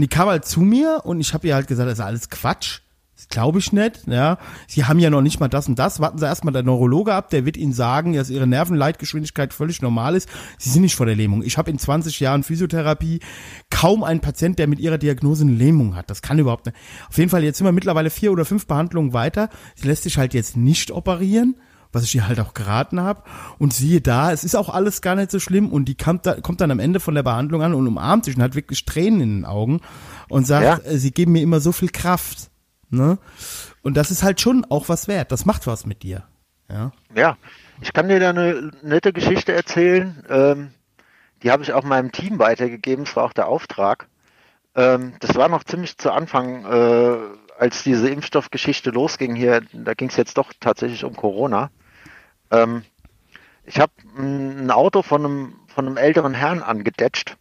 Und die kam halt zu mir und ich habe ihr halt gesagt, das ist alles Quatsch. Das glaube ich nicht, ja. Sie haben ja noch nicht mal das und das. Warten Sie erstmal der Neurologe ab, der wird Ihnen sagen, dass Ihre Nervenleitgeschwindigkeit völlig normal ist. Sie sind nicht vor der Lähmung. Ich habe in 20 Jahren Physiotherapie kaum einen Patient, der mit ihrer Diagnose eine Lähmung hat. Das kann überhaupt nicht. Auf jeden Fall, jetzt sind wir mittlerweile vier oder fünf Behandlungen weiter. Sie lässt sich halt jetzt nicht operieren was ich ihr halt auch geraten habe. Und siehe da, es ist auch alles gar nicht so schlimm. Und die kommt, da, kommt dann am Ende von der Behandlung an und umarmt sich und hat wirklich Tränen in den Augen und sagt, Ja. äh, sie geben mir immer so viel Kraft. Ne? Und das ist halt schon auch was wert. Das macht was mit dir. Ja. ja. Ich kann dir da eine nette Geschichte erzählen. Ähm, die habe ich auch meinem Team weitergegeben. Das war auch der Auftrag. Ähm, das war noch ziemlich zu Anfang, äh, als diese Impfstoffgeschichte losging hier. Da ging es jetzt doch tatsächlich um Corona. Ähm, ich habe ein Auto von einem, von einem älteren Herrn angedetscht.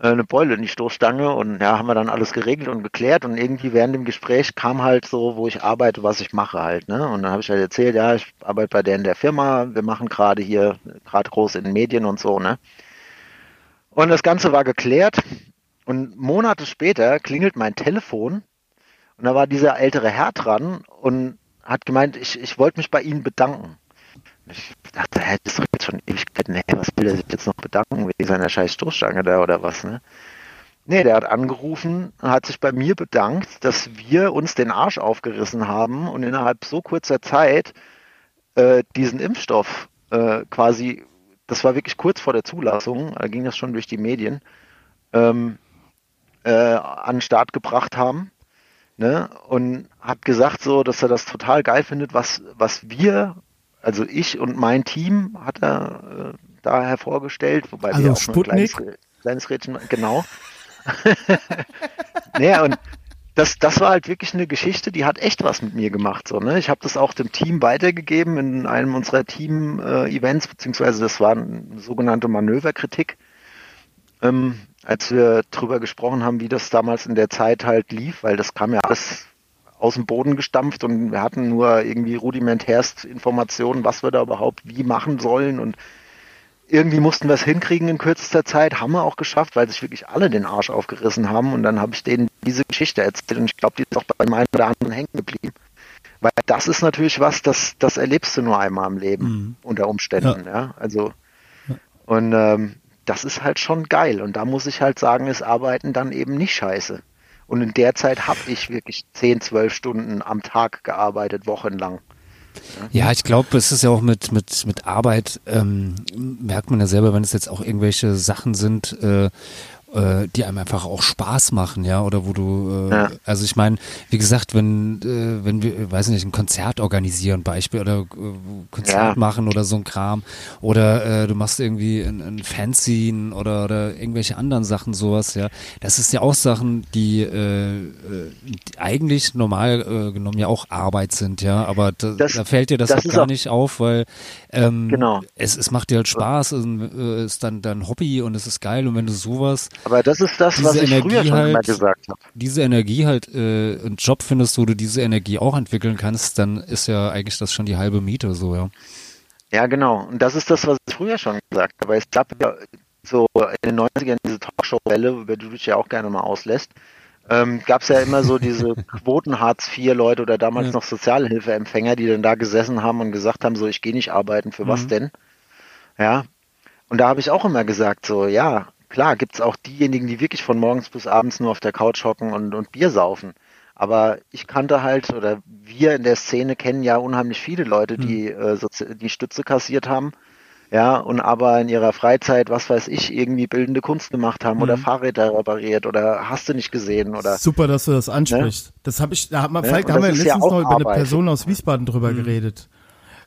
Äh, eine Beule in die Stoßstange und ja, haben wir dann alles geregelt und geklärt und irgendwie während dem Gespräch kam halt so, wo ich arbeite, was ich mache halt, ne? Und dann habe ich halt erzählt, ja, ich arbeite bei der in der Firma, wir machen gerade hier, gerade groß in den Medien und so, ne? Und das Ganze war geklärt und Monate später klingelt mein Telefon und da war dieser ältere Herr dran und hat gemeint, ich, ich wollte mich bei Ihnen bedanken. Ich dachte, hä, das ist doch jetzt schon Ewigkeiten her, was will er sich jetzt noch bedanken wegen seiner scheiß Stoßstange da oder was, ne? Nee, der hat angerufen und hat sich bei mir bedankt, dass wir uns den Arsch aufgerissen haben und innerhalb so kurzer Zeit äh, diesen Impfstoff äh, quasi, das war wirklich kurz vor der Zulassung, da ging das schon durch die Medien, ähm, äh, an den Start gebracht haben. Ne? Und hat gesagt so, dass er das total geil findet, was, was wir, also ich und mein Team, hat er äh, da hervorgestellt, wobei Also wir auch nur ein Sputnik? kleines, kleines Rädchen, genau. <laughs> naja, und das, das war halt wirklich eine Geschichte, die hat echt was mit mir gemacht. So, ne? Ich habe das auch dem Team weitergegeben in einem unserer Team-Events, beziehungsweise das war eine sogenannte Manöverkritik, ähm, als wir drüber gesprochen haben, wie das damals in der Zeit halt lief, weil das kam ja alles aus dem Boden gestampft und wir hatten nur irgendwie rudimentärst Informationen, was wir da überhaupt wie machen sollen und irgendwie mussten wir es hinkriegen in kürzester Zeit, haben wir auch geschafft, weil sich wirklich alle den Arsch aufgerissen haben und dann habe ich denen diese Geschichte erzählt und ich glaube, die ist auch bei meinen oder anderen hängen geblieben. Weil das ist natürlich was, das, das erlebst du nur einmal im Leben unter Umständen, ja. Also und ähm, das ist halt schon geil und da muss ich halt sagen, ist Arbeiten dann eben nicht scheiße. Und in der Zeit habe ich wirklich 10, 12 Stunden am Tag gearbeitet, wochenlang. Ja, ich glaube, es ist ja auch mit, mit, mit Arbeit, ähm, merkt man ja selber, wenn es jetzt auch irgendwelche Sachen sind, äh, äh, die einem einfach auch Spaß machen, ja, oder wo du, äh, ja. also ich meine, wie gesagt, wenn, äh, wenn wir, weiß nicht, ein Konzert organisieren, Beispiel, oder äh, Konzert ja. machen oder so ein Kram, oder äh, du machst irgendwie ein, ein Fanzine oder, oder irgendwelche anderen Sachen, sowas, ja, das ist ja auch Sachen, die, äh, äh die eigentlich normal genommen ja auch Arbeit sind, ja, aber da, das, da fällt dir das, das auch gar nicht auf, weil ähm, genau. es, es macht dir halt Spaß, es ist dann dein Hobby und es ist geil und wenn du sowas aber das ist das, was ich Energie früher schon halt, immer gesagt habe. Diese Energie halt, äh, einen Job findest, wo du diese Energie auch entwickeln kannst, dann ist ja eigentlich das schon die halbe Miete so, ja. Ja, genau. Und das ist das, was ich früher schon gesagt habe. Es gab ja so in den 90ern diese Talkshow-Welle, über die du dich ja auch gerne mal auslässt, ähm, gab es ja immer so diese <laughs> Quoten-Hartz-IV-Leute oder damals ja. noch Sozialhilfeempfänger, die dann da gesessen haben und gesagt haben, so, ich gehe nicht arbeiten, für mhm. was denn? Ja. Und da habe ich auch immer gesagt, so, ja, klar gibt es auch diejenigen, die wirklich von morgens bis abends nur auf der Couch hocken und, und Bier saufen. Aber ich kannte halt, oder wir in der Szene kennen ja unheimlich viele Leute, die, mhm. äh, die Stütze kassiert haben. Ja, und aber in ihrer Freizeit, was weiß ich, irgendwie bildende Kunst gemacht haben mhm. oder Fahrräder repariert oder hast du nicht gesehen oder. Super, dass du das ansprichst. Ne? Das habe ich, da hat man, ja, da haben wir letztens ja noch über eine Person aus Wiesbaden drüber mhm. geredet.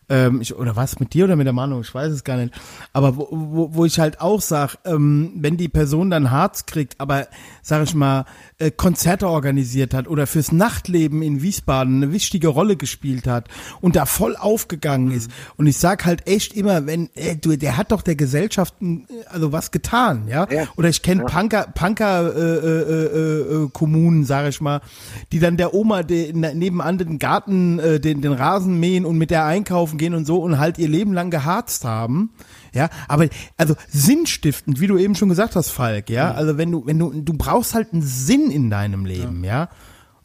Ähm, ich, oder was mit dir oder mit der Manu? Ich weiß es gar nicht. Aber wo, wo, wo ich halt auch sag, ähm, wenn die Person dann Harz kriegt, aber sag ich mal, äh, Konzerte organisiert hat oder fürs Nachtleben in Wiesbaden eine wichtige Rolle gespielt hat und da voll aufgegangen ist. Und ich sag halt echt immer, wenn, äh, du, der hat doch der Gesellschaft äh, also was getan, ja? ja. Oder ich kenne ja. Punker, Punker äh, äh, äh, äh, Kommunen, sag ich mal, die dann der Oma den, nebenan den Garten, äh, den, den Rasen mähen und mit der einkaufen gehen und so und halt ihr Leben lang geharzt haben. Ja, aber also sinnstiftend, wie du eben schon gesagt hast, Falk, ja, ja. also wenn du, wenn du, du brauchst halt einen Sinn in deinem Leben, ja. ja?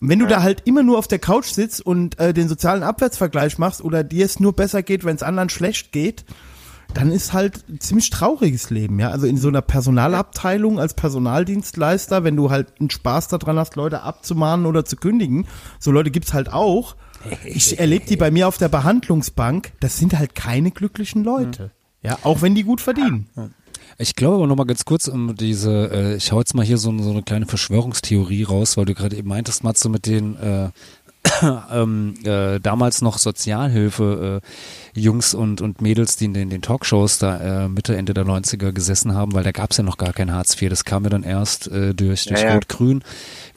Und wenn du ja. da halt immer nur auf der Couch sitzt und äh, den sozialen Abwärtsvergleich machst oder dir es nur besser geht, wenn es anderen schlecht geht, dann ist halt ein ziemlich trauriges Leben, ja. Also in so einer Personalabteilung als Personaldienstleister, wenn du halt einen Spaß daran hast, Leute abzumahnen oder zu kündigen, so Leute gibt's halt auch. <laughs> Ich erlebe die bei mir auf der Behandlungsbank, das sind halt keine glücklichen Leute. Ja, auch wenn die gut verdienen. Ich glaube aber nochmal ganz kurz um diese, äh, ich hau jetzt mal hier so, so eine kleine Verschwörungstheorie raus, weil du gerade eben meintest, Matze, mit den äh, <coughs> ähm, äh, damals noch Sozialhilfe äh, Jungs und, und Mädels, die in den, den Talkshows da äh, Mitte, Ende der 90er gesessen haben, weil da gab es ja noch gar kein Hartz IV. Das kam ja dann erst äh, durch, durch ja, ja. Rot-Grün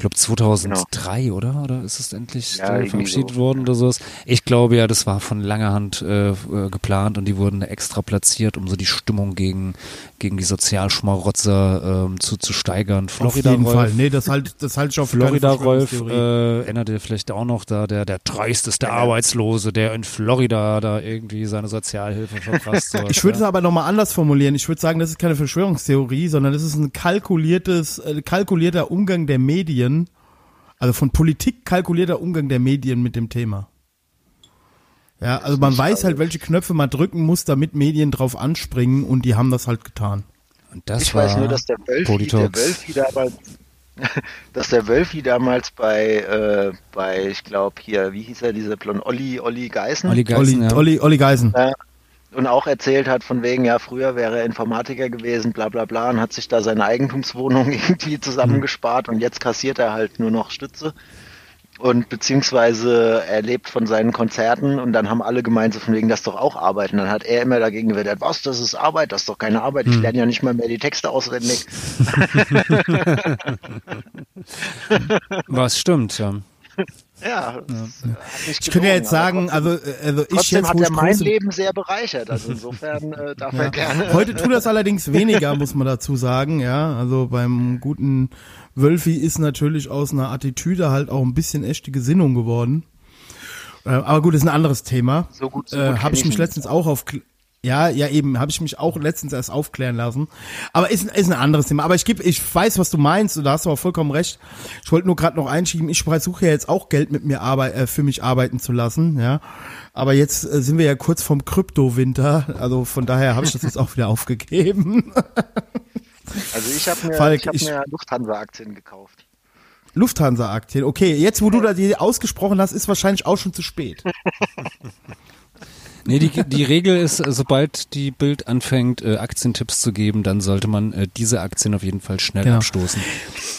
glaube 2003, genau. oder? Oder ist es endlich ja, äh, verabschiedet so. worden oder sowas? Ich glaube ja, das war von langer Hand äh, äh, geplant und die wurden extra platziert, um so die Stimmung gegen, gegen die Sozialschmarotzer ähm, zu, zu steigern. Florida auf jeden Rolf, Fall. Nee, das halt, das halt schon Florida Rolf, äh, erinnert ihr vielleicht auch noch da, der, der dreisteste ja. Arbeitslose, der in Florida da irgendwie seine Sozialhilfe verfasst. <laughs> ich würde es aber nochmal anders formulieren. Ich würde sagen, das ist keine Verschwörungstheorie, sondern das ist ein kalkuliertes, äh, kalkulierter Umgang der Medien also von Politik kalkulierter Umgang der Medien mit dem Thema. Ja, also man weiß halt, welche Knöpfe man drücken muss, damit Medien drauf anspringen und die haben das halt getan. Und das ich war weiß nur, dass der Wölfi, der Wölfi damals, <laughs> dass der Wölfi damals bei, äh, bei ich glaube hier, wie hieß er, dieser Blond, Olli, Olli Geißen? Olli Geißen, Olli, ja. Olli, Olli Geißen. Ja, und auch erzählt hat von wegen, ja, früher wäre er Informatiker gewesen, bla bla bla, und hat sich da seine Eigentumswohnung <laughs> irgendwie zusammengespart und jetzt kassiert er halt nur noch Stütze. Und beziehungsweise er lebt von seinen Konzerten und dann haben alle gemeint, so von wegen, das doch auch Arbeit. Und dann hat er immer dagegen gewettet, was, das ist Arbeit, das ist doch keine Arbeit, ich hm. lerne ja nicht mal mehr die Texte auswendig. <laughs> was stimmt, ja. Ja, ja. ich könnte ja jetzt sagen, also, also ich jetzt, hat er mein Leben sehr bereichert, also insofern äh, <laughs> darf ja. er gerne. Heute tut das allerdings weniger, muss man dazu sagen, ja, also beim guten Wölfi ist natürlich aus einer Attitüde halt auch ein bisschen echte Gesinnung geworden. Äh, aber gut, ist ein anderes Thema. So gut, so gut äh, Habe ich mich letztens auch auf ja, ja, eben, habe ich mich auch letztens erst aufklären lassen. Aber ist, ist ein anderes Thema. Aber ich gebe, ich weiß, was du meinst, und da hast du auch vollkommen recht. Ich wollte nur gerade noch einschieben, ich versuche ja jetzt auch Geld mit mir arbeit, äh, für mich arbeiten zu lassen, ja. Aber jetzt äh, sind wir ja kurz vom Kryptowinter, also von daher habe ich das jetzt auch wieder <laughs> aufgegeben. Also ich habe mir, Falk, ich hab mir Lufthansa-Aktien gekauft. Lufthansa-Aktien, okay. Jetzt, wo du da die ausgesprochen hast, ist wahrscheinlich auch schon zu spät. <laughs> Nee, die, die Regel ist, äh, sobald die Bild anfängt, äh, Aktientipps zu geben, dann sollte man äh, diese Aktien auf jeden Fall schnell Genau. abstoßen.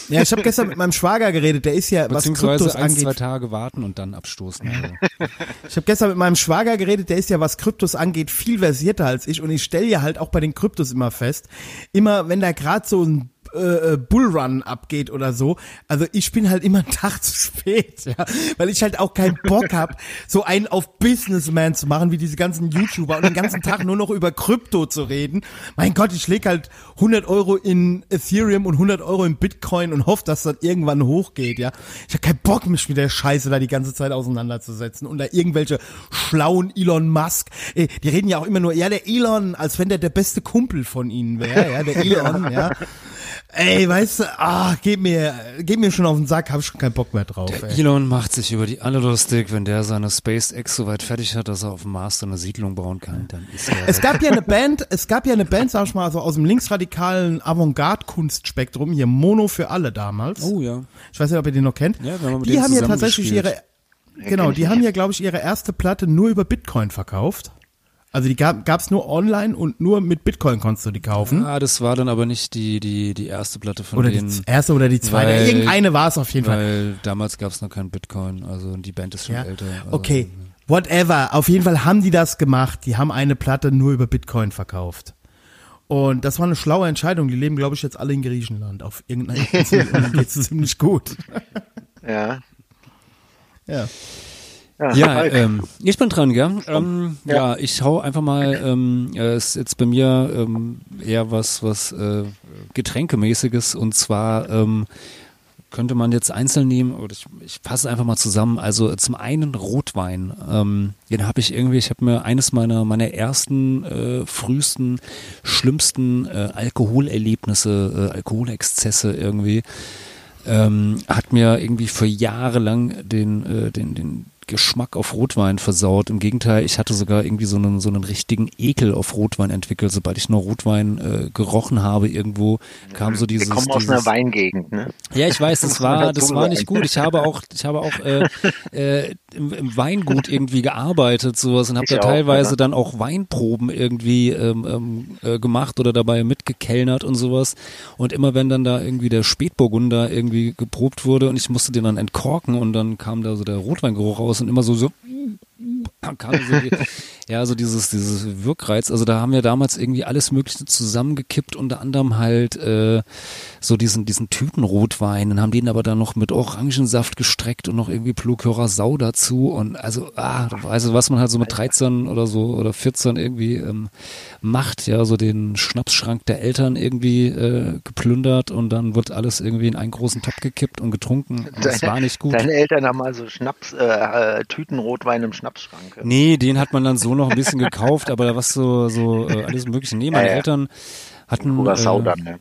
Ja, ich habe gestern mit meinem Schwager geredet, der ist ja, was Kryptos ein, angeht, zwei Tage warten und dann abstoßen. Also. <laughs> Ich habe gestern mit meinem Schwager geredet, der ist ja, was Kryptos angeht, viel versierter als ich und ich stelle ja halt auch bei den Kryptos immer fest, immer wenn da gerade so ein äh, äh, Bullrun abgeht oder so, also ich bin halt immer einen Tag <laughs> zu spät, ja, weil ich halt auch keinen Bock hab, so einen auf Businessman zu machen, wie diese ganzen YouTuber und den ganzen Tag nur noch über Krypto zu reden. Mein Gott, ich leg halt 100 Euro in Ethereum und 100 Euro in Bitcoin und hoffe, dass das irgendwann hochgeht, ja. Ich habe keinen Bock, mich mit der Scheiße da die ganze Zeit auseinanderzusetzen und da irgendwelche schlauen Elon Musk, ey, die reden ja auch immer nur, ja, der Elon, als wenn der der beste Kumpel von ihnen wäre, ja, der <laughs> Elon, ja. Ey, weißt du, ah, gib mir, gib mir schon auf den Sack, hab ich schon keinen Bock mehr drauf, Der ey. Elon macht sich über die alle lustig, wenn der seine SpaceX so weit fertig hat, dass er auf dem Mars so eine Siedlung bauen kann, dann ist er Es gab ja eine Band, es gab ja eine Band, sag ich mal, so aus dem linksradikalen Avantgarde-Kunstspektrum, hier Mono für alle damals. Oh ja. Ich weiß nicht, ob ihr den noch kennt. Ja, wir haben mit die haben ja tatsächlich gespielt. ihre, genau, die haben ja, glaube ich, ihre erste Platte nur über Bitcoin verkauft. Also die gab gab's nur online und nur mit Bitcoin konntest du die kaufen. Ah, das war dann aber nicht die, die, die erste Platte von oder die denen. z- erste oder die zweite. weil- Irgendeine war es auf jeden Fall. Weil damals gab es noch kein Bitcoin, also die Band ist schon Ja. älter. Also, Okay, whatever. Auf jeden Fall haben die das gemacht. Die haben eine Platte nur über Bitcoin verkauft. Und das war eine schlaue Entscheidung. Die leben, glaube ich, jetzt alle in Griechenland auf irgendeiner Insel und denen geht's <laughs> ziemlich gut. Ja. Ja. Ja, ähm, ich bin dran, gell? Ähm, ja. ich hau einfach mal, ähm, äh, ist jetzt bei mir ähm, eher was, was äh, Getränkemäßiges und zwar ähm, könnte man jetzt einzeln nehmen oder ich, ich fasse einfach mal zusammen. Also äh, zum einen Rotwein, ähm, den habe ich irgendwie, ich habe mir eines meiner meiner ersten, äh, frühesten, schlimmsten äh, Alkoholerlebnisse, äh, Alkoholexzesse irgendwie ähm, hat mir irgendwie für Jahre lang den, äh, den, den Geschmack auf Rotwein versaut. Im Gegenteil, ich hatte sogar irgendwie so einen, so einen richtigen Ekel auf Rotwein entwickelt. Sobald ich nur Rotwein äh, gerochen habe irgendwo, kam so dieses... Wir kommen aus dieses, einer Weingegend, ne? ja, ich weiß, das war, das war nicht gut. Ich habe auch, ich habe auch äh, <laughs> äh, im, im Weingut irgendwie gearbeitet, sowas und habe da auch, teilweise ja. dann auch Weinproben irgendwie ähm, ähm, äh, gemacht oder dabei mitgekellnert und sowas. Und immer wenn dann da irgendwie der Spätburgunder irgendwie geprobt wurde und ich musste den dann entkorken und dann kam da so der Rotweingeruch raus und immer so so so die, ja, so dieses, dieses Wirkreiz. Also da haben wir damals irgendwie alles Mögliche zusammengekippt, unter anderem halt äh, so diesen, diesen Tütenrotwein. Dann haben den aber dann noch mit Orangensaft gestreckt und noch irgendwie Sau dazu. Und also, ah, also was man halt so mit 13 oder so oder 14 irgendwie ähm, macht, ja, so den Schnapsschrank der Eltern irgendwie äh, geplündert und dann wird alles irgendwie in einen großen Topf gekippt und getrunken. Und das war nicht gut. Deine Eltern haben also Schnaps, äh, äh, Tüten Rotwein im Schnapsschrank. Nee, den hat man dann so noch ein bisschen gekauft, aber da war so, so äh, alles mögliche. Nee, meine Ja, ja. Eltern hatten Curacao äh, dann, ne?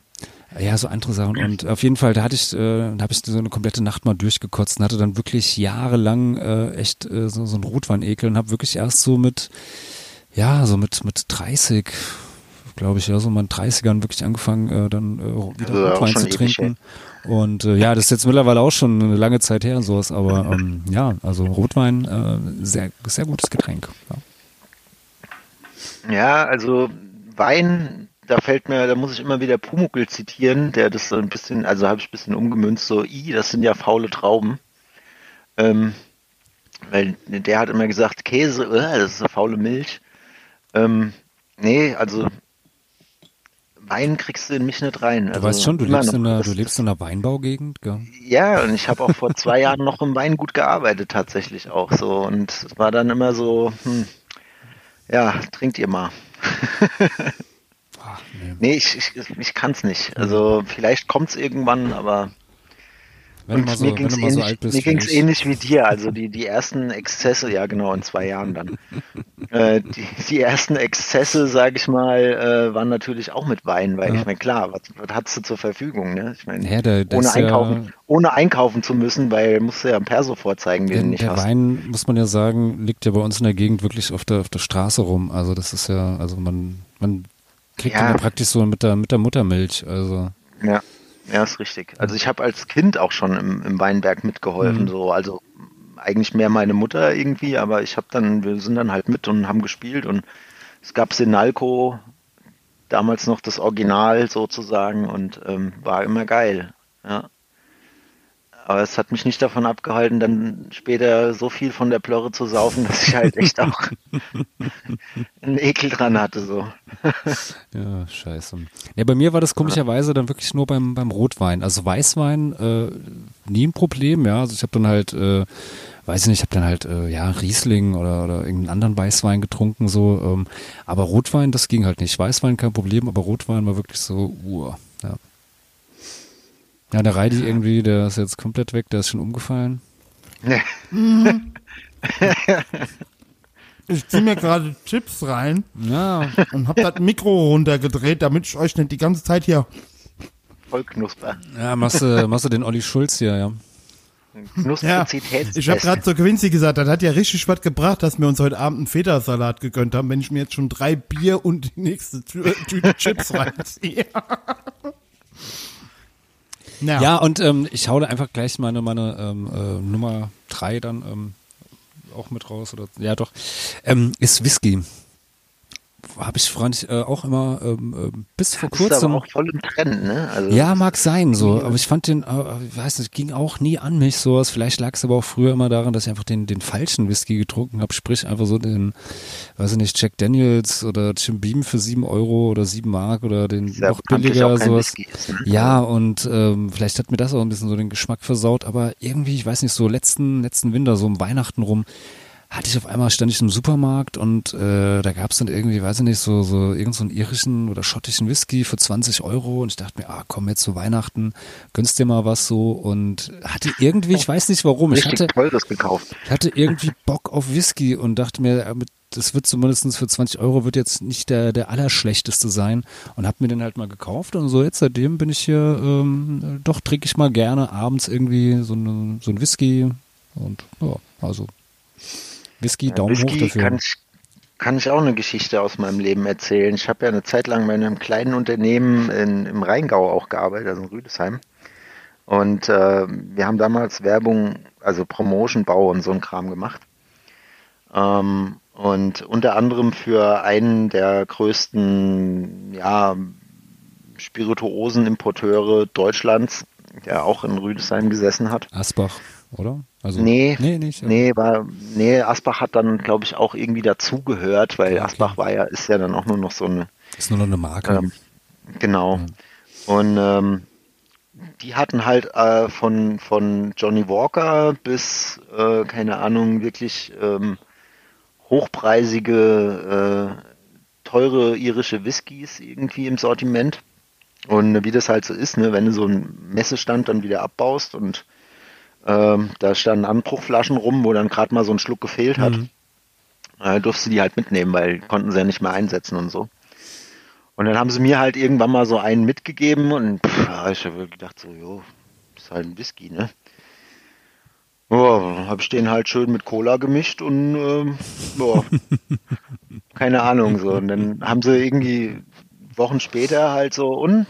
ja so andere Sachen und auf jeden Fall, da hatte ich, äh, da habe ich so eine komplette Nacht mal durchgekotzt und hatte dann wirklich jahrelang äh, echt äh, so, so einen Rotweinekel und habe wirklich erst so mit, ja, so mit mit 30 glaube ich, ja, so in 30ern wirklich angefangen, äh, dann äh, wieder Also Rotwein zu ewig trinken. Und äh, ja, das ist jetzt mittlerweile auch schon eine lange Zeit her und sowas, aber ähm, ja, also Rotwein, äh, sehr, sehr gutes Getränk. Ja. Ja, also Wein, da fällt mir, da muss ich immer wieder Pumuckl zitieren, der das so ein bisschen, also habe ich ein bisschen umgemünzt, so, i, das sind ja faule Trauben. Ähm, weil der hat immer gesagt, Käse, äh, das ist eine faule Milch. Ähm, nee, also Wein kriegst du in mich nicht rein. Du Also weißt schon, du lebst, in einer, Das- du lebst in einer Weinbaugegend, gell? Ja, und ich habe auch vor zwei Jahren noch im Weingut gearbeitet, tatsächlich auch so. Und es war dann immer so, hm, ja, trinkt ihr mal. Ach, nee. Nee, ich, ich, ich kann es nicht. Also vielleicht kommt es irgendwann, aber Wenn und so, mir ging es mal so ähnlich, alt bist. mir wie ging's ich. ähnlich wie dir. Also die, die ersten Exzesse, ja genau, in zwei Jahren dann. <laughs> äh, die, die ersten Exzesse, sage ich mal, äh, waren natürlich auch mit Wein, weil Ja. ich meine, klar, was, was hast du zur Verfügung? Ne? Ich meine, Ja, der- ohne, ist ja- einkaufen, ohne einkaufen zu müssen, weil musst du ja einen Perso vorzeigen, den Der, du nicht der hast. Wein, muss man ja sagen, liegt ja bei uns in der Gegend wirklich auf der, auf der Straße rum. Also das ist ja, also man, man kriegt Ja. den ja praktisch so mit der, mit der Muttermilch. Also Ja, ja, ist richtig. Also ich habe als Kind auch schon im, im Weinberg mitgeholfen, Mhm. so, also eigentlich mehr meine Mutter irgendwie, aber ich habe dann, wir sind dann halt mit und haben gespielt und es gab Sinalco, damals noch das Original sozusagen und ähm, war immer geil. Ja. Aber es hat mich nicht davon abgehalten, dann später so viel von der Plörre zu saufen, dass ich halt echt auch <laughs> einen Ekel dran hatte. So. <laughs> Ja, scheiße. Ja, bei mir war das komischerweise dann wirklich nur beim, beim Rotwein. Also Weißwein äh, nie ein Problem, ja. Also ich habe dann halt, äh, weiß ich nicht, ich habe dann halt, äh, ja, Riesling oder, oder irgendeinen anderen Weißwein getrunken, so. Ähm, aber Rotwein, das ging halt nicht. Weißwein kein Problem, aber Rotwein war wirklich so, uh, ja. Ja, der Reidi irgendwie, der ist jetzt komplett weg, der ist schon umgefallen. Ich zieh mir gerade Chips rein Ja, und hab das Mikro runtergedreht, damit ich euch nicht die ganze Zeit hier. Voll Knusper. ja machst, du, machst du den Olli Schulz hier, ja. Ja, Knusprizitätstest. ich habe gerade zu Quincy gesagt, das hat ja richtig was gebracht, dass wir uns heute Abend einen Feta-Salat gegönnt haben, wenn ich mir jetzt schon drei Bier und die nächste Tü- Tüte Chips <laughs> reinziehe. Ja. Ja, und ähm, ich hau da einfach gleich meine, meine ähm, äh, Nummer drei dann ähm, auch mit raus. Oder ja doch. Ähm, ist Whisky. Habe ich ich, äh, auch immer ähm, äh, bis vor ist aber kurzem. auch voll im Trend, ne? Also, Ja, mag sein so, aber ich fand den, äh, ich weiß nicht, ging auch nie an mich sowas. Vielleicht lag es aber auch früher immer daran, dass ich einfach den, den falschen Whisky getrunken habe, sprich einfach so den, weiß ich nicht, Jack Daniels oder Jim Beam für sieben Euro oder sieben Mark oder den ja noch billiger sowas. Ist, ne? Ja, und ähm, vielleicht hat mir das auch ein bisschen so den Geschmack versaut, aber irgendwie, ich weiß nicht, so letzten, letzten Winter, so um Weihnachten rum, hatte ich auf einmal stand ich im Supermarkt und äh, da gab es dann irgendwie, weiß ich nicht, so, so irgendeinen so einen irischen oder schottischen Whisky für 20 Euro und ich dachte mir, ah komm, jetzt zu Weihnachten, gönnst dir mal was so und hatte irgendwie, ich weiß nicht warum, ich hatte, ich hatte irgendwie Bock auf Whisky und dachte mir, äh, das wird zumindest für 20 Euro wird jetzt nicht der, der allerschlechteste sein und hab mir den halt mal gekauft und so jetzt seitdem bin ich hier, ähm, doch trinke ich mal gerne abends irgendwie so, eine, so ein Whisky und ja, also Whisky, Daumen hoch Whisky dafür. kann ich, kann ich auch eine Geschichte aus meinem Leben erzählen. Ich habe ja eine Zeit lang bei einem kleinen Unternehmen in, im Rheingau auch gearbeitet, also in Rüdesheim. Und äh, wir haben damals Werbung, also Promotion, Bau und so ein Kram gemacht. Ähm, und unter anderem für einen der größten ja, Spirituosenimporteure Deutschlands, der auch in Rüdesheim gesessen hat. Asbach, oder? Also, Nee, nee, nicht. ja. Nee, war, nee, Asbach hat dann, glaube ich, auch irgendwie dazugehört, weil Okay. Asbach war ja, ist ja dann auch nur noch so eine, Ist nur noch eine Marke. ähm, genau. Und ähm, die hatten halt äh, von, von Johnny Walker bis, äh, keine Ahnung, wirklich ähm, hochpreisige, äh, teure irische Whiskys irgendwie im Sortiment. Und wie das halt so ist, ne, wenn du so einen Messestand dann wieder abbaust und ähm, da standen Anbruchflaschen rum, wo dann gerade mal so ein Schluck gefehlt hat. Äh, durfte die halt mitnehmen, weil konnten sie ja nicht mehr einsetzen und so. Und dann haben sie mir halt irgendwann mal so einen mitgegeben und pff, ich habe gedacht so, jo, ist halt ein Whisky, ne? Ja, habe ich den halt schön mit Cola gemischt und ähm, ja, <laughs> keine Ahnung so. Und dann haben sie irgendwie Wochen später halt so, und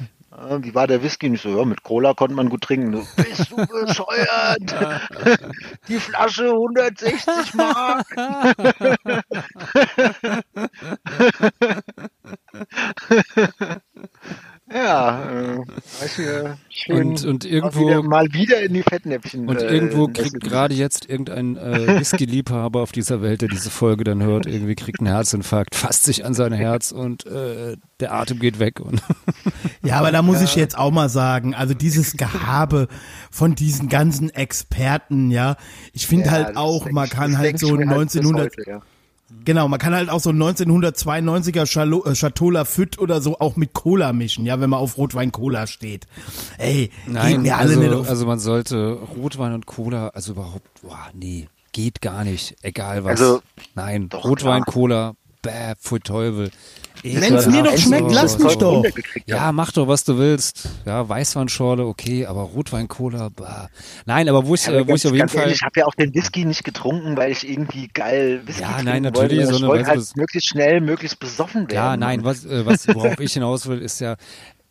wie war der Whisky? Und ich so, ja, mit Cola konnte man gut trinken. So, Bist du bescheuert? <laughs> Die Flasche 160 Mark. <laughs> ja, äh, du, schön Und- und mal irgendwo- wieder, mal wieder in die Fettnäpfchen. Und äh, irgendwo Nessel kriegt gerade jetzt irgendein äh, Whisky-Liebhaber auf dieser Welt, der diese Folge dann hört, irgendwie kriegt einen Herzinfarkt, fasst sich an sein Herz und äh, der Atem geht weg. Und <laughs> Ja, aber da muss ich jetzt auch mal sagen, also dieses Gehabe von diesen ganzen Experten, ja, ich finde Ja, halt auch, man kann halt so ich mir halt bis 1900, heute, ja. Genau, man kann halt auch so 1992er Chalo, äh, Chateau Lafite oder so auch mit Cola mischen, ja, wenn man auf Rotwein-Cola steht. Ey, Nein, wir alle also, nicht auf. also man sollte Rotwein und Cola, also überhaupt, boah, nee, geht gar nicht, egal was. Also, Nein, doch, Rotwein, klar. Cola, bäh, pfui Teufel. Wenn's mir doch schmeckt, lass mich doch. Ja, mach doch, was du willst. Ja, Weißweinschorle, okay, aber Rotwein, Cola, bah. Nein, aber wo ich, Aber äh, wo ich ganz, auf jeden ganz Fall. ehrlich, ich habe ja auch den Whisky nicht getrunken, weil ich irgendwie geil Whisky Ja, trinken nein, wollte. natürlich, Ich sondern wollte weißt du, halt möglichst schnell, möglichst besoffen werden. Ja, nein, was, äh, was worauf ich hinaus will, ist ja,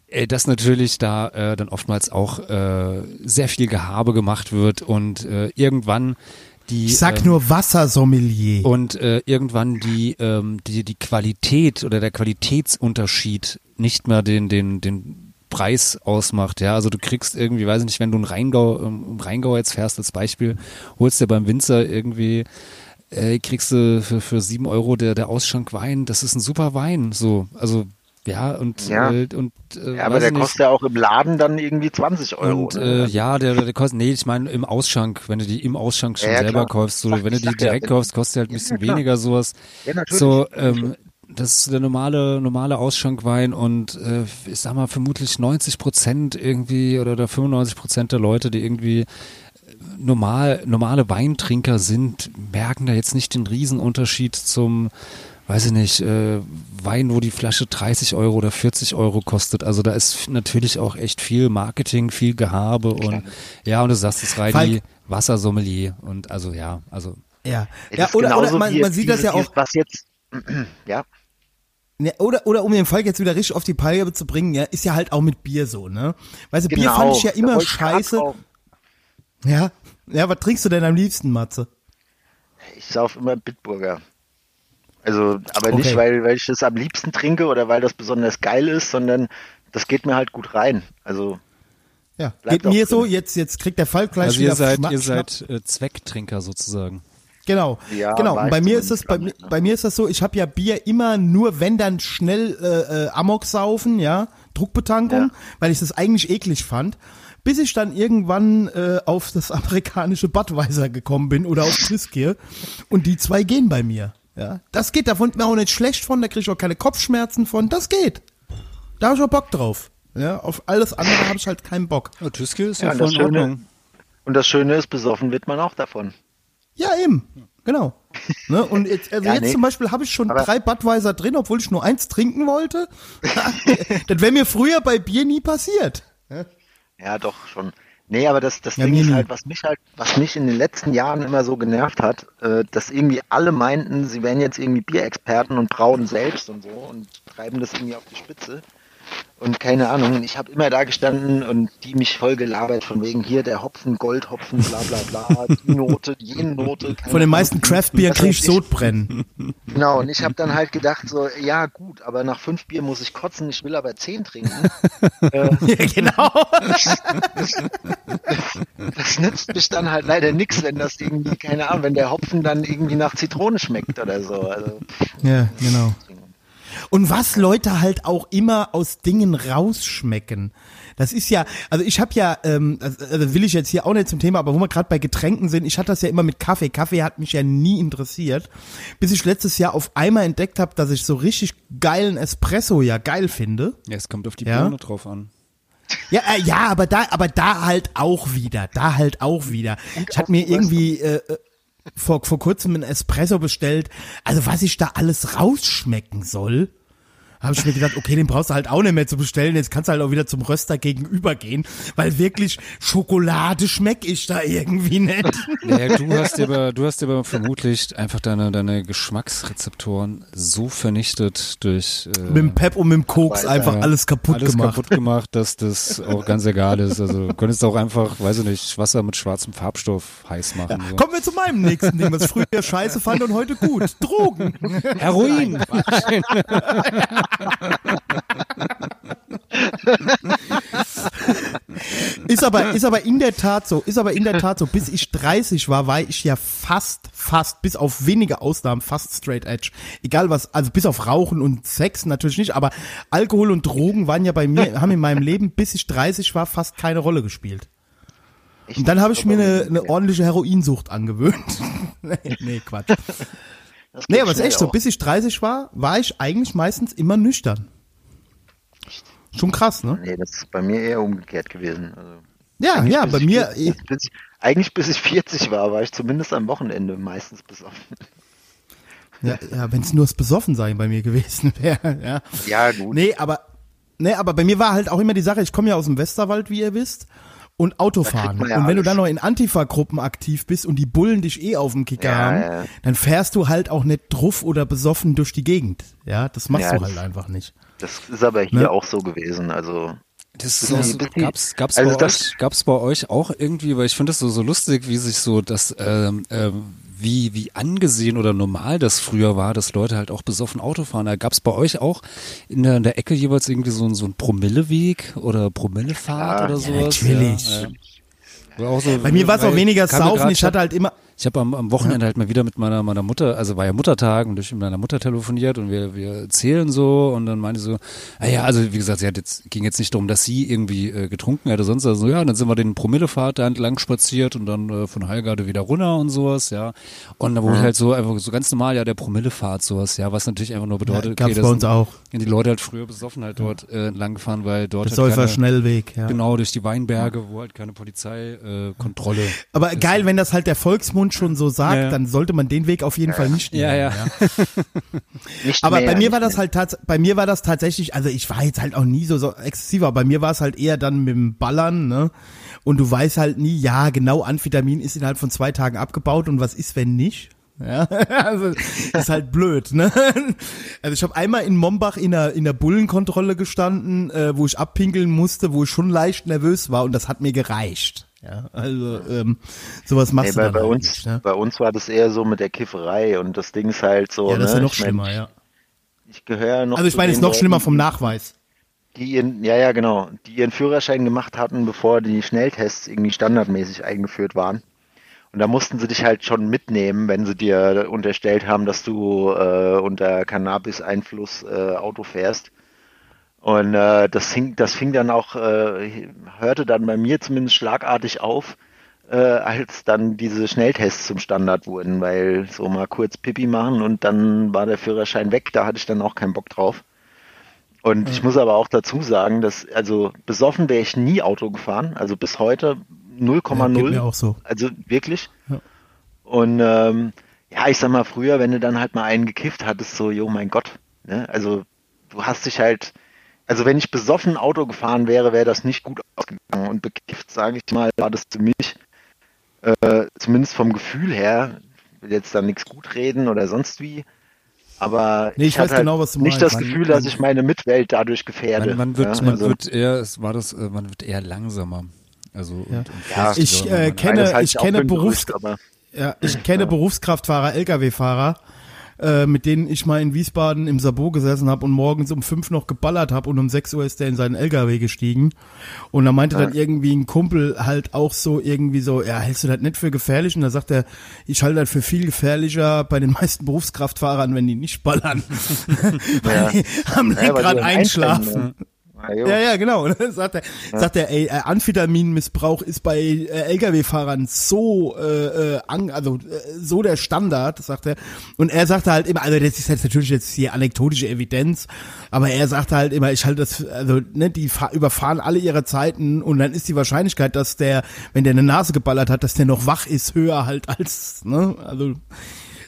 äh, dass natürlich da äh, dann oftmals auch äh, sehr viel Gehabe gemacht wird und äh, irgendwann die Ich sag ähm, nur Wassersommelier. und äh, irgendwann die, ähm, die, die Qualität oder der Qualitätsunterschied nicht mehr den, den, den Preis ausmacht. Ja, also du kriegst irgendwie, weiß ich nicht, wenn du in Rheingau, ähm, im Rheingau jetzt fährst als Beispiel, holst dir beim Winzer irgendwie, äh, kriegst du für, für sieben Euro der, der Ausschank Wein, das ist ein super Wein, so, also, ja, und, Ja. Äh, und, äh, Ja, aber der nicht. kostet ja auch im Laden dann irgendwie 20 Euro. Und ne? äh, ja, der, der kostet, nee, ich meine im Ausschank, wenn du die im Ausschank schon Ja, selber klar. kaufst, so, wenn du die direkt kaufst, kostet halt ein bisschen weniger sowas. Ja, natürlich. So, ähm, das ist der normale, normale Ausschenkwein und äh, ich sag mal vermutlich 90 Prozent irgendwie oder, oder 95 Prozent der Leute, die irgendwie äh, normal, normale Weintrinker sind, merken da jetzt nicht den Riesenunterschied zum, weiß ich nicht, äh, Wein, wo die Flasche 30 Euro oder 40 Euro kostet. Also da ist natürlich auch echt viel Marketing, viel Gehabe und ja, und du sagst es rein, Falk- die Wassersommelier und also ja, also ja, ja oder, oder man, man sieht das ja auch, Was jetzt, <clears throat> ja, oder, oder um den Fall jetzt wieder richtig auf die Palme zu bringen, ja, ist ja halt auch mit Bier so, ne? Weißt du, Bier genau. fand ich ja immer scheiße. Ja. Ja, was trinkst du denn am liebsten, Matze? Ich sauf immer Bitburger. Also, aber nicht, Okay. weil, weil ich das am liebsten trinke oder weil das besonders geil ist, sondern das geht mir halt gut rein. Also, Ja. Bleibt Geht mir auch so, drin. jetzt, jetzt kriegt der Fall gleich Also wieder ihr seid, Schma- ihr seid äh, Zwecktrinker sozusagen. Genau, Ja, genau. Und bei mir ist das, bei, ne? bei mir ist das so, ich habe ja Bier immer nur, wenn dann schnell äh, äh, Amok saufen, ja, Druckbetankung, Ja. weil ich das eigentlich eklig fand. Bis ich dann irgendwann äh, auf das <laughs> amerikanische Budweiser gekommen bin oder auf Triskeer und die zwei gehen bei mir. Ja, das geht, da wird mir auch nicht schlecht von, da kriege ich auch keine Kopfschmerzen von, das geht. Da habe ich auch Bock drauf. Ja, auf alles andere habe ich halt keinen Bock. Ja, Tüske ist Ja, ja, und voll das in Schöne- Ordnung. und das Schöne ist, besoffen wird man auch davon. Ja, eben. Genau. Ne? Und jetzt, also <laughs> Ja, jetzt nee. zum Beispiel habe ich schon Aber- drei Budweiser drin, obwohl ich nur eins trinken wollte. <laughs> das wäre mir früher bei Bier nie passiert. Ja, doch schon. Nee, aber das, das Ja, Ding mir ist halt, was mich halt, was mich in den letzten Jahren immer so genervt hat, äh, dass irgendwie alle meinten, sie wären jetzt irgendwie Bierexperten und brauen selbst und so und treiben das irgendwie auf die Spitze. Und keine Ahnung, ich habe immer da gestanden und die mich voll gelabert von wegen hier der Hopfen, Goldhopfen, bla bla bla, die Note, jene Note. Von den meisten Ahnung. Craft-Bier Was krieg weiß ich Sodbrennen. Genau, und ich habe dann halt gedacht so, ja gut, aber nach fünf Bier muss ich kotzen, ich will aber zehn trinken. <laughs> äh, ja, genau. <laughs> das nützt mich dann halt leider nix, wenn das irgendwie, keine Ahnung, wenn der Hopfen dann irgendwie nach Zitrone schmeckt oder so. Also, Ja, genau. Und was Leute halt auch immer aus Dingen rausschmecken. Das ist ja, also ich habe ja, ähm, also will ich jetzt hier auch nicht zum Thema, aber wo wir gerade bei Getränken sind, ich hatte das ja immer mit Kaffee. Kaffee hat mich ja nie interessiert, bis ich letztes Jahr auf einmal entdeckt habe, dass ich so richtig geilen Espresso ja geil finde. Ja, es kommt auf die Ja? Bohne drauf an. Ja, äh, ja, aber da, aber da halt auch wieder, da halt auch wieder. Ich hatte mir irgendwie äh, äh, vor, vor kurzem einen Espresso bestellt. Also was ich da alles rausschmecken soll, habe ich mir gedacht, okay, den brauchst du halt auch nicht mehr zu bestellen. Jetzt kannst du halt auch wieder zum Röster gegenüber gehen, weil wirklich Schokolade schmeck ich da irgendwie nicht. <laughs> Naja, du hast dir aber, du hast dir aber vermutlich einfach deine, deine Geschmacksrezeptoren so vernichtet durch äh, mit dem Pep und mit dem Koks einfach ja, alles kaputt alles gemacht. kaputt gemacht, dass das auch ganz egal ist. Also du könntest auch einfach, weiß ich nicht, Wasser mit schwarzem Farbstoff heiß machen. so. Kommen wir zu meinem nächsten Ding, was ich früher scheiße fand und heute gut. Drogen. Heroin! <laughs> <laughs> Ist aber, ist aber in der Tat so, ist aber in der Tat so, bis ich 30 war, war ich ja fast, fast, bis auf wenige Ausnahmen, fast straight edge. Egal was, also bis auf Rauchen und Sex natürlich nicht, aber Alkohol und Drogen waren ja bei mir, haben in meinem Leben, bis ich 30 war, fast keine Rolle gespielt. Und dann habe ich mir eine, eine ordentliche Heroinsucht angewöhnt. <laughs> nee, nee, Quatsch. Das Nee, aber es ist echt so, auch. bis ich 30 war, war ich eigentlich meistens immer nüchtern. Schon krass, ne? Nee, das ist bei mir eher umgekehrt gewesen. Also, Ja, ja, bei mir, 40 bis ich, eigentlich bis ich 40 war, war ich zumindest am Wochenende meistens besoffen. Ja, <laughs> ja wenn es nur das Besoffensein bei mir gewesen <laughs> wäre. Ja. Ja, gut. Nee, aber, nee, aber bei mir war halt auch immer die Sache, ich komme ja aus dem Westerwald, wie ihr wisst, und Autofahren. ja und wenn du dann noch in Antifa-Gruppen aktiv bist und die Bullen dich eh auf dem Kicker Ja, haben, ja. dann fährst du halt auch nicht druff oder besoffen durch die Gegend. Ja, das machst Ja, du das- halt einfach nicht. Das ist aber hier Ne? auch so gewesen. Also Das ist auch so, gab's, gab's, also bei euch, gab's bei euch auch irgendwie, weil ich finde das so, so lustig, wie sich so das, ähm, ähm, wie, wie angesehen oder normal das früher war, dass Leute halt auch besoffen Auto fahren. Da gab's bei euch auch in der, in der Ecke jeweils irgendwie so, ein so ein Promilleweg oder Promillefahrt ja, oder sowas? Ja, natürlich. Ja, ja. So, bei mir war es auch weniger Saufen. Ich hatte halt immer, ich habe am, am Wochenende halt mal wieder mit meiner, meiner Mutter, also war ja Muttertag und durch mit meiner Mutter telefoniert und wir, wir erzählen so und dann meinte sie so, naja, also wie gesagt, sie hat jetzt, ging jetzt nicht darum, dass sie irgendwie äh, getrunken hätte, sonst also ja, dann sind wir den Promillefahrt da entlang spaziert und dann äh, von Heilgarde wieder runter und sowas, ja. Und da wurde mhm. halt so einfach so ganz normal, ja, der Promillefahrt sowas, ja, was natürlich einfach nur bedeutet, ja, okay, das bei uns auch. die Leute halt früher besoffen halt dort äh, entlang gefahren, weil dort Besäufer halt Schnellweg, ja. Genau, durch die Weinberge, wo halt keine Polizeikontrolle. Äh, Aber ist. geil, wenn das halt der Volksmund schon so sagt, ja, dann sollte man den Weg auf jeden Fall nicht nehmen. Ja, ja. <laughs> nicht aber mehr, bei mir war das halt bei mir war das tatsächlich, also ich war jetzt halt auch nie so, so exzessiv, aber bei mir war es halt eher dann mit dem Ballern, ne? Und du weißt halt nie, ja, genau, Amphetamin ist innerhalb von zwei Tagen abgebaut und was ist, wenn nicht? Ja, <laughs> also ist halt blöd, ne? Also ich habe einmal in Mombach in der in der Bullenkontrolle gestanden, äh, wo ich abpinkeln musste, wo ich schon leicht nervös war und das hat mir gereicht. Ja, also ähm, sowas machst nee, du bei, bei uns. Nicht, ne? Bei uns war das eher so mit der Kifferei und das Ding ist halt so. Ja, das ne? ist ja noch ich schlimmer, mein, ja. Ich gehöre noch. Also ich meine, es ist noch schlimmer vom Nachweis. Die ihren, ja, ja, genau, die ihren Führerschein gemacht hatten, bevor die Schnelltests irgendwie standardmäßig eingeführt waren. Und da mussten sie dich halt schon mitnehmen, wenn sie dir unterstellt haben, dass du äh, unter Cannabis-Einfluss äh, Auto fährst. Und äh, das, fing, das fing dann auch, äh, hörte dann bei mir zumindest schlagartig auf, äh, als dann diese Schnelltests zum Standard wurden, weil so mal kurz Pipi machen und dann war der Führerschein weg, da hatte ich dann auch keinen Bock drauf. Und mhm. ich muss aber auch dazu sagen, dass, also besoffen wäre ich nie Auto gefahren, also bis heute 0,0. Ja, auch so. Also wirklich. Ja. Und ähm, ja, ich sag mal, früher, wenn du dann halt mal einen gekifft hattest, so, jo, mein Gott, ne? Also du hast dich halt, also wenn ich besoffen Auto gefahren wäre, wäre das nicht gut ausgegangen. Und bekifft, sage ich mal, war das für mich, äh, zumindest vom Gefühl her, will jetzt da nichts gut reden oder sonst wie. Aber nee, ich, ich weiß halt genau, was du nicht das Gefühl, dass ich meine Mitwelt dadurch gefährde. Man, man wird, ja, man also. wird eher, es war das, äh, man wird eher langsamer. Also ja. Und, und ja, ich äh, kenne, ich kenne Berufs, ja, ich kenne <laughs> Berufskraftfahrer, Lkw-Fahrer, äh, mit denen ich mal in Wiesbaden im Sabot gesessen habe und morgens um fünf noch geballert habe und um sechs Uhr ist der in seinen LKW gestiegen. Und da meinte ja. dann irgendwie ein Kumpel halt auch so irgendwie so, ja, hältst du das nicht für gefährlich? Und da sagt er, ich halte das für viel gefährlicher bei den meisten Berufskraftfahrern, wenn die nicht ballern. ja. <laughs> am Lenkrad ja, einschlafen. Ja, ja, genau. Und <laughs> dann sagt er, ja. sagt er, ey, äh, Amphetaminmissbrauch ist bei äh, Lkw-Fahrern so, äh, äh, an, also äh, so der Standard, sagt er. Und er sagte halt immer, also das ist jetzt natürlich jetzt hier anekdotische Evidenz, aber er sagte halt immer, ich halte das, also ne, die überfahren alle ihre Zeiten und dann ist die Wahrscheinlichkeit, dass der, wenn der eine Nase geballert hat, dass der noch wach ist, höher halt als, ne, also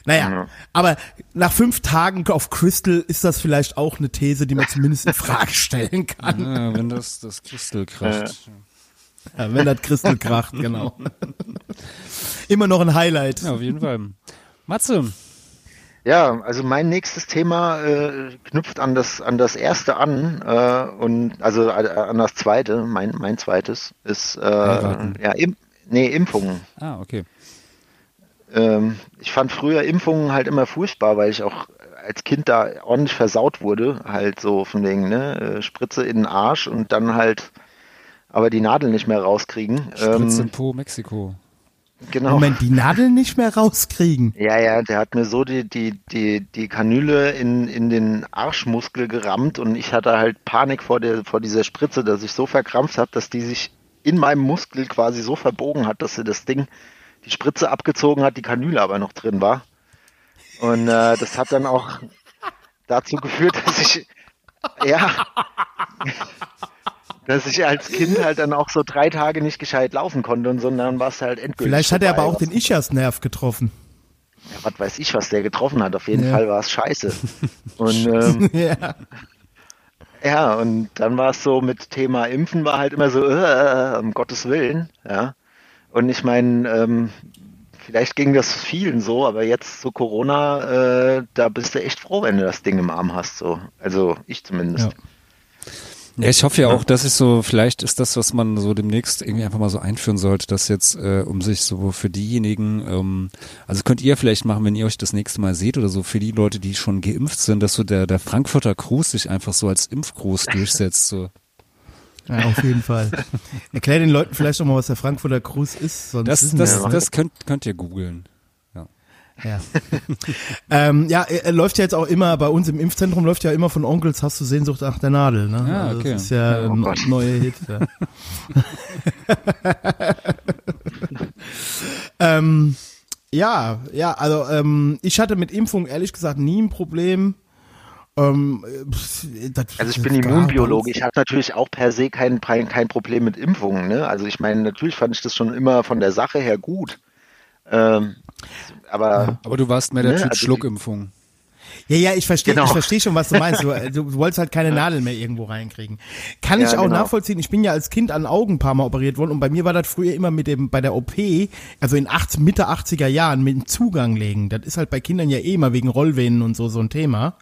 naja, ja. aber nach fünf Tagen auf Crystal ist das vielleicht auch eine These, die man zumindest in Frage stellen kann. Ja, wenn das, das Crystal kracht. Ja, wenn das Crystal kracht, genau. Immer noch ein Highlight. Ja, auf jeden Fall. Matze. Ja, also mein nächstes Thema äh, knüpft an das an das erste an äh, und also äh, an das zweite. Mein mein zweites ist äh, ja im, nee Impfungen. Ah okay ähm, ich fand früher Impfungen halt immer furchtbar, weil ich auch als Kind da ordentlich versaut wurde, halt so von wegen, ne, äh, Spritze in den Arsch und dann halt aber die Nadel nicht mehr rauskriegen. Spritze ähm, Po, Mexiko. Genau. Moment, die Nadel nicht mehr rauskriegen. Ja, ja, der hat mir so die, die, die, die Kanüle in, in den Arschmuskel gerammt und ich hatte halt Panik vor, der, vor dieser Spritze, dass ich so verkrampft habe, dass die sich in meinem Muskel quasi so verbogen hat, dass sie das Ding die Spritze abgezogen hat, die Kanüle aber noch drin war. Und äh, das hat dann auch dazu geführt, dass ich ja, dass ich als Kind halt dann auch so drei Tage nicht gescheit laufen konnte und sondern war es halt endgültig. Vielleicht hat er aber auch den Ischias-Nerv getroffen. Ja, was weiß ich, was der getroffen hat. Auf jeden ja. Fall war es scheiße. <laughs> Und ähm, <laughs> ja. ja, und dann war es so mit Thema Impfen war halt immer so, äh, um Gottes Willen, ja. Und ich meine, ähm, vielleicht ging das vielen so, aber jetzt zu Corona, äh, da bist du echt froh, wenn du das Ding im Arm hast. So. Also ich zumindest. Ja, ich hoffe ja auch, dass ich so, vielleicht ist das, was man so demnächst irgendwie einfach mal so einführen sollte, dass jetzt, äh, um sich so für diejenigen, ähm, also könnt ihr vielleicht machen, wenn ihr euch das nächste Mal seht oder so, für die Leute, die schon geimpft sind, dass so der, der Frankfurter Gruß sich einfach so als Impfgruß durchsetzt. So. Ja, auf jeden Fall. Erklär den Leuten vielleicht noch mal, was der Frankfurter Gruß ist. Sonst Das, wissen das, wir- das könnt, könnt ihr googeln. Ja, <laughs> ähm, ja er, er läuft ja jetzt auch immer, bei uns im Impfzentrum läuft ja immer von Onkels Hast du Sehnsucht nach der Nadel. Ne? Ja, also okay. Das ist ja Oh ein neuer Hit. Ja. <laughs> ähm, ja, ja, also ähm, ich hatte mit Impfung ehrlich gesagt nie ein Problem. Ähm, das, Also ich bin Immunbiologe. Ich habe natürlich auch per se kein, kein Problem mit Impfungen. Ne? Also ich meine, natürlich fand ich das schon immer von der Sache her gut. Ähm, aber Aber du warst mehr der Ne, Typ also die- Schluckimpfung. Ja, ja, ich verstehe, Genau. ich verstehe schon, was du meinst. Du, <laughs> du, du wolltest halt keine Nadel mehr irgendwo reinkriegen. Kann Ja, ich auch genau. nachvollziehen. Ich bin ja als Kind an Augen ein paar Mal operiert worden und bei mir war das früher immer mit dem, bei der OP, also in 8, Mitte 80er Jahren mit dem Zugang legen. Das ist halt bei Kindern ja eh immer wegen Rollvenen und so, so ein Thema.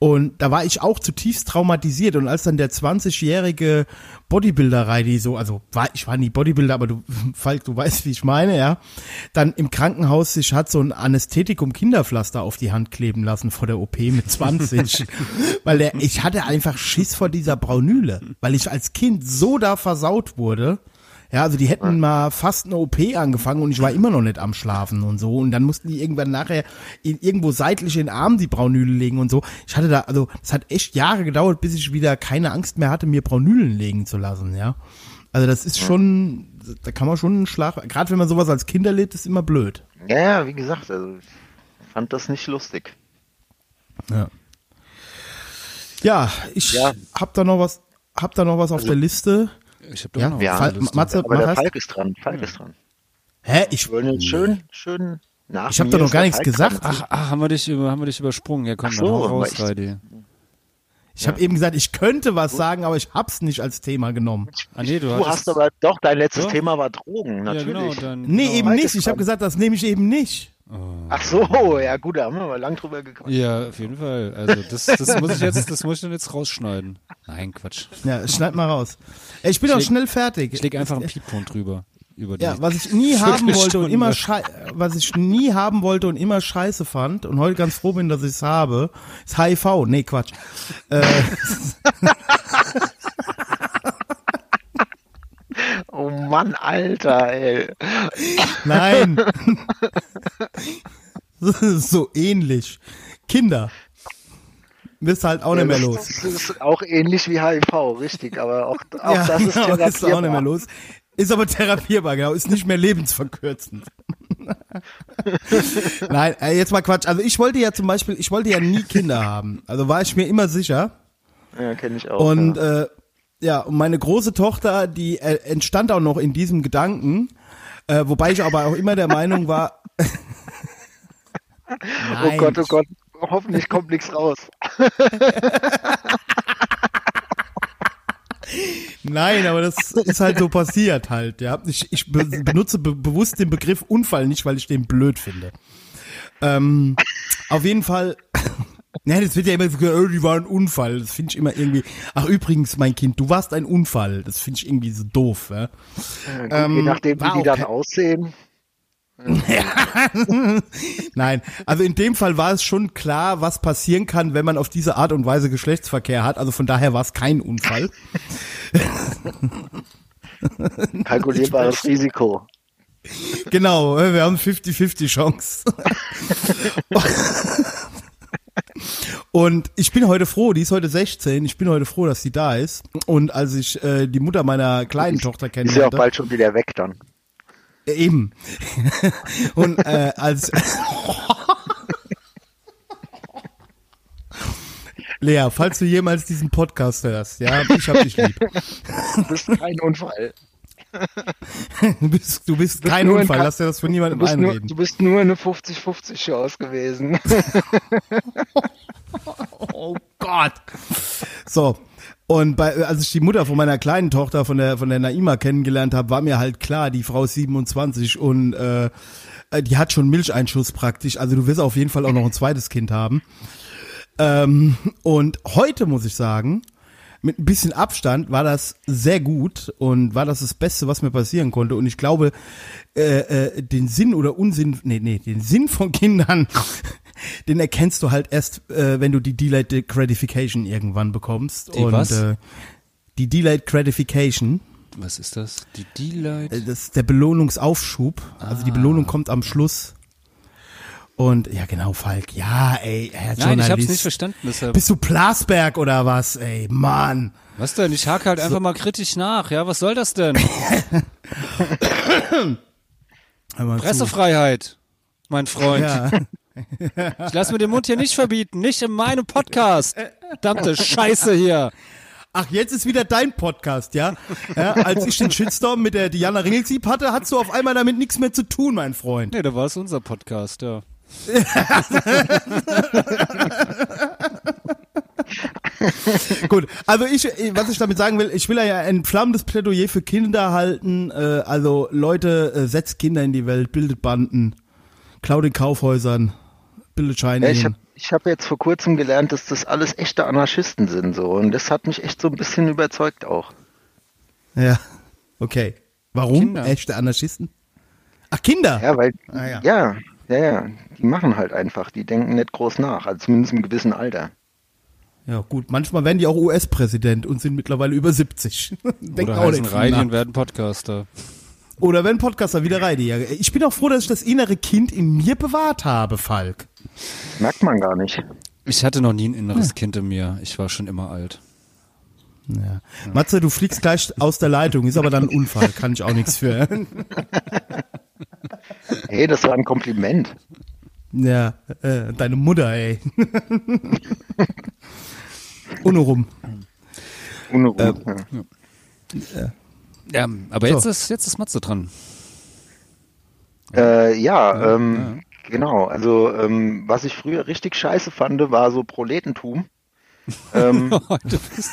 Und da war ich auch zutiefst traumatisiert. Und als dann der 20-jährige Bodybuilder die so, also war, ich war nie Bodybuilder, aber du, <laughs> Falk, du weißt, wie ich meine, ja, dann im Krankenhaus sich hat so ein Anästhetikum Kinderpflaster auf die Hand kleben lassen vor der OP mit 20. <laughs> weil der, ich hatte einfach Schiss vor dieser Braunüle, weil ich als Kind so da versaut wurde. Ja, also die hätten mal fast eine OP angefangen und ich war immer noch nicht am Schlafen und so. Und dann mussten die irgendwann nachher in, irgendwo seitlich in den Arm die Braunüle legen und so. Ich hatte da, also es hat echt Jahre gedauert, bis ich wieder keine Angst mehr hatte, mir Braunülen legen zu lassen, ja. Also das ist schon, da kann man schon einen Schlag, gerade wenn man sowas als Kind erlebt, ist immer blöd. ja, ja, wie gesagt, also ich fand das nicht lustig. Ja. Ja, ich Ja. hab da noch was, hab da noch was auf der Liste. Ich habe Ja, noch Ja, Fall, Matze, Aber der. Falk ist dran. Falk ist dran. Hä, ich, wollen jetzt schön, schön nach. Ich hab mir doch noch gar nichts Falk gesagt. Ach, ach, haben wir dich haben wir dich übersprungen? Ja, komm, Ach dann so, hau aber raus, ich- Heidi. ich habe eben gesagt, ich könnte was sagen, aber ich hab's nicht als Thema genommen. Ah, nee, du, Du hast aber doch, dein letztes Doch. Thema war Drogen, ja, natürlich. genau, dann, Nee, genau. eben nicht. Ich habe gesagt, das nehme ich eben nicht. Ach so, ja gut, da haben wir mal lang drüber gequatscht. Ja, auf jeden Fall. Also das, das muss ich jetzt, das muss ich dann jetzt rausschneiden. Nein, Quatsch. Ja, schneid mal raus. Ich bin auch leg- schnell fertig. Ich lege einfach einen Piepton drüber. Ja, was ich nie <laughs> haben wollte und immer schei was ich nie haben wollte und immer scheiße fand und heute ganz froh bin, dass ich es habe, ist HIV. Nee, Quatsch. Äh, Oh Mann, Alter, ey. nein. <laughs> so ähnlich. Kinder. Bist halt auch nicht mehr los. Das ist auch ähnlich wie HIV, richtig, aber auch, <laughs> auch ja, das ist genau, ist auch nicht mehr therapierbar. los. Ist aber therapierbar, genau. Ist nicht mehr lebensverkürzend. <laughs> Nein, äh, jetzt mal Quatsch. Also ich wollte ja zum Beispiel, ich wollte ja nie Kinder haben. Also war ich mir immer sicher. Ja, kenne ich auch. Und ja. äh, ja, und meine große Tochter, die äh, entstand auch noch in diesem Gedanken, äh, wobei ich aber auch immer der Meinung war. <laughs> oh Nein, Gott, oh Gott, hoffentlich kommt nichts raus. <laughs> Nein, aber das ist halt so passiert halt, ja. Ich, ich be benutze be bewusst den Begriff Unfall nicht, weil ich den blöd finde. Ähm, auf jeden Fall, <laughs> ne, das wird ja immer so gesagt, oh, die war ein Unfall. Das finde ich immer irgendwie, ach übrigens, mein Kind, du warst ein Unfall. Das finde ich irgendwie so doof, ja. Ja, gut, Ähm, je nachdem, wie die dann aussehen. <laughs> Nein, also in dem Fall war es schon klar, was passieren kann, wenn man auf diese Art und Weise Geschlechtsverkehr hat. Also von daher war es kein Unfall. <laughs> Kalkulierbares Risiko. Genau, wir haben 50-50 Chance. Und ich bin heute froh, die ist heute 16, ich bin heute froh, dass sie da ist. Und als ich äh, die Mutter meiner kleinen Tochter Ist ja auch kennenlernte, bald schon wieder weg dann. Äh, eben. <laughs> Und äh, als <laughs> Lea, falls du jemals diesen Podcast hörst, ja, ich hab dich lieb. Du bist kein Unfall. <laughs> Du bist, du bist kein nur ein Unfall, lass dir das von Du niemandem bist, nur, einreden. du bist nur eine 50-50 Chance gewesen. Oh Gott. So. Und bei, als ich die Mutter von meiner kleinen Tochter, von der, von der Naima kennengelernt habe, war mir halt klar, die Frau ist 27 und äh, äh, die hat schon Milcheinschuss praktisch. Also du wirst auf jeden Fall auch noch ein zweites Kind haben. Ähm, und heute muss ich sagen, mit ein bisschen Abstand war das sehr gut und war das das Beste, was mir passieren konnte. Und ich glaube, äh, äh, den Sinn oder Unsinn, nee, nee, den Sinn von <laughs> Kindern, den erkennst du halt erst, äh, wenn du die Delayed Gratification irgendwann bekommst. Die und was? Äh, die Delayed Gratification, Was ist das? Die D-Light? äh, das ist der Belohnungsaufschub. Also die Belohnung kommt am Schluss. Und ja, genau, Falk. Ja, ey, Herr Nein, ich hab's nicht verstanden. Deshalb. Bist du Plasberg oder was, ey? Mann. Was denn? Ich hake halt einfach mal kritisch nach. Ja, was soll das denn? <laughs> <coughs> Pressefreiheit, mein Freund. Ja. Ich lass mir den Mund hier nicht verbieten. Nicht in meinem Podcast. Verdammte Scheiße hier. Ach, jetzt ist wieder dein Podcast, ja? ja? Als ich den Shitstorm mit der Diana Ringelsieb hatte, hattest du auf einmal damit nichts mehr zu tun, mein Freund. Nee, da war es unser Podcast, ja. <laughs> Gut, also ich, was ich damit sagen will, ich will ja ein flammendes Plädoyer für Kinder halten. Äh, also Leute, äh, setzt Kinder in die Welt, bildet Banden, klaut in Kaufhäusern, bildet Scheine. Ja, ich habe hab jetzt vor kurzem gelernt, dass das alles echte Anarchisten sind so und das hat mich echt so ein bisschen überzeugt auch. ja, okay. Warum? Kinder. Echte Anarchisten? Ach, Kinder? Ja, weil Ah, ja. ja. ja, ja, die machen halt einfach, die denken nicht groß nach, also zumindest im gewissen Alter. Ja, gut. Manchmal werden die auch US-Präsident und sind mittlerweile über 70. <laughs> Denken Oder auch heißen nach. und werden Podcaster. Oder wenn Podcaster wieder rein. Ja, ich bin auch froh, dass ich das innere Kind in mir bewahrt habe, Falk. Merkt man gar nicht. Ich hatte noch nie ein inneres Kind in mir. Ich war schon immer alt. Ja. Matze, du fliegst gleich aus der Leitung, ist aber dann ein Unfall, kann ich auch nichts für. <laughs> Hey, das war ein Kompliment. Ja, äh, deine Mutter, ey. <laughs> Unurum. Unruhe. ja. Ja, aber jetzt ist jetzt ist Matze dran. Äh, ja, ähm, genau. Also ähm, was ich früher richtig scheiße fand, war so Proletentum. <laughs> ähm, Heute bist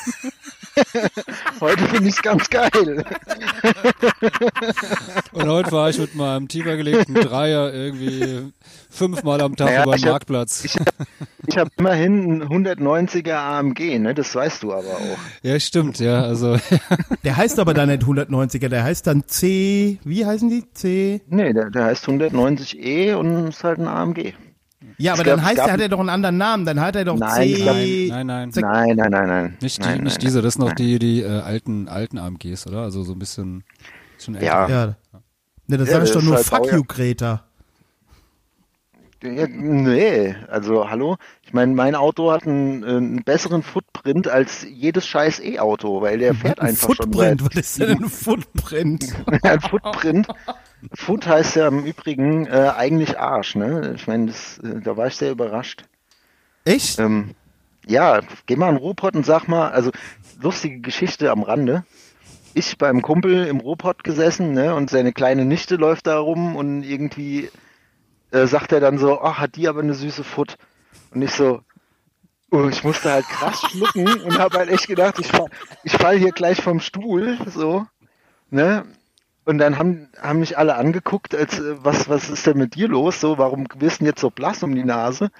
<laughs> heute finde ich es ganz geil. Und heute war ich mit meinem tiefer gelegten Dreier irgendwie fünfmal am Tag Naja, über den ich hab- Marktplatz. Ich habe immerhin einen 190er AMG, ne? Das weißt du aber auch. ja, stimmt, ja. Also <laughs> Der heißt aber dann nicht 190er, der heißt dann C, wie heißen die? C? Nee, der, der heißt 190E und ist halt ein AMG. Ja, aber gab- dann heißt der, hat er doch einen anderen Namen, dann hat er doch Nein, C. nein, nein, Sek- Nein, nein, nein, nein. nicht, die, nein, nicht nein, diese. Das sind noch nein. die die äh, alten alten AMGs, oder? Also so ein bisschen schon älter. Ja. Ja. Ne, das Ja, sag ich doch nur halt Fuck Baujahr. you, Greta. Ja, nee, also hallo. Ich meine, mein Auto hat einen, äh, einen besseren Footprint als jedes scheiß E-Auto, weil der fährt Ein einfach Footprint, schon was ist denn ein Footprint? <laughs> ein Footprint. Foot heißt ja im Übrigen äh, eigentlich Arsch, ne? Ich meine, äh, da war ich sehr überrascht. Echt? Ähm, ja, geh mal in Ruhrpott und sag mal, also lustige Geschichte am Rande. Ich beim Kumpel im Ruhrpott gesessen, ne, und seine kleine Nichte läuft da rum und irgendwie äh, sagt er dann so, ach, hat die aber eine süße Foot. Und ich so, oh, ich musste halt krass schlucken und habe halt echt gedacht, ich fall, ich fall hier gleich vom Stuhl, so, ne. Und dann haben, haben mich alle angeguckt, als äh, was, was ist denn mit dir los? So, warum wirst du denn jetzt so blass um die Nase?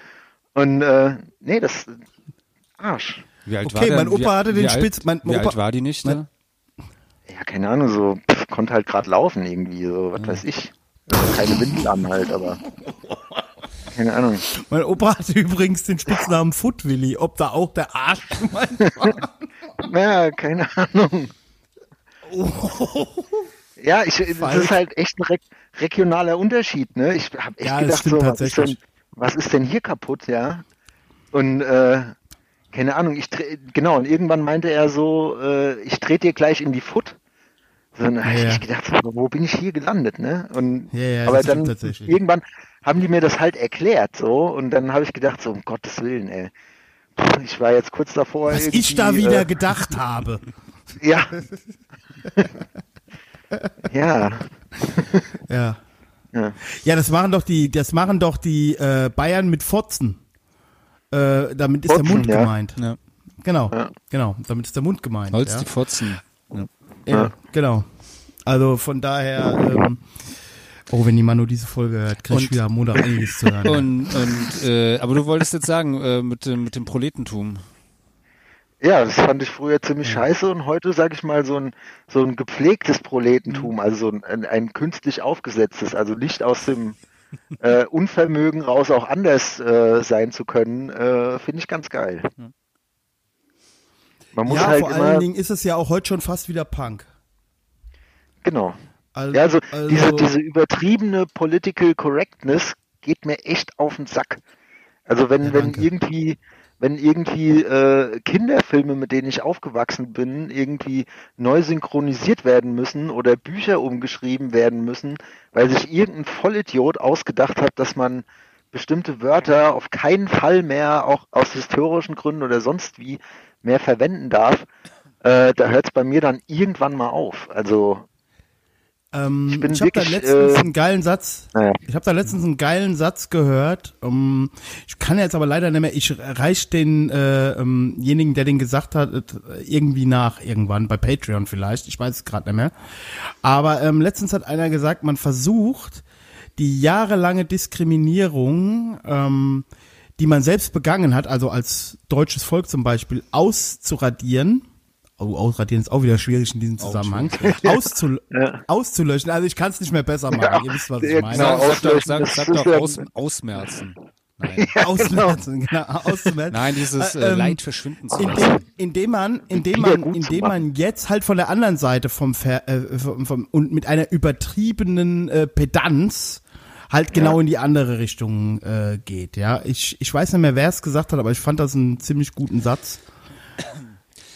Und äh, nee, das Arsch. Wie alt Okay, war mein denn- Opa wie, hatte den wie Spitz- Alt, mein wie Opa- alt war die Nichte? mein- Ja, keine Ahnung, so pff, konnte halt gerade laufen irgendwie, so was weiß ich. Keine Windel an halt, aber <laughs> keine Ahnung. Mein Opa hatte übrigens den Spitznamen Footwilly. Ob da auch der Arsch <laughs> gemeint war? Ja, keine Ahnung. Ja, ich, das ist halt echt ein re regionaler Unterschied, ne? Ich habe echt Ja, das gedacht, so, was ist, denn, was ist denn hier kaputt, ja? Und äh, keine Ahnung, ich genau, und irgendwann meinte er so, äh, ich trete dir gleich in die Foot. So, dann Ja. ich gedacht, wo bin ich hier gelandet, ne? Und Ja, ja, aber das stimmt dann tatsächlich. irgendwann haben die mir das halt erklärt, so, und dann habe ich gedacht, so, um Gottes Willen, ey. Ich war jetzt kurz davor. Was ich da irgendwie, wieder Äh, gedacht habe. <laughs> ja. <laughs> ja. Ja. Ja. Ja, das machen doch die, das machen doch die äh, Bayern mit Fotzen. Äh, damit ist der Fotzen, Mund ja. gemeint. Ja. Genau, Ja. genau. Damit ist der Mund gemeint. Holz ja. die Fotzen. Ja. Ja, genau. Also von daher, ähm, oh, wenn die Manu diese Folge hört, krieg ich wieder am Montag einiges zu hören. Und, und äh, aber du wolltest jetzt sagen, äh, mit dem, mit dem Proletentum. Ja, das fand ich früher ziemlich scheiße und heute, sag ich mal, so ein, so ein gepflegtes Proletentum, Mhm. also so ein, ein, ein künstlich aufgesetztes, also nicht aus dem äh, Unvermögen raus auch anders äh, sein zu können, äh, finde ich ganz geil. Man muss ja, halt vor immer, allen Dingen ist es ja auch heute schon fast wieder Punk. genau. Also, Ja, also, also- diese, diese übertriebene Political Correctness geht mir echt auf den Sack. Also wenn, Ja, wenn irgendwie, wenn irgendwie äh, Kinderfilme, mit denen ich aufgewachsen bin, irgendwie neu synchronisiert werden müssen oder Bücher umgeschrieben werden müssen, weil sich irgendein Vollidiot ausgedacht hat, dass man bestimmte Wörter auf keinen Fall mehr, auch aus historischen Gründen oder sonst wie, mehr verwenden darf, äh, da hört es bei mir dann irgendwann mal auf. Also Ähm, Ich bin ich habe da letztens äh, einen geilen Satz. naja. Ich habe da letztens einen geilen Satz gehört. Um, ich kann jetzt aber leider nicht mehr. Ich reich denjenigen, äh, ähm, der den gesagt hat, äh, irgendwie nach irgendwann bei Patreon vielleicht. Ich weiß es gerade nicht mehr. Aber ähm, letztens hat einer gesagt, man versucht die jahrelange Diskriminierung, ähm, die man selbst begangen hat, also als deutsches Volk zum Beispiel, auszuradieren. Oh, ausradieren ist auch wieder schwierig in diesem Zusammenhang. <laughs> Auszul <laughs> Auszulöschen. Also ich kann es nicht mehr besser machen. Ihr wisst, was ich Ja, meine. genau. Sag, sag sag, doch ja- aus, ausmerzen. Nein, <laughs> Ausmerzen, genau. Auszumerzen. Nein dieses Äh, äh, ähm, Leid verschwinden zu lassen. Indem, indem man, indem man, indem man jetzt halt von der anderen Seite vom, Ver, äh, vom, vom und mit einer übertriebenen äh, Pedanz halt genau in die andere Richtung äh, geht. Ja, ich ich weiß nicht mehr, wer es gesagt hat, aber ich fand das einen ziemlich guten Satz.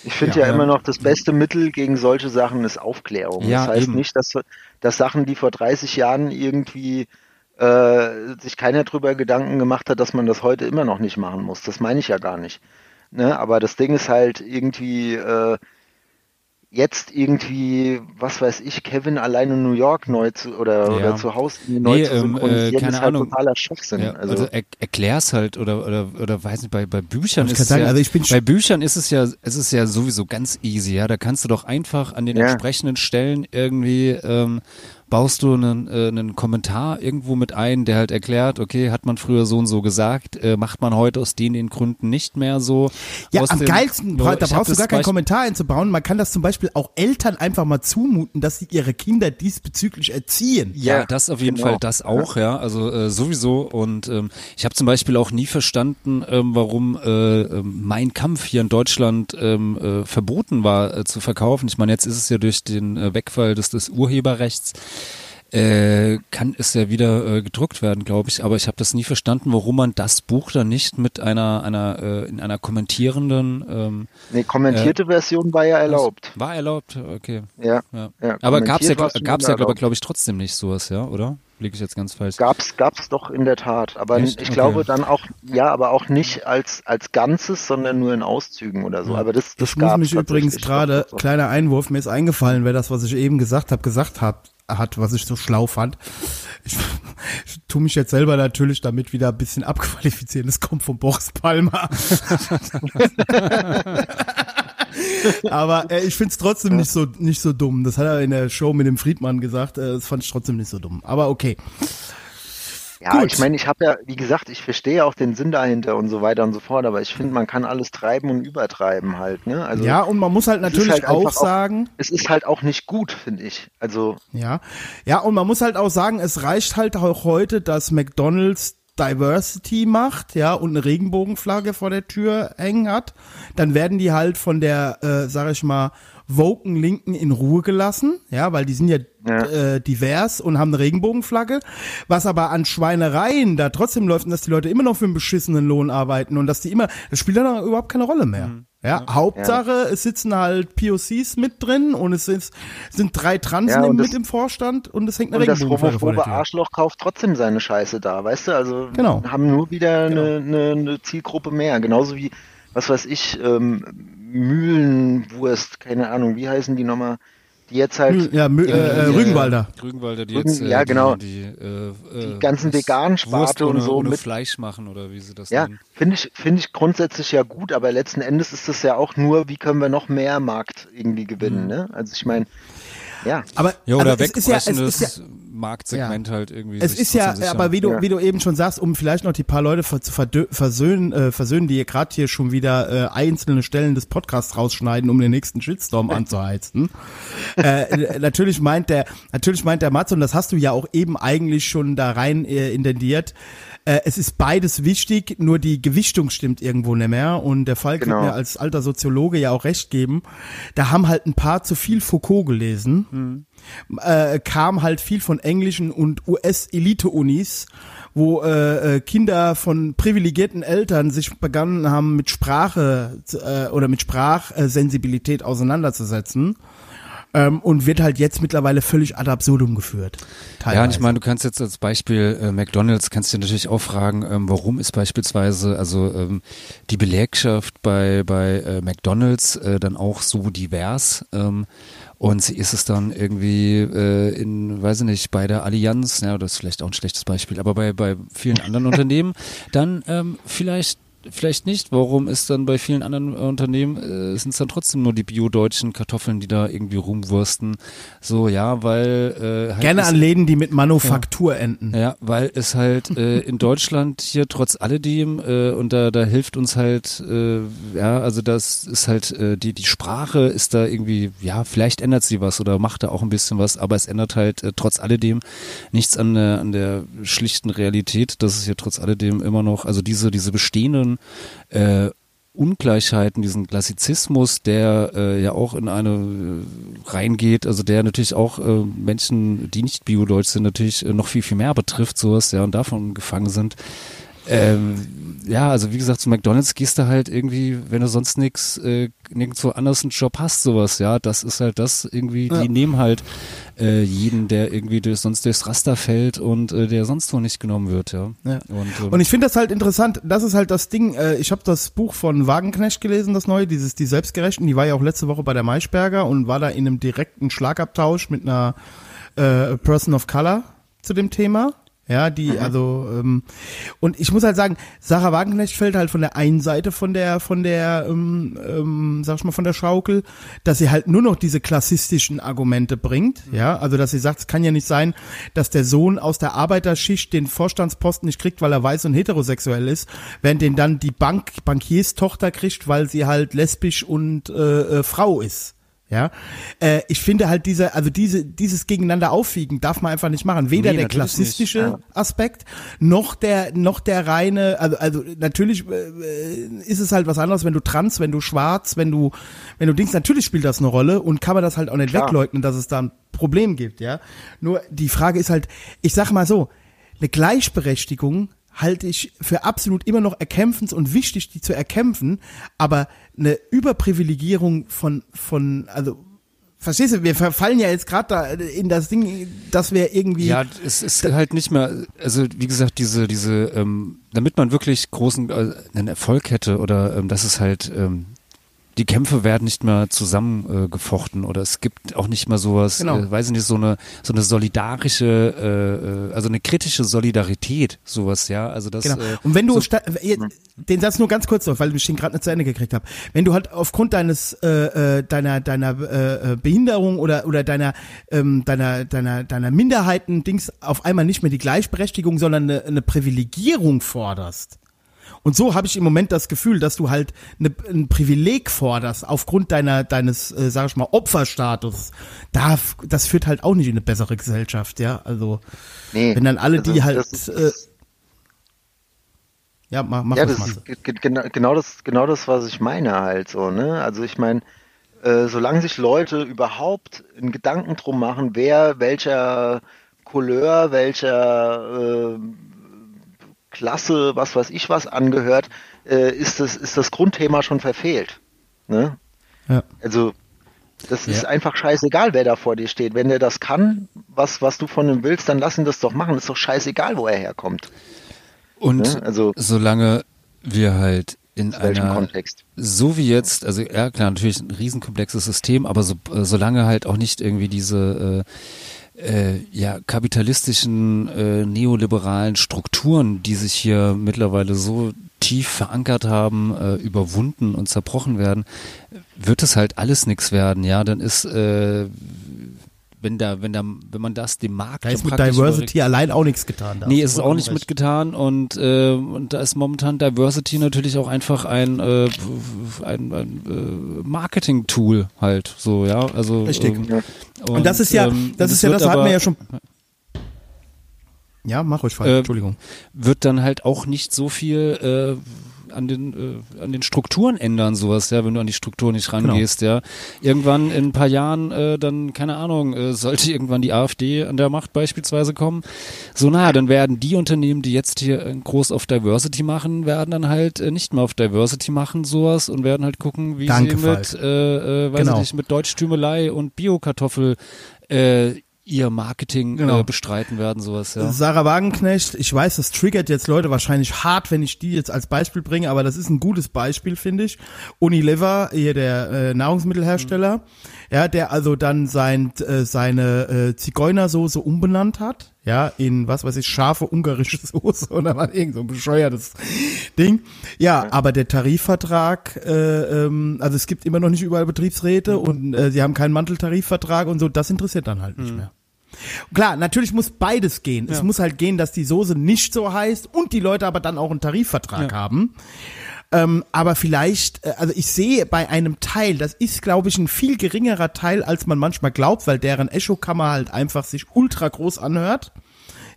Ich finde Ja, ja, immer ähm, noch, das beste Mittel gegen solche Sachen ist Aufklärung. Ja, das heißt eben. nicht, dass, dass Sachen, die vor 30 Jahren irgendwie äh, sich keiner drüber Gedanken gemacht hat, dass man das heute immer noch nicht machen muss. Das meine ich ja gar nicht. Ne? Aber das Ding ist halt irgendwie äh, jetzt irgendwie, was weiß ich, Kevin alleine in New York neu zu oder, Ja. oder zu Hause neu Nee, zu ähm, synchronisieren, äh, keine ist halt Ahnung. totaler Schwachsinn. Ja, also, also er, erklär's halt oder oder oder weiß nicht bei bei Büchern Ich ist es sagen, ja, also ich bin bei Büchern ist es ja es ist ja sowieso ganz easy ja da kannst du doch einfach an den Ja. entsprechenden Stellen irgendwie ähm, baust du einen, äh, einen Kommentar irgendwo mit ein der halt erklärt okay hat man früher so und so gesagt äh, macht man heute aus den den Gründen nicht mehr so Ja, Aus am dem- geilsten, Nur, da brauchst du gar keinen Kommentar einzubauen. Man kann das zum Beispiel auch Eltern einfach mal zumuten, dass sie ihre Kinder diesbezüglich erziehen. Ja, Ja, das auf jeden genau. Fall, das auch, ja, also äh, sowieso. Und ähm, ich habe zum Beispiel auch nie verstanden, ähm, warum äh, ähm, mein Kampf hier in Deutschland ähm, äh, verboten war äh, zu verkaufen. Ich meine, jetzt ist es ja durch den äh, Wegfall des, des Urheberrechts äh, kann es ja wieder äh, gedruckt werden, glaube ich. Aber ich habe das nie verstanden, warum man das Buch dann nicht mit einer einer äh, in einer kommentierenden ähm, eine kommentierte Version war ja erlaubt. war erlaubt. Okay. Ja. Ja. Ja, Aber gab's ja, kommentiert war's schon gab's ja, glaube glaub ich, trotzdem nicht sowas, ja, oder? Liege ich jetzt ganz falsch? Gab's, gab's doch in der Tat. Aber Echt? ich Okay. glaube dann auch, ja, aber auch nicht als, als Ganzes, sondern nur in Auszügen oder so. Aber das, das Ich muss mich übrigens gerade, kleiner Einwurf, mir ist eingefallen, wer das, was ich eben gesagt habe, gesagt hat, hat, was ich so schlau fand. Ich, <laughs> ich tue mich jetzt selber natürlich damit wieder ein bisschen abqualifizieren. Das kommt von Boris Palmer. <laughs> Aber äh, ich find's trotzdem nicht so nicht so dumm. Das hat er in der Show mit dem Friedmann gesagt. Äh, das fand ich trotzdem nicht so dumm. Aber okay. Ja, Gut. ich meine, ich habe ja, wie gesagt, ich verstehe auch den Sinn dahinter und so weiter und so fort, aber ich finde, man kann alles treiben und übertreiben halt, ne? Also ja, und man muss halt natürlich halt auch sagen, es ist halt auch nicht gut, finde ich. Also, Ja, ja, und man muss halt auch sagen, es reicht halt auch heute, dass McDonald's Diversity macht, ja, und eine Regenbogenflagge vor der Tür hängen hat, dann werden die halt von der, äh, sag ich mal, woken Linken in Ruhe gelassen, ja, weil die sind ja, Ja. Äh, divers und haben eine Regenbogenflagge, was aber an Schweinereien da trotzdem läuft und dass die Leute immer noch für einen beschissenen Lohn arbeiten und dass die immer, das spielt dann überhaupt keine Rolle mehr. Ja, Hauptsache, es sitzen halt POCs mit drin und es ist, sind drei Transen Ja, das- mit im Vorstand und es hängt eine das Regenbogenflagge vor der homophobe Tür. Arschloch kauft trotzdem seine Scheiße da, weißt du? Also Genau. haben nur wieder eine, eine, eine Zielgruppe mehr. Genauso wie, was weiß ich, ähm, Mühlenwurst, keine Ahnung, wie heißen die nochmal? Die jetzt halt Ja, Mü- äh, äh, Rügenwalder. Rügenwalder, die jetzt äh, ja, genau. die, die, äh, äh, Die ganzen das Vegan-Sparte Wurst und ohne, so ohne mit- Fleisch machen oder wie sie das Ja, nennen. finde ich, finde ich grundsätzlich ja gut, aber letzten Endes ist es ja auch nur, wie können wir noch mehr Markt irgendwie gewinnen, ne? Also ich meine, ja. Aber Ja, oder also es ist ja, es wegbrechendes ist ja, Marktsegment ja. halt irgendwie. Es ist ja, aber wie du, ja. wie du eben schon sagst, um vielleicht noch die paar Leute zu versöhnen, äh, versöhnen, die hier gerade hier schon wieder äh, einzelne Stellen des Podcasts rausschneiden, um den nächsten Shitstorm <laughs> anzuheizen. äh, natürlich meint der, natürlich meint der Matze, und das hast du ja auch eben eigentlich schon da rein äh, intendiert, äh, es ist beides wichtig, nur die Gewichtung stimmt irgendwo nicht mehr. Und der Fall genau. mir als alter Soziologe ja auch recht geben. Da haben halt ein paar zu viel Foucault gelesen. Mhm. Äh, kam halt viel von englischen und US-Elite-Unis, wo äh, äh, Kinder von privilegierten Eltern sich begonnen haben, mit Sprache äh, oder mit Sprachsensibilität auseinanderzusetzen ähm, und wird halt jetzt mittlerweile völlig ad absurdum geführt. Teilweise. Ja, und ich meine, du kannst jetzt als Beispiel äh, McDonalds, kannst dir natürlich auch fragen, ähm, warum ist beispielsweise also ähm, die Belegschaft bei, bei äh, McDonalds äh, dann auch so divers? Ähm, und ist es dann irgendwie äh, in, weiß ich nicht, bei der Allianz, ja, das ist vielleicht auch ein schlechtes Beispiel, aber bei, bei vielen anderen <laughs> Unternehmen, dann ähm, vielleicht vielleicht nicht. Warum ist dann bei vielen anderen Unternehmen, äh, sind es dann trotzdem nur die bio-deutschen Kartoffeln, die da irgendwie rumwursten? So, ja, weil... Äh, halt Gerne an Läden, die mit Manufaktur ja, enden. Ja, weil es halt äh, <laughs> in Deutschland hier trotz alledem, äh, und da, da hilft uns halt, äh, ja, also das ist halt, äh, die, die Sprache ist da irgendwie, ja, vielleicht ändert sie was oder macht da auch ein bisschen was, aber es ändert halt äh, trotz alledem nichts an der, an der schlichten Realität, dass es hier trotz alledem immer noch, also diese, diese bestehenden diesen äh, Ungleichheiten, diesen Klassizismus, der äh, ja auch in eine äh, reingeht, also der natürlich auch äh, Menschen, die nicht biodeutsch sind, natürlich äh, noch viel, viel mehr betrifft, sowas, ja, und davon gefangen sind. Ähm, ja, also wie gesagt, zu McDonalds gehst du halt irgendwie, wenn du sonst nix, äh, nirgendwo anders einen Job hast, sowas, ja, das ist halt das irgendwie, ja. die nehmen halt äh, jeden, der irgendwie durch, sonst durchs Raster fällt und äh, der sonst noch nicht genommen wird, ja. ja. Und, ähm, und ich finde das halt interessant, das ist halt das Ding, äh, ich habe das Buch von Wagenknecht gelesen, das neue, dieses Die Selbstgerechten, die war ja auch letzte Woche bei der Maischberger und war da in einem direkten Schlagabtausch mit einer äh, Person of Color zu dem Thema. Ja, die, mhm. also, ähm, und ich muss halt sagen, Sarah Wagenknecht fällt halt von der einen Seite von der, von der, ähm, ähm, sag ich mal, von der Schaukel, dass sie halt nur noch diese klassistischen Argumente bringt, mhm. ja, also dass sie sagt, es kann ja nicht sein, dass der Sohn aus der Arbeiterschicht den Vorstandsposten nicht kriegt, weil er weiß und heterosexuell ist, während den dann die Bank, Bankierstochter kriegt, weil sie halt lesbisch und äh, äh, Frau ist. Ja, äh, ich finde halt diese, also diese, dieses gegeneinander aufwiegen darf man einfach nicht machen. Weder nee, der klassistische ja. Aspekt noch der, noch der reine, also, also natürlich äh, ist es halt was anderes, wenn du trans, wenn du schwarz, wenn du, wenn du Dings, natürlich spielt das eine Rolle und kann man das halt auch nicht Klar. wegleugnen, dass es da ein Problem gibt, ja. Nur die Frage ist halt, ich sag mal so, eine Gleichberechtigung halte ich für absolut immer noch erkämpfens und wichtig, die zu erkämpfen, aber eine Überprivilegierung von, von, also Verstehst du, wir verfallen ja jetzt gerade da in das Ding, dass wir irgendwie. Ja, es ist halt nicht mehr, also wie gesagt, diese, diese, ähm, damit man wirklich großen äh, einen Erfolg hätte oder ähm, dass es halt ähm, die Kämpfe werden nicht mehr zusammengefochten äh, oder es gibt auch nicht mehr sowas, genau. äh, weiß ich nicht, so eine so eine solidarische, äh, äh also eine kritische Solidarität, sowas, ja. Also das. Genau. Äh, Und wenn du so, den Satz nur ganz kurz noch, weil ich den gerade nicht zu Ende gekriegt habe. Wenn du halt aufgrund deines äh, äh, deiner deiner äh, Behinderung oder oder deiner ähm, deiner deiner deiner Minderheiten Dings auf einmal nicht mehr die Gleichberechtigung, sondern eine, eine Privilegierung forderst und so habe ich im Moment das Gefühl, dass du halt ne, ein Privileg forderst aufgrund deiner deines, äh, sag ich mal, Opferstatus. Da, das führt halt auch nicht in eine bessere Gesellschaft, ja. Also nee, wenn dann alle die halt ist, äh, ja, mach, mach ja, das, das ist genau, genau das, genau das, was ich meine halt so, ne? Also ich meine, äh, solange sich Leute überhaupt einen Gedanken drum machen, wer welcher Couleur, welcher äh, Klasse, was weiß ich was angehört, äh, ist, das, ist das Grundthema schon verfehlt. Ne? Ja. Also das ist ja. einfach scheißegal, wer da vor dir steht. Wenn der das kann, was, was du von ihm willst, dann lass ihn das doch machen. ist doch scheißegal, wo er herkommt. Und ne? also, solange wir halt in einer Kontext? so wie jetzt, also ja klar, natürlich ein riesenkomplexes System, aber so, äh, solange halt auch nicht irgendwie diese äh, äh, ja, kapitalistischen, äh, neoliberalen Strukturen, die sich hier mittlerweile so tief verankert haben, äh, überwunden und zerbrochen werden, wird es halt alles nichts werden. Ja, dann ist, äh, wenn da, wenn da, wenn man das dem Markt Da ist mit Diversity überregt- allein auch nichts getan. da Nee, ist es auch nicht recht. mitgetan und, äh, und da ist momentan Diversity natürlich auch einfach ein, äh, ein, ein äh, Marketing-Tool halt so, ja. Also Richtig. Ähm, Und das ist ja, ähm, das und ist ja, das hatten wir ja schon. Ja, mach ruhig weiter, Äh, Entschuldigung. wird dann halt auch nicht so viel äh, an den äh, an den Strukturen ändern sowas ja wenn du an die Struktur nicht Genau. rangehst ja irgendwann in ein paar Jahren äh, dann keine Ahnung äh, sollte <laughs> irgendwann die AfD an der Macht beispielsweise kommen so na dann werden die Unternehmen die jetzt hier äh, groß auf Diversity machen werden dann halt äh, nicht mehr auf Diversity machen sowas und werden halt gucken wie Danke, sie mit äh, äh, weiß Genau. ich nicht mit Deutschtümelei und Biokartoffel äh, ihr Marketing Genau. äh, bestreiten werden sowas ja Sarah Wagenknecht, ich weiß, das triggert jetzt Leute wahrscheinlich hart, wenn ich die jetzt als Beispiel bringe, aber das ist ein gutes Beispiel, finde ich. Unilever, hier der äh, Nahrungsmittelhersteller, ja, der also dann sein, äh, seine äh, Zigeunersoße umbenannt hat, ja, in, was weiß ich, scharfe ungarische <laughs> Soße oder was, irgend so ein bescheuertes Ding. Ja, aber der Tarifvertrag, äh, ähm, also es gibt immer noch nicht überall Betriebsräte und äh, sie haben keinen Manteltarifvertrag und so, das interessiert dann halt nicht mehr. Klar, natürlich muss beides gehen. Es muss halt gehen, dass die Soße nicht so heißt und die Leute aber dann auch einen Tarifvertrag haben. Ähm, aber vielleicht, äh, also ich sehe bei einem Teil, das ist, glaube ich, ein viel geringerer Teil, als man manchmal glaubt, weil deren Echokammer halt einfach sich ultra groß anhört.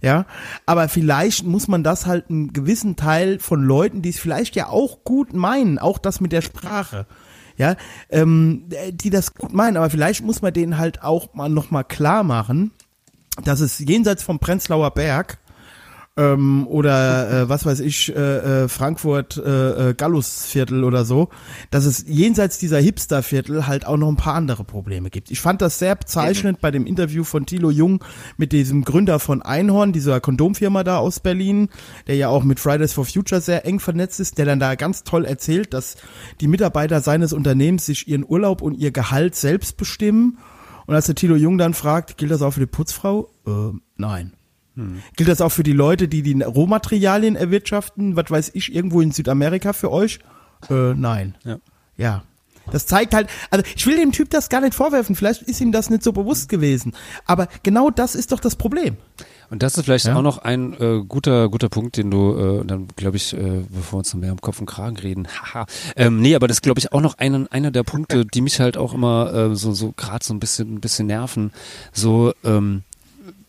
Ja, aber vielleicht muss man das halt einen gewissen Teil von Leuten, die es vielleicht ja auch gut meinen, auch das mit der Sprache, ja, ähm, die das gut meinen, aber vielleicht muss man denen halt auch mal noch mal klar machen, dass es jenseits vom Prenzlauer Berg ähm, oder äh, was weiß ich, äh, äh, Frankfurt äh, äh, Gallusviertel oder so, dass es jenseits dieser Hipsterviertel halt auch noch ein paar andere Probleme gibt. Ich fand das sehr bezeichnend bei dem Interview von Thilo Jung mit diesem Gründer von Einhorn, dieser Kondomfirma da aus Berlin, der ja auch mit Fridays for Future sehr eng vernetzt ist, der dann da ganz toll erzählt, dass die Mitarbeiter seines Unternehmens sich ihren Urlaub und ihr Gehalt selbst bestimmen. Und als der Thilo Jung dann fragt, gilt das auch für die Putzfrau? Äh, nein. Gilt das auch für die Leute, die die Rohmaterialien erwirtschaften? Was weiß ich, irgendwo in Südamerika für euch? Äh, nein. Ja. Ja. Das zeigt halt, also ich will dem Typ das gar nicht vorwerfen, vielleicht ist ihm das nicht so bewusst gewesen. Aber genau das ist doch das Problem. Und das ist vielleicht Ja. auch noch ein äh, guter guter Punkt, den du äh, dann glaube ich, äh, bevor wir uns noch mehr am Kopf und Kragen reden, <laughs> haha, ähm, nee, aber das glaube ich auch noch einen, einer der Punkte, die mich halt auch immer äh, so so gerade so ein bisschen ein bisschen nerven, so ähm,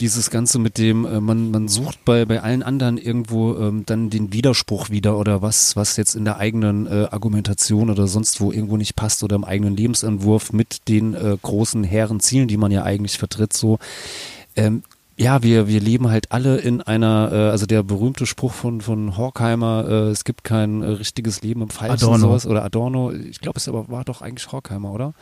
dieses Ganze mit dem, äh, man, man sucht bei, bei allen anderen irgendwo ähm, dann den Widerspruch wieder oder was, was jetzt in der eigenen äh, Argumentation oder sonst wo irgendwo nicht passt oder im eigenen Lebensentwurf mit den äh, großen hehren Zielen, die man ja eigentlich vertritt, so. Ähm, ja, wir, wir leben halt alle in einer, äh, also der berühmte Spruch von, von Horkheimer, äh, es gibt kein äh, richtiges Leben im Falschen Adorno. sowas, oder Adorno, ich glaube es aber war doch eigentlich Horkheimer, oder?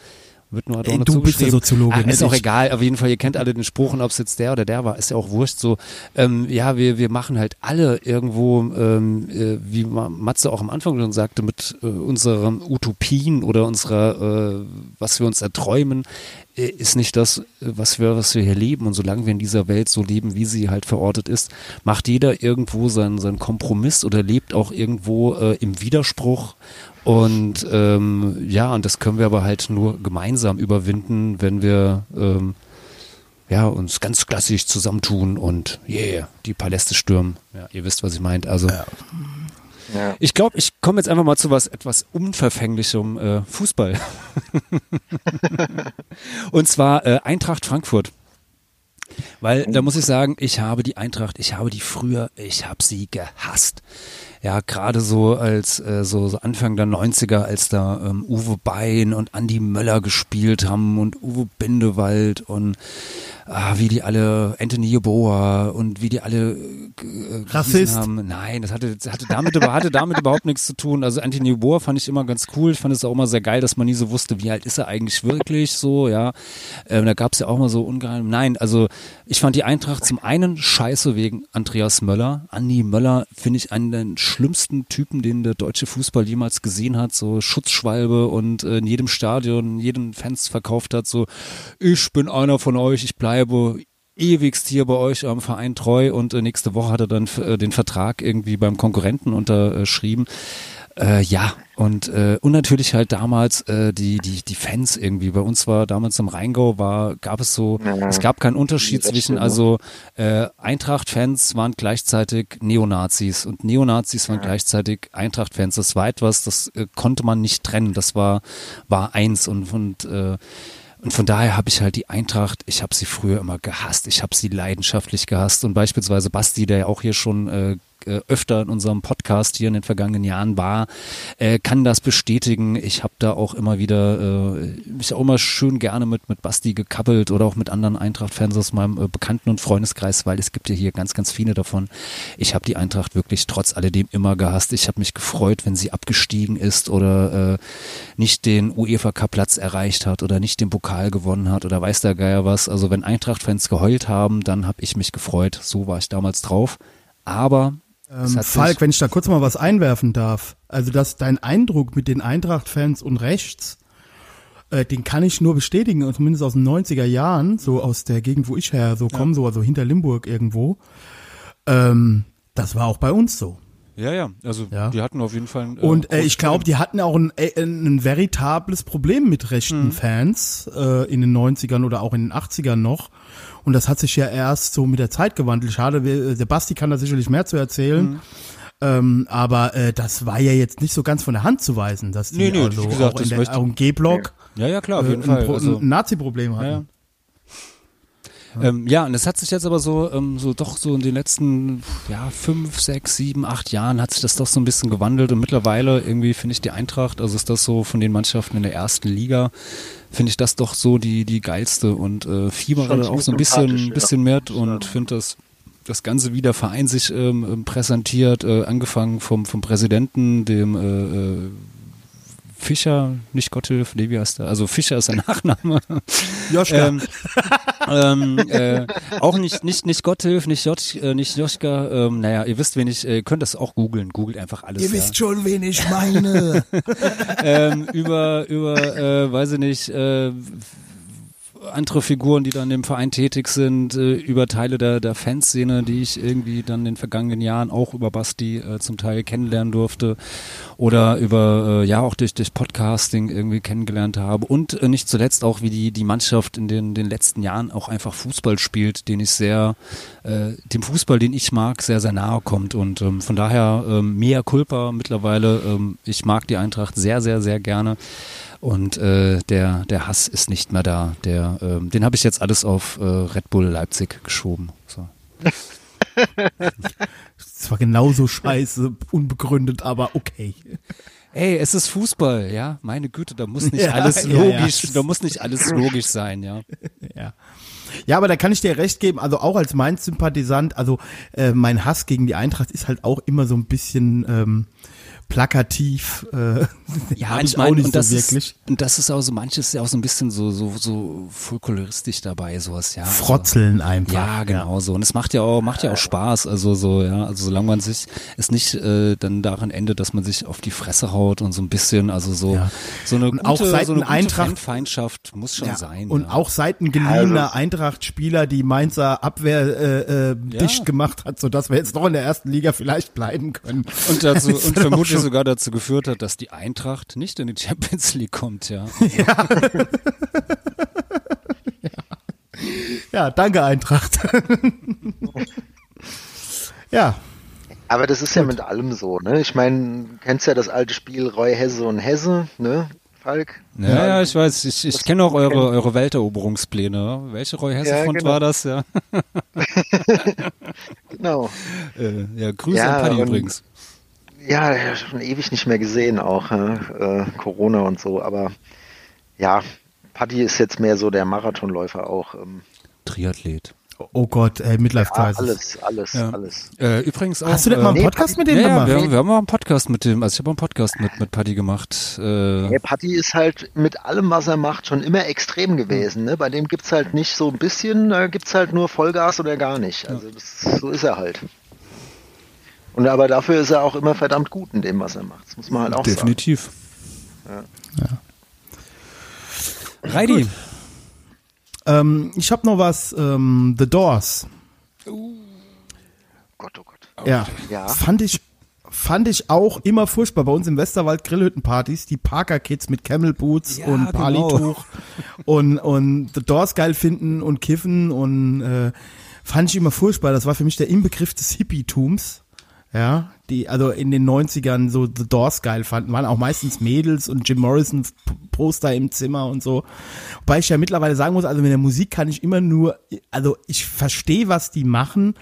Wird nur Adorno Ey, du bist der. Soziologe, nicht ist auch egal, auf jeden Fall, ihr kennt alle den Spruch und ob es jetzt der oder der war, ist ja auch wurscht so. Ähm, ja, wir, wir machen halt alle irgendwo, ähm, äh, wie Ma- Matze auch am Anfang schon sagte, mit äh, unseren Utopien oder unserer, äh, was wir uns erträumen, äh, ist nicht das, was wir, was wir hier leben. Und solange wir in dieser Welt so leben, wie sie halt verortet ist, macht jeder irgendwo seinen, seinen Kompromiss oder lebt auch irgendwo äh, im Widerspruch. Und ähm, ja, und das können wir aber halt nur gemeinsam überwinden, wenn wir ähm, ja, uns ganz klassisch zusammentun und yeah, die Paläste stürmen. Ja, ihr wisst, was ich meint. Also Ja. ich glaube, ich komme jetzt einfach mal zu was etwas unverfänglichem äh, Fußball. <laughs> Und zwar äh, Eintracht Frankfurt. Weil da muss ich sagen, ich habe die Eintracht, ich habe die früher, ich habe sie gehasst. Ja, gerade so als äh, so, so Anfang der 90er, als da ähm, Uwe Bein und Andi Möller gespielt haben und Uwe Bindewald und ah, wie die alle, Anthony Jeboa und wie die alle äh, Rassist. haben. Nein, das hatte, hatte damit, hatte damit überhaupt nichts zu tun. Also Anthony Jeboa fand ich immer ganz cool. Ich fand es auch immer sehr geil, dass man nie so wusste, wie alt ist er eigentlich wirklich so, ja. Ähm, da gab es ja auch mal so ungeheim. Nein, also ich fand die Eintracht zum einen scheiße wegen Andreas Möller. Andi Möller finde ich einen der schlimmsten Typen, den der deutsche Fußball jemals gesehen hat. So Schutzschwalbe und äh, in jedem Stadion, jeden Fans verkauft hat. So, ich bin einer von euch, ich bleibe ewigst hier bei euch am Verein treu und äh, nächste Woche hat er dann äh, den Vertrag irgendwie beim Konkurrenten unterschrieben. Äh, ja, und, äh, und natürlich halt damals äh, die, die, die Fans irgendwie. Bei uns war damals im Rheingau war, gab es so, Ja, es gab keinen Unterschied zwischen, stimmt, also äh, Eintracht-Fans waren gleichzeitig Neonazis und Neonazis waren gleichzeitig Eintracht-Fans. Das war etwas, das äh, konnte man nicht trennen. Das war, war eins und, und äh, und von daher habe ich halt die Eintracht, ich habe sie früher immer gehasst, ich habe sie leidenschaftlich gehasst. Und beispielsweise Basti, der ja auch hier schon äh, äh, öfter in unserem Podcast hier in den vergangenen Jahren war, äh, kann das bestätigen. Ich habe da auch immer wieder, äh, mich auch immer schön gerne mit, mit Basti gekappelt oder auch mit anderen Eintracht-Fans aus meinem äh, Bekannten- und Freundeskreis, weil es gibt ja hier ganz, ganz viele davon. Ich habe die Eintracht wirklich trotz alledem immer gehasst. Ich habe mich gefreut, wenn sie abgestiegen ist oder äh, nicht den UEFA-Cup-Platz erreicht hat oder nicht den Pokal gewonnen hat oder weiß der Geier was. Also wenn Eintracht-Fans geheult haben, dann habe ich mich gefreut. So war ich damals drauf. Aber Ähm, Falk, wenn ich da kurz mal was einwerfen darf. Also, dass dein Eindruck mit den Eintracht-Fans und rechts, äh, den kann ich nur bestätigen, und zumindest aus den 90er Jahren, so aus der Gegend, wo ich her so komme, so also hinter Limburg irgendwo. Ähm, das war auch bei uns so. ja, ja, also Ja. die hatten auf jeden Fall. ein, äh, Und äh, ich glaube, die hatten auch ein, äh, ein veritables Problem mit rechten Mhm. Fans äh, in den 90ern oder auch in den 80ern noch. Und das hat sich ja erst so mit der Zeit gewandelt. Schade, wir- der Basti kann da sicherlich mehr zu erzählen. Mhm. Ähm, aber äh, das war ja jetzt nicht so ganz von der Hand zu weisen, dass die Nee, nee, also gesagt, auch in der möchte- auch im G-Block Ja, ja, klar, auf äh, ein, Fall. Also, ein Nazi-Problem hatten. ja, ja. Ähm, ja, und es hat sich jetzt aber so, ähm, so doch so in den letzten ja, fünf, sechs, sieben, acht Jahren hat sich das doch so ein bisschen gewandelt und mittlerweile irgendwie finde ich die Eintracht, also ist das so von den Mannschaften in der ersten Liga, finde ich das doch so die, die geilste und äh, fiebere auch so ein bisschen, ja. bisschen mit und finde das das Ganze wie der Verein sich ähm, ähm, präsentiert, äh, angefangen vom, vom Präsidenten, dem äh, äh, Fischer, nicht Gotthilf, nee, wie heißt der? Also Fischer ist sein <laughs> Nachname. Joschka. Ähm, <laughs> ähm, äh, auch nicht, nicht, nicht Gotthilf, nicht, Jotsch, äh, nicht Joschka. Ähm, naja, ihr wisst, wen ich, äh, ihr könnt das auch googeln. Googelt einfach alles. Ihr ja. wisst schon, wen ich meine. <laughs> ähm, über, über, äh, weiß ich nicht, äh, andere Figuren, die dann im Verein tätig sind, äh, über Teile der, der Fanszene, die ich irgendwie dann in den vergangenen Jahren auch über Basti äh, zum Teil kennenlernen durfte oder über, äh, ja, auch durch, durch Podcasting irgendwie kennengelernt habe und äh, nicht zuletzt auch, wie die, die Mannschaft in den, den letzten Jahren auch einfach Fußball spielt, den ich sehr, äh, dem Fußball, den ich mag, sehr, sehr nahe kommt und ähm, von daher ähm, mehr Culpa mittlerweile. Ähm, ich mag die Eintracht sehr, sehr, sehr gerne. Und äh, der, der Hass ist nicht mehr da. Der, ähm, den habe ich jetzt alles auf äh, Red Bull Leipzig geschoben. So. <laughs> Das war genauso scheiße, unbegründet, aber okay. Ey, es ist Fußball, ja. Meine Güte, da muss nicht Ja, alles ja, ja. logisch, da muss nicht alles logisch sein, ja. Ja. Ja, aber da kann ich dir recht geben, also auch als Mainz-Sympathisant, also äh, mein Hass gegen die Eintracht ist halt auch immer so ein bisschen ähm, plakativ. Äh, <laughs> Ja, ich meine, auch nicht und das so wirklich. ist, und das ist auch so, manches ist ja auch so ein bisschen so, so, so folkloristisch dabei, sowas, ja. Also- Frotzeln einfach. Ja, genau so. Und es macht ja auch, macht ja auch Spaß. Also so, ja, also solange man sich es nicht äh, dann daran endet, dass man sich auf die Fresse haut und so ein bisschen, also so, Ja. so eine Und gute, auch seit so eine Eintracht- Fanfeindschaft muss schon Ja, sein. und ja. auch seit ein geliehener Eintracht-Spieler die Mainzer Abwehr äh, äh, Ja. dicht gemacht hat, sodass wir jetzt noch in der ersten Liga vielleicht bleiben können. und dazu, <laughs> und vermutlich sogar dazu geführt hat, dass die Eintracht nicht in die Champions League kommt, ja. <laughs> Ja, danke Eintracht. <laughs> ja, Aber das ist ja mit allem so, ne? Ich meine, du kennst ja das alte Spiel Roy Hesse und Hesse, ne? Falk? Ja, ja, ich weiß, ich, ich kenne auch eure, eure Welteroberungspläne. Welche Roy Hesse Ja, Front genau. war das, ja? <laughs> Genau. Äh, ja, Grüße Ja, an Paddy übrigens. Ja, ja, schon ewig nicht mehr gesehen auch, ne? äh, Corona und so, aber ja, Paddy ist jetzt mehr so der Marathonläufer auch. Ähm, Triathlet. oh Gott, ey, Midlife ja, Crisis. alles, alles, Ja. alles. Äh, übrigens auch. Hast du denn mal einen äh, Podcast mit dem ja, ja, gemacht? wir, haben- wir haben mal einen Podcast mit dem, also ich habe auch einen Podcast mit, mit Paddy gemacht. Äh, Hey, Paddy ist halt mit allem, was er macht, schon immer extrem gewesen. Ne? Bei dem gibt's halt nicht so ein bisschen, da gibt's halt nur Vollgas oder gar nicht. Also das, so ist er halt. Und aber dafür ist er auch immer verdammt gut in dem, was er macht. Das muss man halt auch definitiv. Ja. Reidi. Ähm, ich habe noch was, ähm, The Doors. sagen. Gott, oh Gott. Ja. Ja. Fand ich, fand ich auch immer furchtbar. Bei uns im Westerwald Grillhüttenpartys, die Parker Kids mit Camel Boots Ja, und genau. Palituch und, und The Doors geil finden und kiffen und äh, fand ich immer furchtbar. Das war für mich der Inbegriff des Hippietums. Ja, die also in den 90ern so The Doors geil fanden, waren auch meistens Mädels und Jim Morrison Poster im Zimmer und so. Wobei ich ja mittlerweile sagen muss, also mit der Musik kann ich immer nur, also ich verstehe, was die machen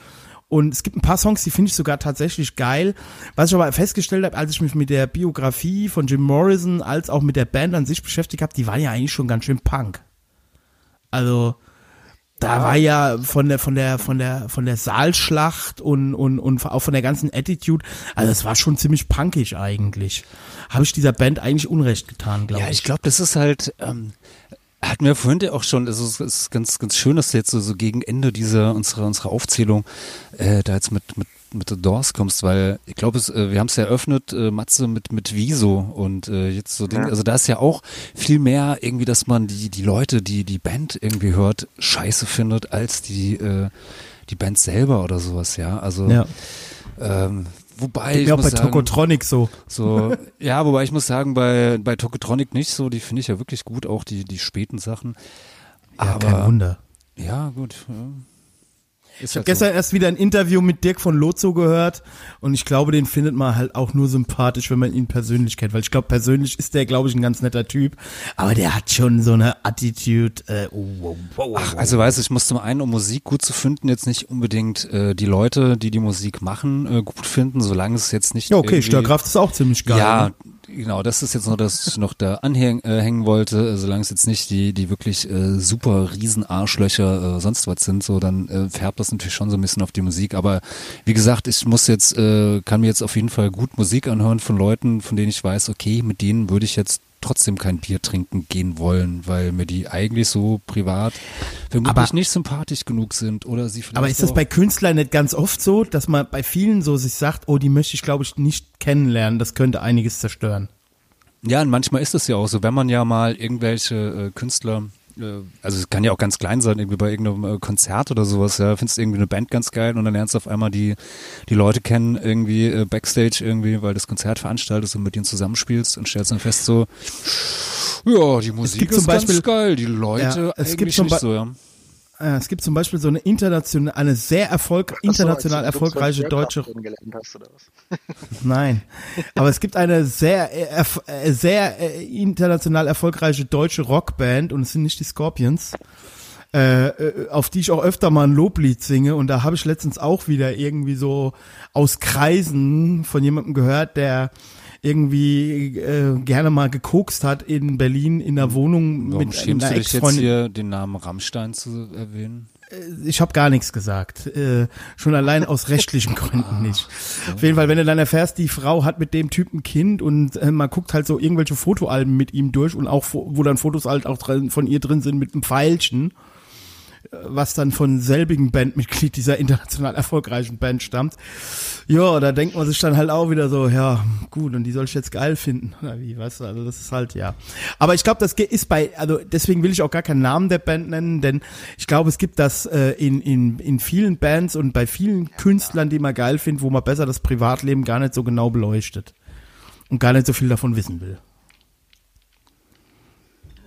und es gibt ein paar Songs, die finde ich sogar tatsächlich geil. Was ich aber festgestellt habe, als ich mich mit der Biografie von Jim Morrison als auch mit der Band an sich beschäftigt habe, die waren ja eigentlich schon ganz schön Punk. Also da war ja von der von der von der von der Saalschlacht und und und auch von der ganzen Attitude, also es war schon ziemlich punkig eigentlich. Habe ich dieser Band eigentlich Unrecht getan, glaube Ja, ich. ich glaube, das ist halt, ähm, hatten wir vorhin ja auch schon, es ist, es ist ganz, ganz schön, dass du jetzt so, so gegen Ende dieser, unserer, unserer Aufzählung, äh, da jetzt mit, mit, mit The Doors kommst, weil ich glaube, es, äh, wir haben es ja eröffnet, äh, Matze mit, mit Wieso und äh, jetzt so Ding, Ja. also da ist ja auch viel mehr irgendwie, dass man die, die Leute, die die Band irgendwie hört, scheiße findet, als die, äh, die Band selber oder sowas, ja, also, Ja. ähm, wobei, Geht ich mir auch muss bei sagen, Tokotronic so. so, ja, wobei ich muss sagen, bei, bei Tokotronic nicht so, die finde ich ja wirklich gut, auch die, die späten Sachen. Ja, Aber, kein Wunder. Ja, gut. Ja. Ich habe halt so. gestern erst wieder ein Interview mit Dirk von Lozo gehört und ich glaube, den findet man halt auch nur sympathisch, wenn man ihn persönlich kennt, weil ich glaube, persönlich ist der, glaube ich, ein ganz netter Typ, aber der hat schon so eine Attitude. Äh, oh, wow, wow, Ach, also weißt du, ich muss zum einen, um Musik gut zu finden, jetzt nicht unbedingt äh, die Leute, die die Musik machen, äh, gut finden, solange es jetzt nicht ja, okay, Störkraft ist auch ziemlich geil. Ja, ne? Genau, das ist jetzt noch das, was ich noch da anhängen äh, wollte, äh, solange es jetzt nicht die, die wirklich äh, super riesen Arschlöcher äh, sonst was sind, so dann äh, färbt das natürlich schon so ein bisschen auf die Musik. Aber wie gesagt, ich muss jetzt, äh, kann mir jetzt auf jeden Fall gut Musik anhören von Leuten, von denen ich weiß, okay, mit denen würde ich jetzt trotzdem kein Bier trinken gehen wollen, weil mir die eigentlich so privat vermutlich Aber- nicht sympathisch genug sind oder sie vielleicht Aber ist das bei Künstlern nicht ganz oft so, dass man bei vielen so sich sagt, oh, die möchte ich, glaube ich, nicht kennenlernen, das könnte einiges zerstören. Ja, und manchmal ist es ja auch so, wenn man ja mal irgendwelche äh, Künstler, also es kann ja auch ganz klein sein, irgendwie bei irgendeinem äh, Konzert oder sowas, ja, findest du irgendwie eine Band ganz geil und dann lernst du auf einmal die, die Leute kennen, irgendwie äh, Backstage irgendwie, weil das Konzert veranstaltest und mit denen zusammenspielst und stellst dann fest so, ja, die Musik ist zum Beispiel- ganz geil, die Leute Ja, es gibt zum nicht so, ja. Äh, Es gibt zum Beispiel so eine international, eine sehr erfolg international erfolgreiche deutsche? <laughs> <laughs> Nein, aber es gibt eine sehr, äh, äh, sehr international erfolgreiche deutsche Rockband und es sind nicht die Scorpions, äh, auf die ich auch öfter mal ein Loblied singe und da habe ich letztens auch wieder irgendwie so aus Kreisen von jemandem gehört, der irgendwie äh, gerne mal gekokst hat in Berlin in einer Wohnung Warum mit schämst einer du dich jetzt hier, den Namen Rammstein zu erwähnen? Ich habe gar nichts gesagt. Äh, schon allein aus rechtlichen Gründen nicht. Auf jeden Fall, wenn du dann erfährst, die Frau hat mit dem Typen Kind und äh, man guckt halt so irgendwelche Fotoalben mit ihm durch und auch, wo dann Fotos halt auch drin, von ihr drin sind mit einem Pfeilchen, äh, was dann von selbigen Bandmitglied dieser international erfolgreichen Band stammt. Ja, da denkt man sich dann halt auch wieder so, ja, gut, und die soll ich jetzt geil finden. Oder wie, weißt du, also das ist halt, ja. Aber ich glaube, das ist bei, also deswegen will ich auch gar keinen Namen der Band nennen, denn ich glaube, es gibt das äh, in, in, in vielen Bands und bei vielen Künstlern, die man geil findet, wo man besser das Privatleben gar nicht so genau beleuchtet und gar nicht so viel davon wissen will.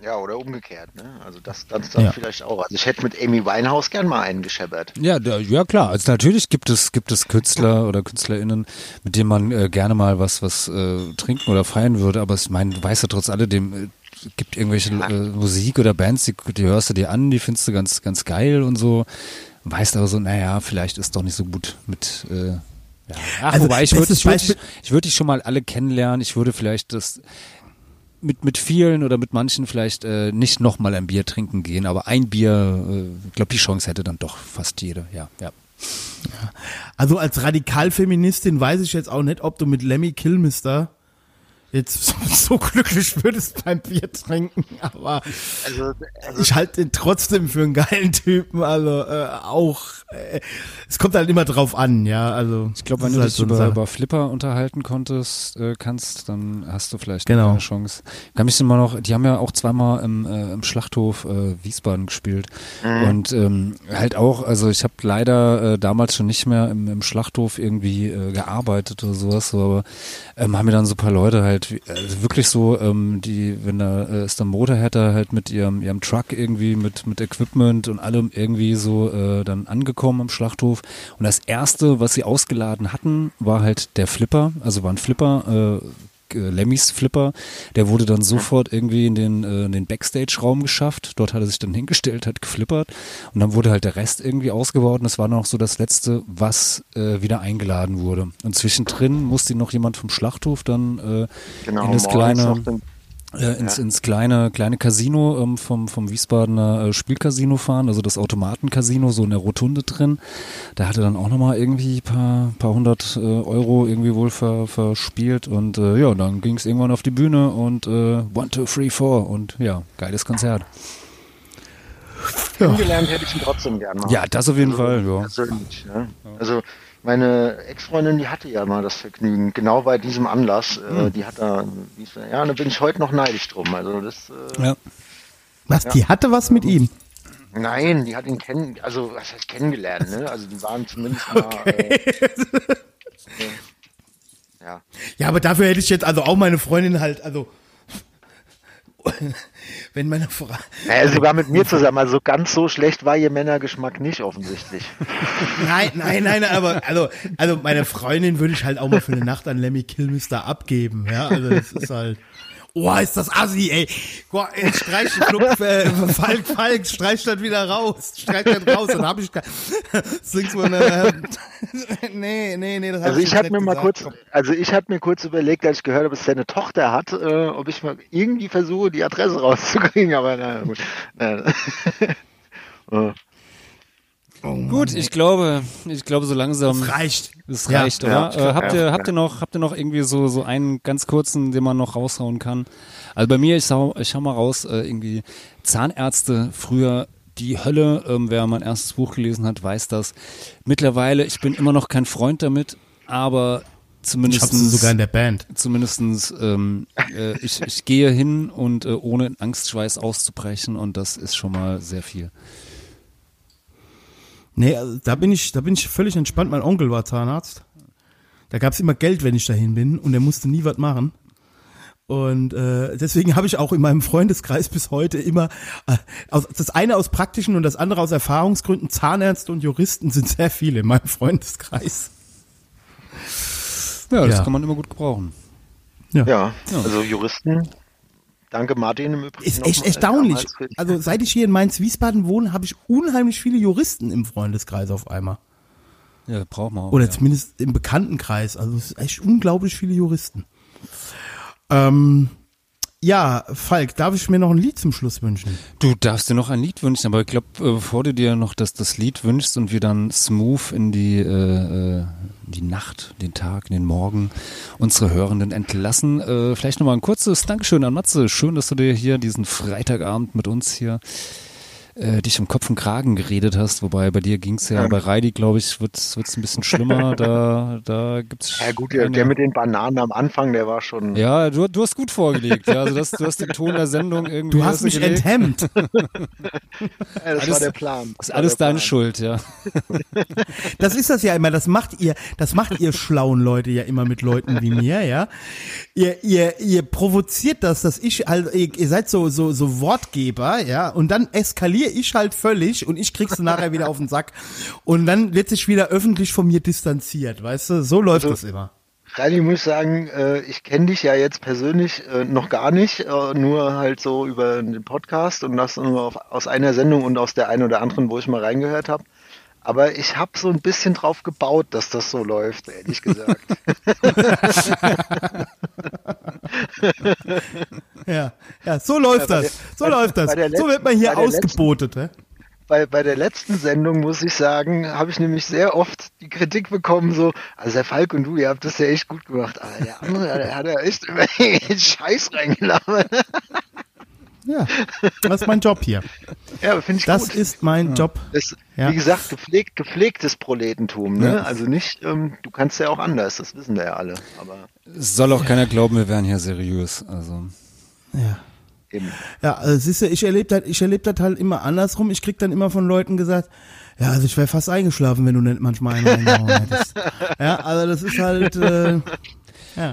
Ja, oder umgekehrt, ne? Also das, das dann Ja. vielleicht auch. Also ich hätte mit Amy Winehouse gern mal einen gescheppert. Ja, da, ja klar. Also natürlich gibt es gibt es Künstler oder KünstlerInnen, mit denen man äh, gerne mal was was äh, trinken oder feiern würde. Aber ich meine, du weißt ja trotz alledem, äh, es gibt irgendwelche äh, Musik oder Bands, die, die hörst du dir an, die findest du ganz ganz geil und so. Weißt aber so, naja, vielleicht ist doch nicht so gut mit. Äh, ja. Ach, Also, wobei ich würde ich würd, ich würd die schon mal alle kennenlernen. Ich würde vielleicht das mit, mit vielen oder mit manchen vielleicht äh, nicht nochmal ein Bier trinken gehen, aber ein Bier, äh, ich glaube, die Chance hätte dann doch fast jede, ja, ja. Also als Radikalfeministin weiß ich jetzt auch nicht, ob du mit Lemmy Kilmister jetzt <laughs> so glücklich würdest beim Bier trinken, aber also, also ich halte den trotzdem für einen geilen Typen, also äh, auch äh, es kommt halt immer drauf an, ja, also ich glaube, wenn du halt dich so über, über, Flipper unterhalten konntest, äh, kannst, dann hast du vielleicht genau. eine Chance. Kann mich immer noch, die haben ja auch zweimal im, äh, im Schlachthof äh, Wiesbaden gespielt mhm. und ähm, halt auch, also ich habe leider äh, damals schon nicht mehr im, im Schlachthof irgendwie äh, gearbeitet oder sowas, so, aber ähm, haben mir dann so ein paar Leute halt halt also wirklich so, ähm, die, wenn da äh, ist der Motorhead da halt mit ihrem, ihrem Truck irgendwie mit, mit Equipment und allem irgendwie so äh, dann angekommen am Schlachthof. Und das erste, was sie ausgeladen hatten, war halt der Flipper, also war ein Flipper, äh, Lemmys Flipper, der wurde dann sofort irgendwie in den, äh, in den Backstage-Raum geschafft. Dort hat er sich dann <laughs> hingestellt, hat geflippert und dann wurde halt der Rest irgendwie ausgebaut und das war noch so das Letzte, was äh, wieder eingeladen wurde. Und zwischendrin musste noch jemand vom Schlachthof dann äh, genau, in das kleine äh, ins, ja. ins kleine, kleine Casino ähm, vom, vom Wiesbadener äh, Spielcasino fahren, also das Automatencasino, so in der Rotunde drin. Da hatte dann auch nochmal irgendwie paar, paar hundert äh, Euro irgendwie wohl ver, verspielt und äh, ja, dann ging es irgendwann auf die Bühne und äh, One, Two, Three, Four und ja, geiles Konzert. <laughs> Kennengelernt hätte ich ihn trotzdem gern mal. Ja, das auf jeden also, Fall, ja. Persönlich, ja. Also meine Ex-Freundin, die hatte ja mal das Vergnügen, genau bei diesem Anlass. Mhm. Äh, die hat da, ja, da bin ich heute noch neidisch drum. Also das. Äh, ja. Was? Ja. Die hatte was mit ihm? Nein, die hat ihn kennen, also was heißt kennengelernt, ne? Also die waren zumindest mal. <laughs> Okay. Äh, ja. Ja, aber dafür hätte ich jetzt also auch meine Freundin halt, also <laughs> wenn meine Frau. Naja, sogar mit mir zusammen. Also ganz so schlecht war ihr Männergeschmack nicht offensichtlich. <laughs> Nein, nein, nein, aber also, also meine Freundin würde ich halt auch mal für eine Nacht an Lemmy Kilmister abgeben. Ja, also das ist halt. Oh, ist das assi, ey. Boah, ey streich den Club, <laughs> äh, Falk, Falk, streich das wieder raus. Streich das raus, dann hab ich <laughs> Singst mal, äh, <laughs> nee, nee, nee, das Also ich hatte mir mal kurz, also ich hatte mir kurz überlegt, als ich gehört habe, dass er eine Tochter hat, äh, ob ich mal irgendwie versuche, die Adresse rauszukriegen, aber na gut. oh. Oh Gut, ich glaube, ich glaube so langsam. Es reicht. Es reicht, ja, oder? Ja, äh, habt ihr, habt ihr noch, habt ihr noch irgendwie so so einen ganz kurzen, den man noch raushauen kann? Also bei mir, ich schau, ich schau mal raus, äh, irgendwie Zahnärzte früher die Hölle. Ähm, wer mein erstes Buch gelesen hat, weiß das. Mittlerweile, ich bin immer noch kein Freund damit, aber zumindest sogar in der Band. Zumindestens, ähm, äh, ich, ich gehe hin und äh, ohne Angstschweiß auszubrechen und das ist schon mal sehr viel. Nee, also da bin ich, da bin ich völlig entspannt. Mein Onkel war Zahnarzt. Da gab's immer Geld, wenn ich dahin bin und er musste nie was machen. Und äh, deswegen habe ich auch in meinem Freundeskreis bis heute immer äh, aus, das eine aus praktischen und das andere aus Erfahrungsgründen. Zahnärzte und Juristen sind sehr viele in meinem Freundeskreis. Ja, das ja. kann man immer gut gebrauchen. Ja. ja, also Juristen Danke, Martin. Im Übrigen ist echt erstaunlich. Also seit ich hier in Mainz-Wiesbaden wohne, habe ich unheimlich viele Juristen im Freundeskreis auf einmal. Ja, braucht man auch. Oder ja. zumindest im Bekanntenkreis. Also es ist echt unglaublich viele Juristen. Ähm, ja, Falk, darf ich mir noch ein Lied zum Schluss wünschen? Du darfst dir noch ein Lied wünschen, aber ich glaube, äh, bevor du dir noch das, das Lied wünschst und wir dann smooth in die, äh, äh die Nacht, den Tag, den Morgen unsere Hörenden entlassen, äh, vielleicht nochmal ein kurzes Dankeschön an Matze. Schön, dass du dir hier diesen Freitagabend mit uns hier äh, dich um Kopf und Kragen geredet hast, wobei bei dir ging es ja, ja, bei Reidi, glaube ich, wird es ein bisschen schlimmer. <laughs> da da gibt's Ja gut, der, der, mit den Bananen am Anfang, der war schon. Ja, du, du hast gut vorgelegt. Ja, also das, du hast den Ton der Sendung irgendwie. Du hast mich gelegt. enthemmt. <laughs> ja, das alles, war der Plan. Das ist alles deine Schuld, ja. <laughs> das ist das ja immer, das macht ihr, das macht ihr schlauen Leute ja immer mit Leuten wie mir, ja. Ihr, ihr, ihr provoziert das, dass ich halt, ihr, ihr seid so, so, so Wortgeber, ja, und dann eskaliert verliere ich halt völlig und ich krieg's nachher wieder auf den Sack. Und dann wird sich wieder öffentlich von mir distanziert, weißt du? So läuft also, das immer. Reini, ich muss sagen, äh, ich kenne dich ja jetzt persönlich äh, noch gar nicht, äh, nur halt so über den Podcast und das nur aus einer Sendung und aus der einen oder anderen, wo ich mal reingehört habe. Aber ich habe so ein bisschen drauf gebaut, dass das so läuft, ehrlich gesagt. <laughs> ja, ja, so läuft ja, das. so bei, läuft das. Letzten, so wird man hier ausgebotet. Letzten, bei, bei der letzten Sendung, muss ich sagen, habe ich nämlich sehr oft die Kritik bekommen, so, also der Falk und du, ihr habt das ja echt gut gemacht, aber der andere, der hat ja echt <laughs> immer den Scheiß reingeladen. Ja, das ist mein Job hier. Ja, finde ich Das gut. ist mein Job. Das, Ja. Wie gesagt, gepflegt, gepflegtes Proletentum, ne? Ja. Also nicht, ähm, du kannst ja auch anders, das wissen wir ja alle, aber Es soll auch keiner glauben, wir wären hier seriös. Also. Ja. eben. Ja, also siehst du, ich erlebe das, ich erlebe das halt immer andersrum. Ich krieg dann immer von Leuten gesagt, ja, also ich wäre fast eingeschlafen, wenn du nicht manchmal einen reingehauen hättest. <laughs> Ja, also das ist halt, äh,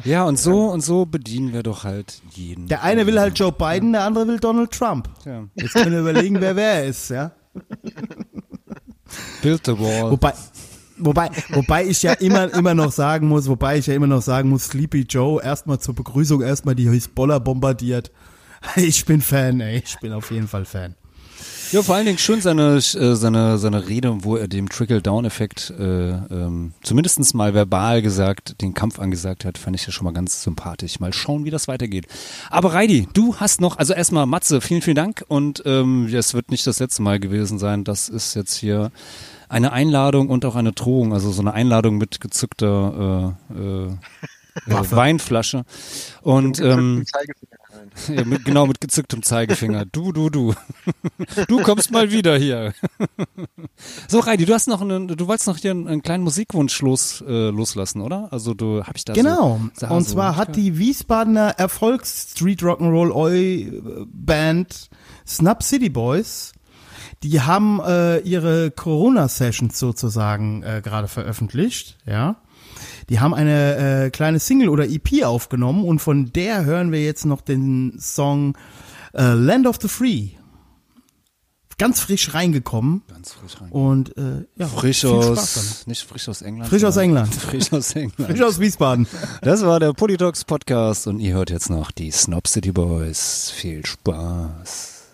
Ja, und so und so bedienen wir doch halt jeden. der eine will halt Joe Biden, der andere will Donald Trump. Ja. Jetzt können wir überlegen, wer wer ist, ja. <laughs> Build the wall. Wobei, wobei, wobei ich ja immer, immer noch sagen muss, wobei ich ja immer noch sagen muss, Sleepy Joe erstmal zur Begrüßung erstmal die Hisbollah bombardiert. Ich bin Fan, ey. Ich bin auf jeden Fall Fan. Ja, vor allen Dingen schön seine, äh, seine, seine Rede, wo er dem Trickle-Down-Effekt äh, ähm, zumindest mal verbal gesagt, den Kampf angesagt hat, fand ich ja schon mal ganz sympathisch. Mal schauen, wie das weitergeht. Aber Reidi, du hast noch, also erstmal Matze, vielen, vielen Dank und ähm, es wird nicht das letzte Mal gewesen sein. Das ist jetzt hier eine Einladung und auch eine Drohung, also so eine Einladung mit gezückter äh, äh, Weinflasche. Und ähm, ja, mit, genau, mit gezücktem Zeigefinger. Du, du, du. Du kommst mal wieder hier. So, Reidi, du hast noch einen, du wolltest noch hier einen, einen kleinen Musikwunsch los, äh, loslassen, oder? Also du hab ich da Genau. so, Sachen Und so zwar hat die Wiesbadener Erfolgs-Street Rock'n'Roll Oi Band Snap City Boys, die haben äh, ihre Corona-Sessions sozusagen äh, gerade veröffentlicht, ja. Die haben eine äh, kleine Single oder EP aufgenommen und von der hören wir jetzt noch den Song äh, Land of the Free. Ganz frisch reingekommen ganz frisch rein. und äh, ja, Frisch aus, nicht frisch aus England. Frisch aus England. <laughs> Frisch aus England. Frisch aus Wiesbaden. Das war der Politox Podcast und ihr hört jetzt noch die Snob City Boys. Viel Spaß.